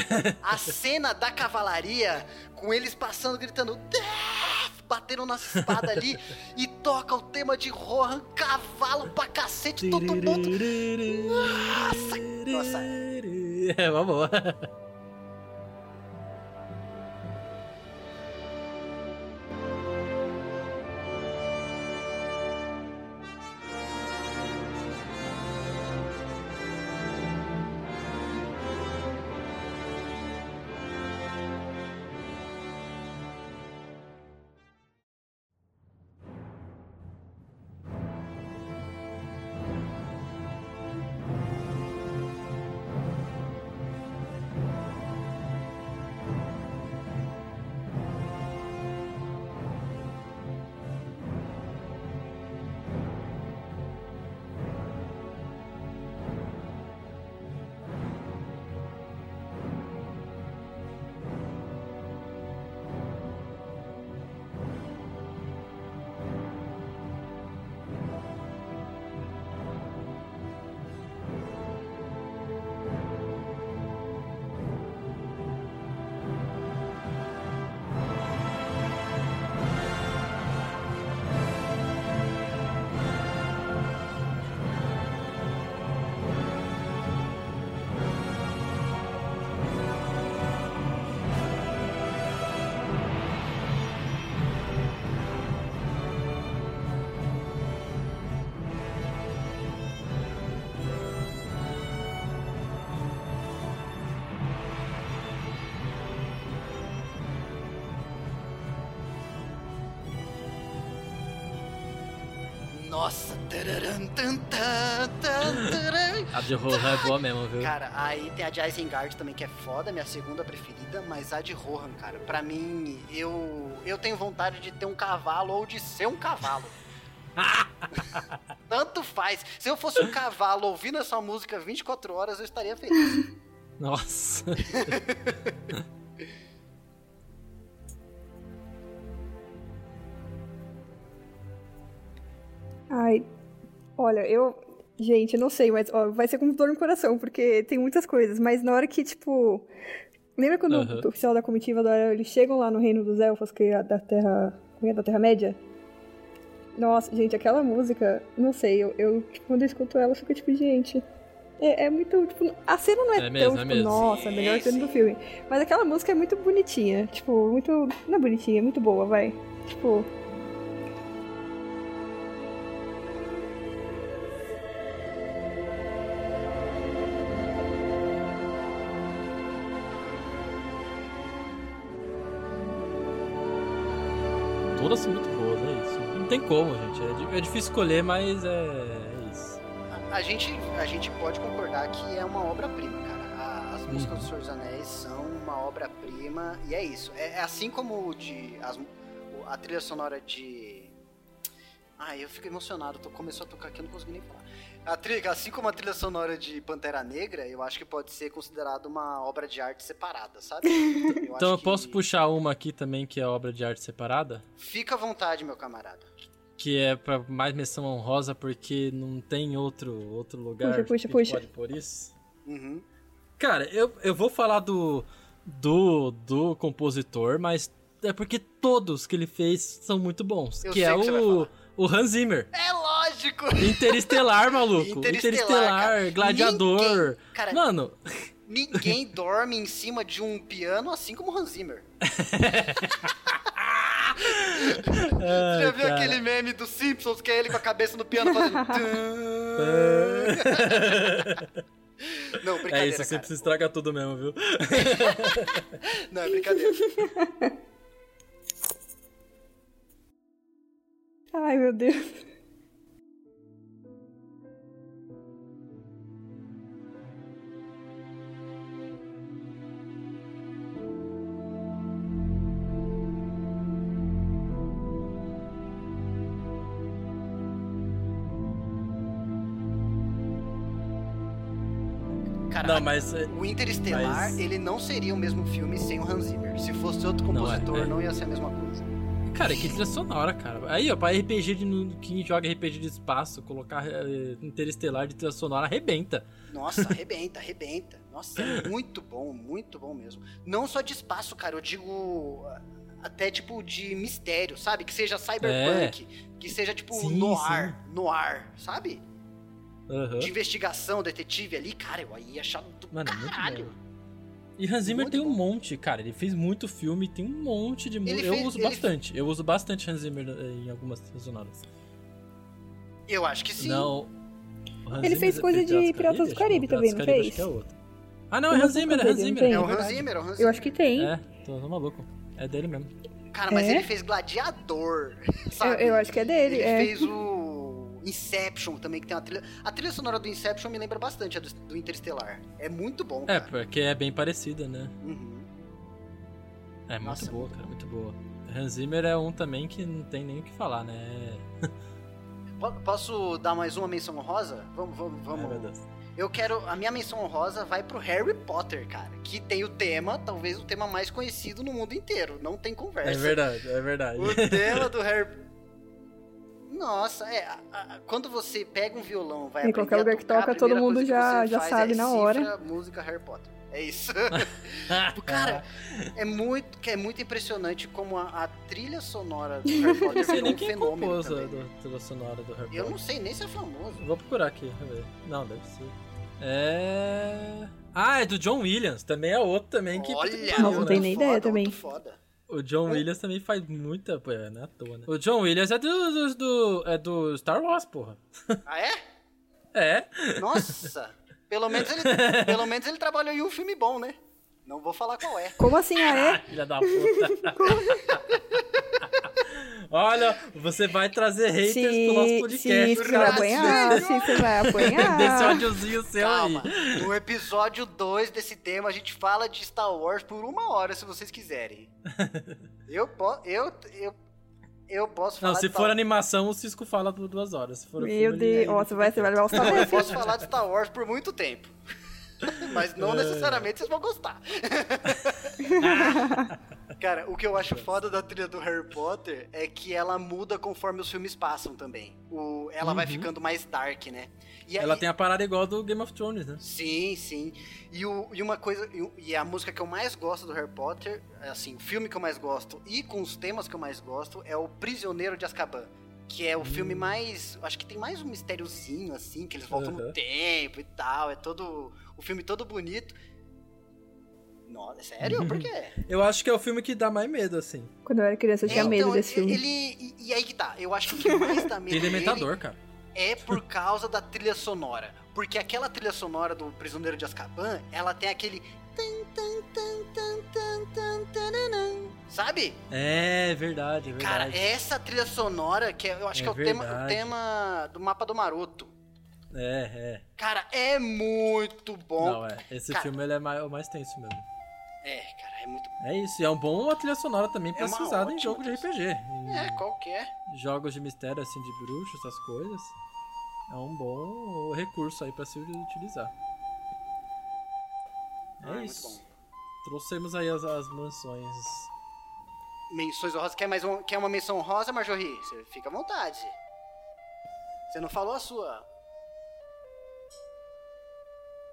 Speaker 1: a cena da cavalaria, com eles passando, gritando Death! Batendo na espada ali e toca o tema de Rohan, cavalo pra cacete, todo mundo. Nossa, nossa.
Speaker 2: É, uma de Rohan é boa mesmo, viu?
Speaker 1: Cara, aí tem a de Isengard também, que é foda, minha segunda preferida, mas a de Rohan, cara, pra mim, eu, eu tenho vontade de ter um cavalo ou de ser um cavalo. Tanto faz. Se eu fosse um cavalo ouvindo essa música 24 horas, eu estaria feliz.
Speaker 2: Nossa.
Speaker 3: Ai, olha, eu Gente, não sei, mas ó, vai ser com dor no coração, porque tem muitas coisas. Mas na hora que, tipo. Lembra quando
Speaker 2: Aham.
Speaker 3: o oficial da comitiva da eles chegam lá no reino dos elfos, que é da Terra. é? Da Terra-média? Nossa, gente, aquela música, não sei, eu, eu, tipo, quando eu escuto ela, eu fico tipo, gente. É, é muito, tipo, a cena não é,
Speaker 2: É
Speaker 3: tão,
Speaker 2: é
Speaker 3: tipo,
Speaker 2: mesmo.
Speaker 3: nossa, a melhor cena do filme. Mas aquela música é muito bonitinha, tipo, muito. Não é bonitinha, é muito boa, vai. Tipo,
Speaker 2: como, gente. É, é difícil escolher, mas é, é isso.
Speaker 1: A, a gente, a gente pode concordar que é uma obra-prima, cara. A- as músicas
Speaker 2: Uhum.
Speaker 1: do Senhor dos Anéis são uma obra-prima e é isso. É, é assim como de as- a trilha sonora de Ai, eu fico emocionado, tô, começou a tocar aqui, eu não consegui nem falar. A trilha, assim como a trilha sonora de Pantera Negra, eu acho que pode ser considerado uma obra de arte separada, sabe? Eu
Speaker 2: Então eu posso
Speaker 1: que-
Speaker 2: puxar uma aqui também, que é obra de arte separada.
Speaker 1: Fica à vontade, meu camarada.
Speaker 2: Que é pra mais menção honrosa, porque não tem outro, outro lugar
Speaker 3: Puxa, puxa,
Speaker 2: que a gente
Speaker 3: puxa.
Speaker 2: pode pôr isso.
Speaker 1: Uhum.
Speaker 2: Cara, eu, eu vou falar do, do, do compositor, mas é porque todos que ele fez são muito bons.
Speaker 1: Eu
Speaker 2: que
Speaker 1: sei
Speaker 2: é
Speaker 1: o que você vai
Speaker 2: o, o Hans Zimmer.
Speaker 1: É lógico!
Speaker 2: Interestelar, maluco.
Speaker 1: Interestelar, cara.
Speaker 2: Gladiador.
Speaker 1: Ninguém- cara,
Speaker 2: Mano,
Speaker 1: Ninguém dorme em cima de um piano assim como Hans Zimmer.
Speaker 2: ai,
Speaker 1: Já viu
Speaker 2: cara.
Speaker 1: aquele meme dos Simpsons que é ele com a cabeça no piano fazendo. Não, brincadeira.
Speaker 2: É isso, sempre se estraga tudo mesmo, viu?
Speaker 1: Não, é brincadeira.
Speaker 3: ai meu Deus.
Speaker 2: Não, mas é,
Speaker 1: o Interestelar,
Speaker 2: mas-
Speaker 1: ele não seria o mesmo filme sem o Hans Zimmer. Se fosse outro
Speaker 2: Não, é,
Speaker 1: compositor,
Speaker 2: é.
Speaker 1: não ia ser a mesma coisa.
Speaker 2: Cara, que trilha sonora, cara. Aí, ó, pra RPG de quem joga RPG de espaço, colocar eh, Interestelar de trilha sonora arrebenta.
Speaker 1: Nossa, arrebenta, arrebenta. Nossa, é muito bom, muito bom mesmo. Não só de espaço, cara, eu digo até tipo de mistério, sabe? Que seja cyberpunk, que seja tipo
Speaker 2: É. Sim,
Speaker 1: noir, noir, sabe?
Speaker 2: Aham.
Speaker 1: De investigação, detetive ali, cara, eu aí ia achar do
Speaker 2: Mano, é
Speaker 1: caralho.
Speaker 2: E Hans Zimmer
Speaker 1: Muito
Speaker 2: tem um
Speaker 1: bom.
Speaker 2: monte, cara. Ele fez muito filme, tem um monte de música. Eu
Speaker 1: fez-
Speaker 2: uso bastante. Eu uso bastante Hans Zimmer eh, em algumas sonoras.
Speaker 1: Eu acho que sim.
Speaker 2: Não.
Speaker 3: Ele
Speaker 2: Zimmer
Speaker 3: fez
Speaker 2: é
Speaker 3: coisa de Piratas do Caribe também, não fez?
Speaker 2: Acho que é outro. Ah, não,
Speaker 3: Eu
Speaker 2: é Hans Zimmer, é Hans Zimmer.
Speaker 1: É o
Speaker 2: é
Speaker 1: Hans. Zimmer, é o Hans
Speaker 3: Eu
Speaker 1: Zimmer.
Speaker 3: acho que tem.
Speaker 2: É, tô maluco. É dele mesmo.
Speaker 1: Cara, mas
Speaker 3: É?
Speaker 1: ele fez Gladiador,
Speaker 3: Eu,
Speaker 1: sabe?
Speaker 3: eu acho que é dele.
Speaker 1: Ele
Speaker 3: é.
Speaker 1: fez o Inception também, que tem uma trilha... A trilha sonora do Inception me lembra bastante a do, do Interestelar. É muito bom,
Speaker 2: É,
Speaker 1: cara.
Speaker 2: porque é bem parecida, né?
Speaker 1: Uhum.
Speaker 2: É muito
Speaker 1: Nossa,
Speaker 2: boa,
Speaker 1: muito
Speaker 2: cara, muito boa. Hans Zimmer é um também que não tem nem o que falar, né?
Speaker 1: Po- Posso dar mais uma menção honrosa? Vamos, vamos, vamos.
Speaker 2: Deus.
Speaker 1: Eu quero. A minha menção honrosa vai pro Harry Potter, cara. Que tem o tema, talvez o tema mais conhecido no mundo inteiro. Não tem conversa.
Speaker 2: É verdade, é verdade.
Speaker 1: O tema do Harry. Nossa, é. a- a- quando você pega um violão, vai
Speaker 3: Em qualquer lugar que
Speaker 1: tocar, a
Speaker 3: toca, todo mundo
Speaker 1: que
Speaker 3: já-
Speaker 1: você
Speaker 3: já sabe
Speaker 1: é
Speaker 3: na
Speaker 1: cifra
Speaker 3: hora.
Speaker 1: música Harry Potter. É isso. Cara, é muito, que é muito impressionante como a, a trilha sonora do Harry
Speaker 2: Eu
Speaker 1: Potter
Speaker 2: não sei nem
Speaker 1: um
Speaker 2: quem
Speaker 1: fenômeno
Speaker 2: compôs a
Speaker 1: também.
Speaker 2: do- trilha sonora do Harry
Speaker 1: Eu
Speaker 2: Potter.
Speaker 1: não sei nem se é famoso.
Speaker 2: Vou procurar aqui, eu. Não, deve ser. É. Ah, é do John Williams. Também é outro também que.
Speaker 1: Olha,
Speaker 2: que
Speaker 3: Não, não
Speaker 2: né?
Speaker 3: tem nem
Speaker 1: foda,
Speaker 3: ideia também.
Speaker 1: Foda.
Speaker 2: O John Williams também faz muita. Pô, é, não é toa, né? O John Williams é do, do, do- é do Star Wars, porra.
Speaker 1: Ah, é?
Speaker 2: É.
Speaker 1: Nossa! pelo, menos ele, pelo menos ele trabalhou em um filme bom, né? Não vou falar qual é.
Speaker 3: Como assim, ah, é?
Speaker 2: Filha da puta. Olha, você vai trazer haters pro nosso
Speaker 3: Se, se
Speaker 2: podcast,
Speaker 3: você vai
Speaker 2: cara.
Speaker 3: apanhar, se você vai
Speaker 2: Desse
Speaker 3: apanhar.
Speaker 2: ódiozinho seu
Speaker 1: Calma.
Speaker 2: aí.
Speaker 1: No episódio 2 desse tema, a gente fala de Star Wars por uma hora, se vocês quiserem. Eu, po eu, eu, eu posso falar
Speaker 2: Não, se for
Speaker 1: Star...
Speaker 2: animação, o Cisco fala por duas horas. Se for
Speaker 3: Meu Deus. Ó, você vai, você vai levar o
Speaker 1: Eu
Speaker 3: saber.
Speaker 1: posso falar de Star Wars por muito tempo. Mas
Speaker 2: É.
Speaker 1: não necessariamente vocês vão gostar. Cara, o que eu acho foda da trilha do Harry Potter é que ela muda conforme os filmes passam também. O, ela vai ficando mais dark, né? E
Speaker 2: Ela
Speaker 1: aí-
Speaker 2: tem a parada igual do Game of Thrones, né?
Speaker 1: Sim, sim. E, o, e uma coisa. e- a música que eu mais gosto do Harry Potter, assim, o filme que eu mais gosto e com os temas que eu mais gosto é o Prisioneiro de Azkaban. Que é o filme mais. Acho que tem mais um mistériozinho, assim, que eles voltam
Speaker 2: Aham.
Speaker 1: no tempo e tal. É todo. O filme todo bonito. Nossa, sério? Por quê?
Speaker 2: Eu acho que é o filme que dá mais medo, assim.
Speaker 3: Quando eu era criança, eu tinha
Speaker 1: É,
Speaker 3: medo
Speaker 1: então,
Speaker 3: desse filme.
Speaker 1: Ele. E, aí que tá. Eu acho que o que mais dá medo.
Speaker 2: Tem
Speaker 1: nele
Speaker 2: Dementador, cara.
Speaker 1: é por causa da trilha sonora. Porque aquela trilha sonora do Prisioneiro de Azkaban, ela tem aquele. Sabe?
Speaker 2: É verdade, é
Speaker 1: Cara,
Speaker 2: verdade.
Speaker 1: essa trilha sonora, que eu acho
Speaker 2: É
Speaker 1: que é o tema, o tema do mapa do Maroto.
Speaker 2: É,
Speaker 1: Cara, é muito
Speaker 2: é.
Speaker 1: bom.
Speaker 2: Não, é. Esse
Speaker 1: Cara-
Speaker 2: filme ele é mais, o mais tenso mesmo.
Speaker 1: É, cara, é muito
Speaker 2: É isso, e é um bom uma trilha sonora também pra
Speaker 1: É
Speaker 2: ser usada em jogo de RPG.
Speaker 1: É, qualquer.
Speaker 2: jogos de mistério, assim, de bruxo, essas coisas. É um bom recurso aí pra se utilizar.
Speaker 1: Ah,
Speaker 2: É isso. Trouxemos aí as, as mansões.
Speaker 1: Menções honrosas. Quer, mais um, quer uma menção honrosa, Marjorie? Você fica à vontade. Você não falou a sua.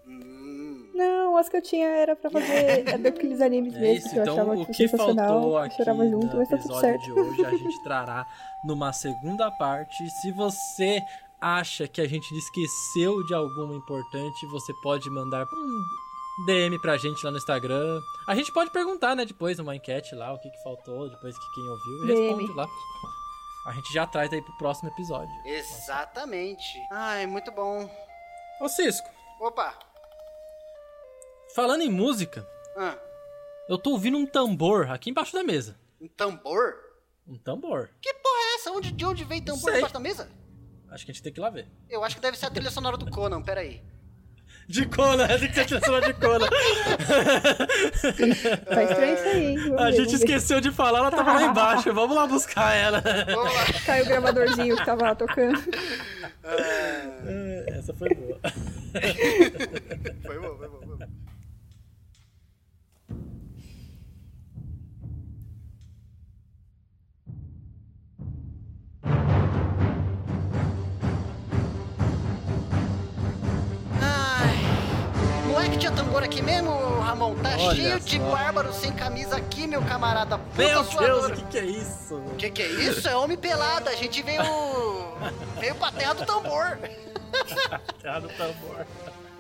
Speaker 1: Hum.
Speaker 3: Não, as que eu tinha era pra fazer daqueles animes
Speaker 2: É
Speaker 3: mesmo
Speaker 2: isso,
Speaker 3: que eu
Speaker 2: então
Speaker 3: achava
Speaker 2: o que
Speaker 3: sensacional.
Speaker 2: faltou
Speaker 3: eu
Speaker 2: aqui
Speaker 3: chorava junto,
Speaker 2: no
Speaker 3: mas tá tudo
Speaker 2: episódio
Speaker 3: certo.
Speaker 2: de hoje a gente trará numa segunda parte. Se você acha que a gente esqueceu de alguma importante, você pode mandar um DM pra gente lá no Instagram. A gente pode perguntar, né, depois numa enquete lá, o que, que faltou, depois que quem ouviu, e
Speaker 3: DM.
Speaker 2: responde lá. A gente já traz aí pro próximo episódio.
Speaker 1: Exatamente. Ai, muito bom.
Speaker 2: Ô Cisco,
Speaker 1: Opa.
Speaker 2: Falando em música,
Speaker 1: Ah,
Speaker 2: eu tô ouvindo um tambor aqui embaixo da mesa.
Speaker 1: um tambor?
Speaker 2: Um tambor.
Speaker 1: Que porra é essa? Onde, de onde veio tambor
Speaker 2: Sei.
Speaker 1: debaixo da mesa?
Speaker 2: Acho que a gente tem que ir lá ver.
Speaker 1: Eu acho que deve ser a trilha sonora do Conan, peraí.
Speaker 2: De Conan, tem que ser a trilha sonora de Conan.
Speaker 3: Tá estranho isso aí, hein? Vamos
Speaker 2: A
Speaker 3: ver,
Speaker 2: gente
Speaker 3: ver.
Speaker 2: esqueceu de falar, ela tava lá embaixo. Vamos lá buscar ela.
Speaker 1: Vamos lá.
Speaker 3: Caiu o gravadorzinho que tava lá tocando.
Speaker 2: Essa foi boa.
Speaker 1: Foi bom, foi bom, foi bom. Tinha tambor aqui mesmo, Ramon? Tá
Speaker 2: Olha
Speaker 1: cheio de
Speaker 2: só.
Speaker 1: bárbaro sem camisa aqui, meu camarada. Puta
Speaker 2: Meu Deus, o que, que é isso?
Speaker 1: O que, que é isso? É homem pelado. A gente veio. veio pra terra do tambor.
Speaker 2: Terra do tambor.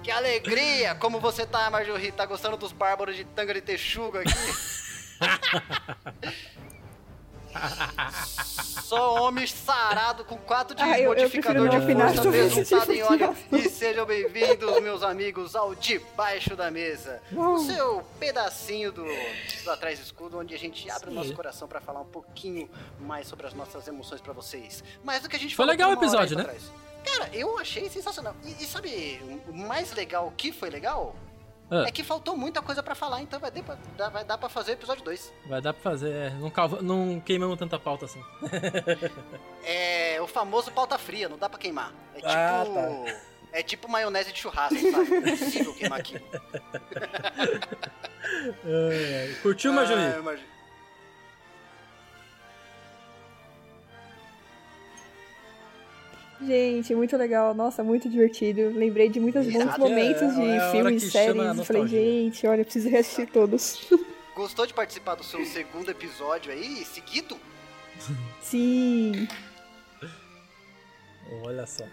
Speaker 1: Que alegria! Como você tá, Marjorie? Tá gostando dos bárbaros de tanga de texuga aqui? Só homem sarado com quatro de
Speaker 3: Ah, eu- eu
Speaker 1: modificador
Speaker 3: prefiro
Speaker 1: de força resultado em óleo. E sejam bem-vindos, meus amigos, ao Debaixo da Mesa. O seu pedacinho do, do Atrás do Escudo, onde a gente abre o nosso coração pra falar um pouquinho mais sobre as nossas emoções pra vocês. Mais do que a gente
Speaker 2: Foi
Speaker 1: falou
Speaker 2: legal o episódio, né?
Speaker 1: Cara, eu achei sensacional. E, e sabe, o mais legal que foi legal
Speaker 2: Ah,
Speaker 1: é que faltou muita coisa pra falar, então vai, dar vai dar pra fazer o episódio 2.
Speaker 2: vai dar pra fazer. é, Não, calva- não queimamos tanta pauta assim.
Speaker 1: É o famoso pauta fria, não dá pra queimar. É tipo.
Speaker 2: Ah, tá.
Speaker 1: É tipo maionese de churrasco, sabe? É impossível queimar aqui.
Speaker 2: É, Curtiu, Marjorie?
Speaker 1: Ah,
Speaker 3: Gente, muito legal. Nossa, muito divertido. Lembrei de muitos bons momentos
Speaker 2: É, é
Speaker 3: de
Speaker 2: hora
Speaker 3: filmes,
Speaker 2: que
Speaker 3: séries. E falei, gente, olha, preciso reassistir todos.
Speaker 1: Gostou de participar do seu segundo episódio aí, seguido?
Speaker 3: Sim.
Speaker 2: Olha só.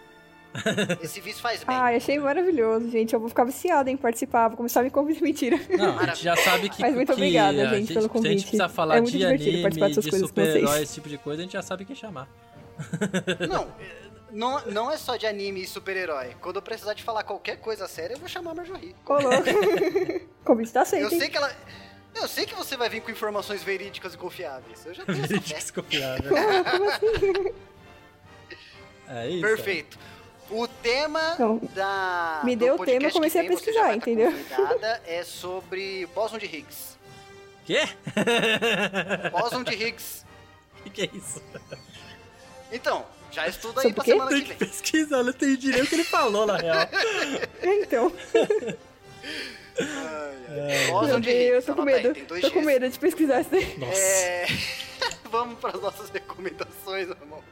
Speaker 1: Esse vício faz bem.
Speaker 3: Ai, achei maravilhoso, gente. Eu vou ficar viciada em participar. Vou começar a me convidar. Mentira.
Speaker 2: Não, a gente já sabe que.
Speaker 3: Mas muito
Speaker 2: que
Speaker 3: obrigada,
Speaker 2: a
Speaker 3: gente, pelo
Speaker 2: Se a
Speaker 3: convite.
Speaker 2: gente precisar falar
Speaker 3: É muito
Speaker 2: de
Speaker 3: divertido
Speaker 2: anime,
Speaker 3: participar dessas
Speaker 2: de super-herói, esse tipo de coisa, a gente já sabe quem chamar.
Speaker 1: Não, é, não, não é só de anime e super-herói. Quando eu precisar de falar qualquer coisa séria, eu vou chamar a Marjorie.
Speaker 3: Ô, louco. convite tá aceito,
Speaker 1: Eu sei que ela. Eu sei que você vai vir com informações verídicas e confiáveis. Eu já tenho essa fé.
Speaker 2: Desconfiável.
Speaker 3: Como assim?
Speaker 2: É isso.
Speaker 1: Perfeito. O tema
Speaker 3: Não,
Speaker 1: da.
Speaker 3: me deu o tema, eu comecei a
Speaker 1: vem, você
Speaker 3: pesquisar,
Speaker 1: tá
Speaker 3: entendeu?
Speaker 1: convidada, é sobre Boson de Higgs.
Speaker 2: Quê?
Speaker 1: Boson de Higgs.
Speaker 2: O que, que é isso?
Speaker 1: Então, já estuda aí pra
Speaker 3: o quê?
Speaker 1: semana
Speaker 2: Tem
Speaker 1: que
Speaker 2: que
Speaker 1: vem.
Speaker 2: pesquisar, eu não entendi nem o que ele falou, na real.
Speaker 3: É, então.
Speaker 1: Ai, ai.
Speaker 3: Meu Deus, tô com
Speaker 1: anota aí,
Speaker 3: medo.
Speaker 1: dois
Speaker 3: Tô com medo de pesquisar isso daí.
Speaker 2: Nossa.
Speaker 1: É... Vamos para as nossas recomendações, irmão.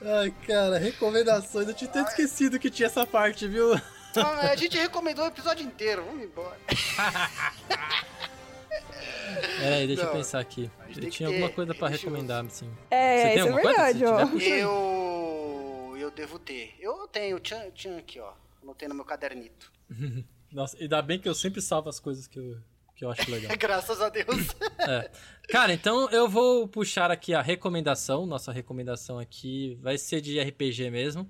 Speaker 2: Ai, cara, recomendações. Eu tinha até esquecido que tinha essa parte, viu?
Speaker 1: Ah, A gente recomendou o episódio inteiro, vamos embora.
Speaker 2: Peraí, deixa eu
Speaker 1: Não,
Speaker 2: pensar aqui. Eu tinha
Speaker 1: ter
Speaker 2: alguma coisa pra
Speaker 1: religioso.
Speaker 2: recomendar, assim.
Speaker 3: É,
Speaker 2: Você tem
Speaker 3: é
Speaker 2: alguma coisa?
Speaker 3: verdade,
Speaker 2: Se
Speaker 3: ó.
Speaker 1: Eu. Eu devo ter. Eu tenho, tinha, tinha aqui, ó. Anotei no meu cadernito.
Speaker 2: Nossa, ainda bem que eu sempre salvo as coisas que eu, que eu acho legal.
Speaker 1: Graças a Deus.
Speaker 2: É. Cara, então eu vou puxar aqui a recomendação. Nossa recomendação aqui vai ser de RPG mesmo.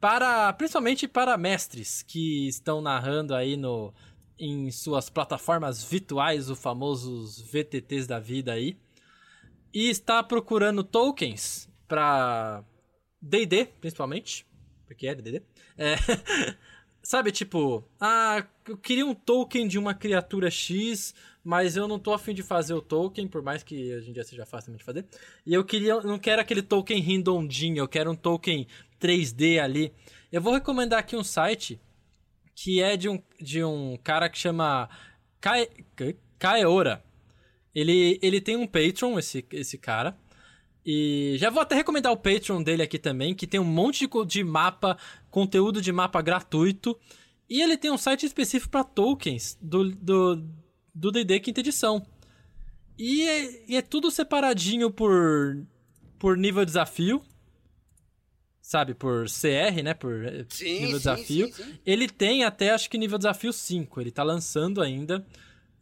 Speaker 2: Para, principalmente para mestres que estão narrando aí no, em suas plataformas virtuais, os famosos VTTs da vida aí. E está procurando tokens para D&D, principalmente. Porque é D&D. É, sabe, tipo, ah, eu queria um token de uma criatura X, mas eu não tô afim de fazer o token, por mais que hoje em dia seja fácil de fazer. E eu queria, não quero aquele token redondinho, eu quero um token 3D ali. Eu vou recomendar aqui um site que é de um, de um cara que chama Kae, Kae- Kaeora. Ele, ele tem um Patreon, esse, esse cara. E já vou até recomendar o Patreon dele aqui também, que tem um monte de, de mapa, conteúdo de mapa gratuito. E ele tem um site específico para tokens do do do D&D quinta edição. E é, e é tudo separadinho por por nível de desafio. Sabe, por CR, né, por eh,
Speaker 1: Sim,
Speaker 2: nível
Speaker 1: sim,
Speaker 2: desafio.
Speaker 1: sim.
Speaker 2: Ele tem até, acho que nível desafio 5. Ele tá lançando ainda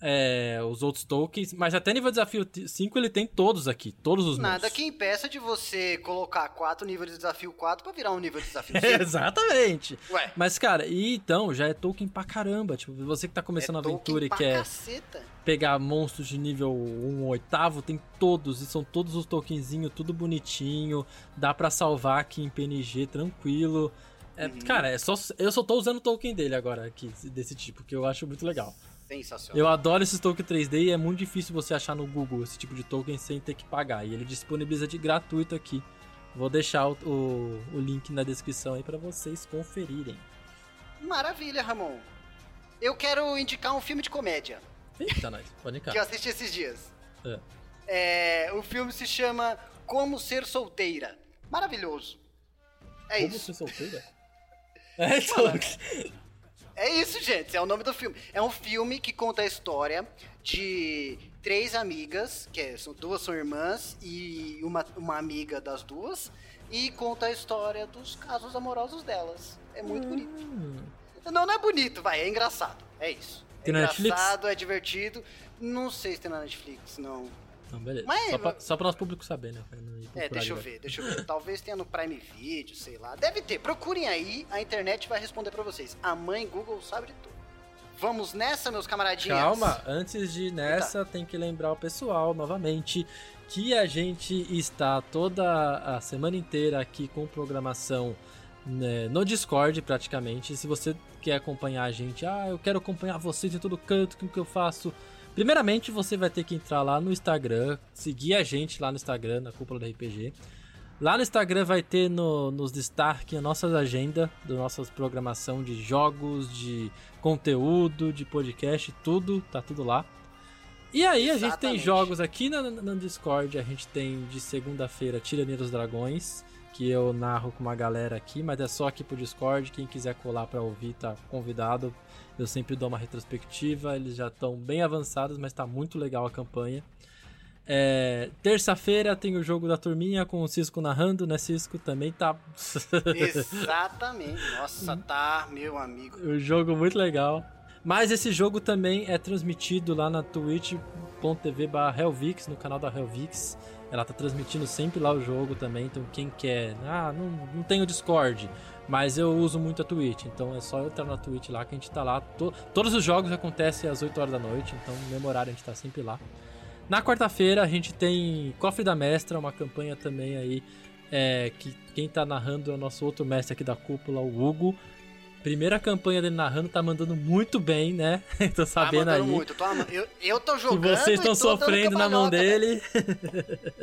Speaker 2: é, os outros tokens. Mas até nível desafio 5 ele tem todos aqui. Todos os
Speaker 1: Nada
Speaker 2: meus.
Speaker 1: que impeça de você colocar quatro níveis de desafio 4 pra virar um nível de desafio 5.
Speaker 2: Exatamente.
Speaker 1: Ué.
Speaker 2: Mas, cara, e então, já é token pra caramba. Tipo, você que tá começando a
Speaker 1: é token
Speaker 2: aventura e quer
Speaker 1: caceta.
Speaker 2: Pegar monstros de nível 1 oitavo, tem todos. E são todos os tokenzinhos, tudo bonitinho. Dá pra salvar aqui em PNG tranquilo. É,
Speaker 1: Uhum.
Speaker 2: Cara, é só, eu só tô usando o token dele agora aqui, desse tipo, que eu acho muito legal.
Speaker 1: Sensacional.
Speaker 2: Eu adoro esses tokens 3D e é muito difícil você achar no Google esse tipo de token sem ter que pagar. E ele disponibiliza de gratuito aqui. Vou deixar o, o, o link na descrição aí pra vocês conferirem.
Speaker 1: Maravilha, Ramon. Eu quero indicar um filme de comédia
Speaker 2: Eita, nós, pode
Speaker 1: que eu
Speaker 2: cá.
Speaker 1: assisti esses dias.
Speaker 2: É.
Speaker 1: É, o filme se chama Como Ser Solteira. Maravilhoso. É
Speaker 2: Como
Speaker 1: isso.
Speaker 2: ser solteira? É, então,
Speaker 1: É isso, gente. É o nome do filme. É um filme que conta a história de três amigas, que é- são duas são irmãs e uma, uma amiga das duas, e conta a história dos casos amorosos delas. É muito bonito. Não, não é bonito, vai, é engraçado. É isso. É
Speaker 2: Tem na Netflix?
Speaker 1: engraçado, é divertido. Não sei se tem na Netflix, não.
Speaker 2: Não, beleza.
Speaker 1: Mas-
Speaker 2: Só, pra, só pra nosso público saber, né?
Speaker 1: É, deixa eu ver, deixa eu ver. Talvez tenha no Prime Video, sei lá. Deve ter. Procurem aí, a internet vai responder pra vocês. A mãe Google sabe de tudo. Vamos nessa, meus camaradinhas?
Speaker 2: Calma, antes de ir nessa, tem que lembrar o pessoal novamente que a gente está toda a semana inteira aqui com programação né, no Discord, praticamente. Se você quer acompanhar a gente, ah, eu quero acompanhar vocês em todo canto, o que eu faço? Primeiramente, você vai ter que entrar lá no Instagram, seguir a gente lá no Instagram, na Cúpula do RPG. Lá no Instagram vai ter no, nos destaques a nossa agenda, da nossa programação de jogos, de conteúdo, de podcast, tudo, tá tudo lá. E aí a gente tem
Speaker 1: Exatamente.
Speaker 2: jogos aqui no, no Discord, a gente tem de segunda-feira Tirania dos Dragões, que eu narro com uma galera aqui, mas é só aqui pro Discord, quem quiser colar pra ouvir tá convidado. Eu sempre dou uma retrospectiva, eles já estão bem avançados, mas tá muito legal a campanha. É, Terça-feira tem o jogo da turminha com o Cisco narrando, né? Cisco também tá.
Speaker 1: Exatamente. Nossa, tá, meu amigo.
Speaker 2: um jogo muito legal. Mas esse jogo também é transmitido lá na twitch.tv barra Helvix, no canal da Helvix. Ela tá transmitindo sempre lá o jogo também, então quem quer, ah, não, não tenho Discord, mas eu uso muito a Twitch, então é só entrar na Twitch lá que a gente tá lá. To- todos os jogos acontecem às 8 horas da noite, então no mesmo horário a gente tá sempre lá. Na quarta-feira a gente tem Cofre da Mestra, uma campanha também aí, é, que quem tá narrando é o nosso outro mestre aqui da cúpula, o Hugo. Primeira campanha dele narrando, tá mandando muito bem, né? tô
Speaker 1: Tá
Speaker 2: sabendo
Speaker 1: mandando
Speaker 2: aí
Speaker 1: muito. Tô ama- eu, eu tô jogando.
Speaker 2: vocês estão
Speaker 1: e tô dando
Speaker 2: sofrendo na mão
Speaker 1: cambalhota,
Speaker 2: dele.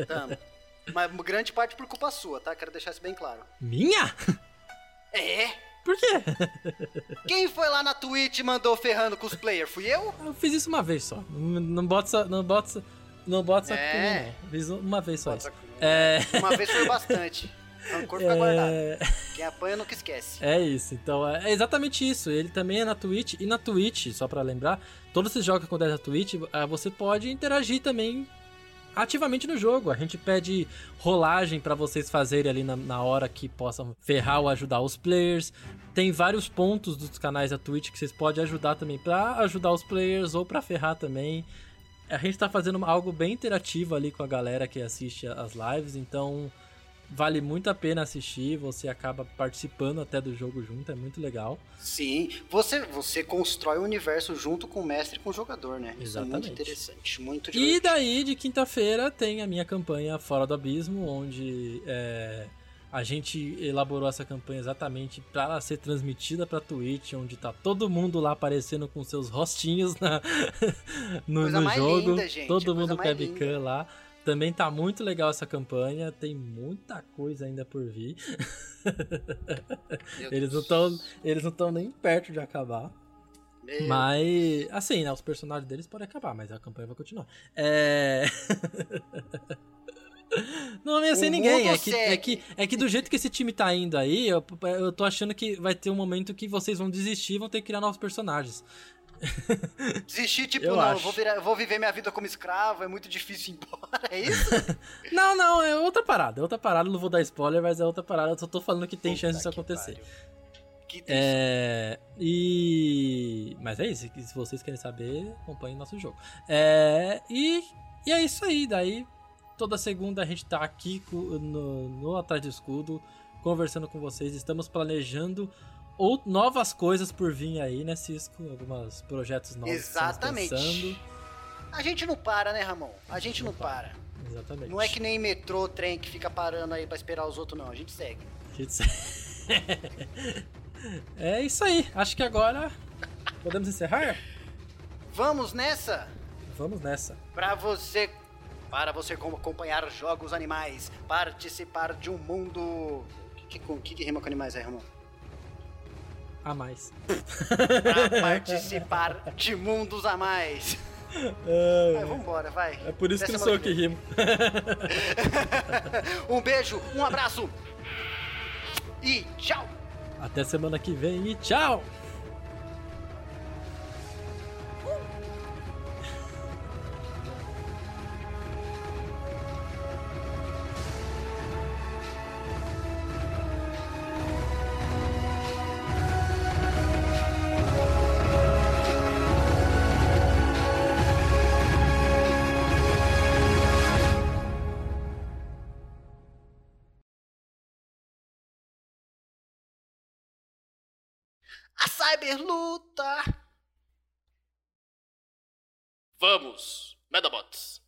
Speaker 1: Tamo. Mas grande parte por culpa sua, tá? Quero deixar isso bem claro.
Speaker 2: Minha?
Speaker 1: É,
Speaker 2: Por quê?
Speaker 1: Quem foi lá na Twitch e mandou ferrando com os players? Fui eu?
Speaker 2: Eu fiz isso uma vez só. Não, não bota essa- não bota essa- não bota saco
Speaker 1: É.
Speaker 2: comigo, não. Fiz uma vez só
Speaker 1: Bota
Speaker 2: isso. É,
Speaker 1: Uma vez foi bastante. Rancor fica guardado.
Speaker 2: é,
Speaker 1: Quem apanha nunca esquece.
Speaker 2: é isso. Então é exatamente isso. Ele também é na Twitch e na Twitch, só pra lembrar, todos esses jogos que acontecem na Twitch, ah, você pode interagir também ativamente no jogo. A gente pede rolagem pra vocês fazerem ali na, na hora que possam ferrar ou ajudar os players. Tem vários pontos dos canais da Twitch que vocês podem ajudar também pra ajudar os players ou pra ferrar também. A gente tá fazendo algo bem interativo ali com a galera que assiste as lives, então vale muito a pena assistir, você acaba participando até do jogo junto, é muito legal.
Speaker 1: Sim, você, você constrói o universo junto com o mestre e com o jogador, né? Isso é
Speaker 2: Exatamente.
Speaker 1: muito interessante, muito
Speaker 2: E
Speaker 1: divertido.
Speaker 2: daí, de quinta-feira, tem a minha campanha Fora do Abismo, onde é, a gente elaborou essa campanha exatamente para ela ser transmitida pra Twitch, onde tá todo mundo lá aparecendo com seus rostinhos na, no, no jogo.
Speaker 1: linda, gente,
Speaker 2: todo mundo com webcam lá. Também tá muito legal essa campanha, tem muita coisa ainda por vir. Eles não estão eles não estão nem perto de acabar.
Speaker 1: Meu
Speaker 2: Mas, assim, né? Os personagens deles podem acabar, mas a campanha vai continuar. É. Não ameacei
Speaker 1: O
Speaker 2: ninguém. É que, é, que, é que do jeito que esse time tá indo aí, eu, eu tô achando que vai ter um momento que vocês vão desistir e vão ter que criar novos personagens.
Speaker 1: Desistir, tipo,
Speaker 2: Eu
Speaker 1: não, eu vou, virar- vou viver minha vida como escravo, é muito difícil ir embora, é isso?
Speaker 2: Não, não, é outra parada. É outra parada, não vou dar spoiler, mas é outra parada. Eu só tô falando que tem
Speaker 1: Puta
Speaker 2: chance disso acontecer.
Speaker 1: pariu. Que.
Speaker 2: É. E. Mas é isso. Se vocês querem saber, acompanhem nosso jogo. É. E. E é isso aí. Daí, toda segunda a gente tá aqui no, no Atrás do Escudo, conversando com vocês. Estamos planejando ou novas coisas por vir aí, né, Cisco? Alguns projetos novos.
Speaker 1: Exatamente.
Speaker 2: pensando.
Speaker 1: A gente não para, né, Ramon? A gente não para.
Speaker 2: Exatamente.
Speaker 1: Não é que nem metrô, trem que fica parando aí pra esperar os outros, não. A gente segue.
Speaker 2: A gente É isso aí. Acho que agora. Podemos encerrar?
Speaker 1: Vamos nessa?
Speaker 2: Vamos nessa.
Speaker 1: Pra você. Para você acompanhar jogos animais, participar de um mundo. O que, que, que, que rima com animais aí, Ramon?
Speaker 2: A mais.
Speaker 1: Pra participar de mundos a mais. Vai, vambora, vai.
Speaker 2: É por isso que
Speaker 1: Até
Speaker 2: não sou eu que rimo.
Speaker 1: Um beijo, um abraço. E tchau.
Speaker 2: Até semana que vem e tchau!
Speaker 1: A Cyberluta. Vamos, Medabots.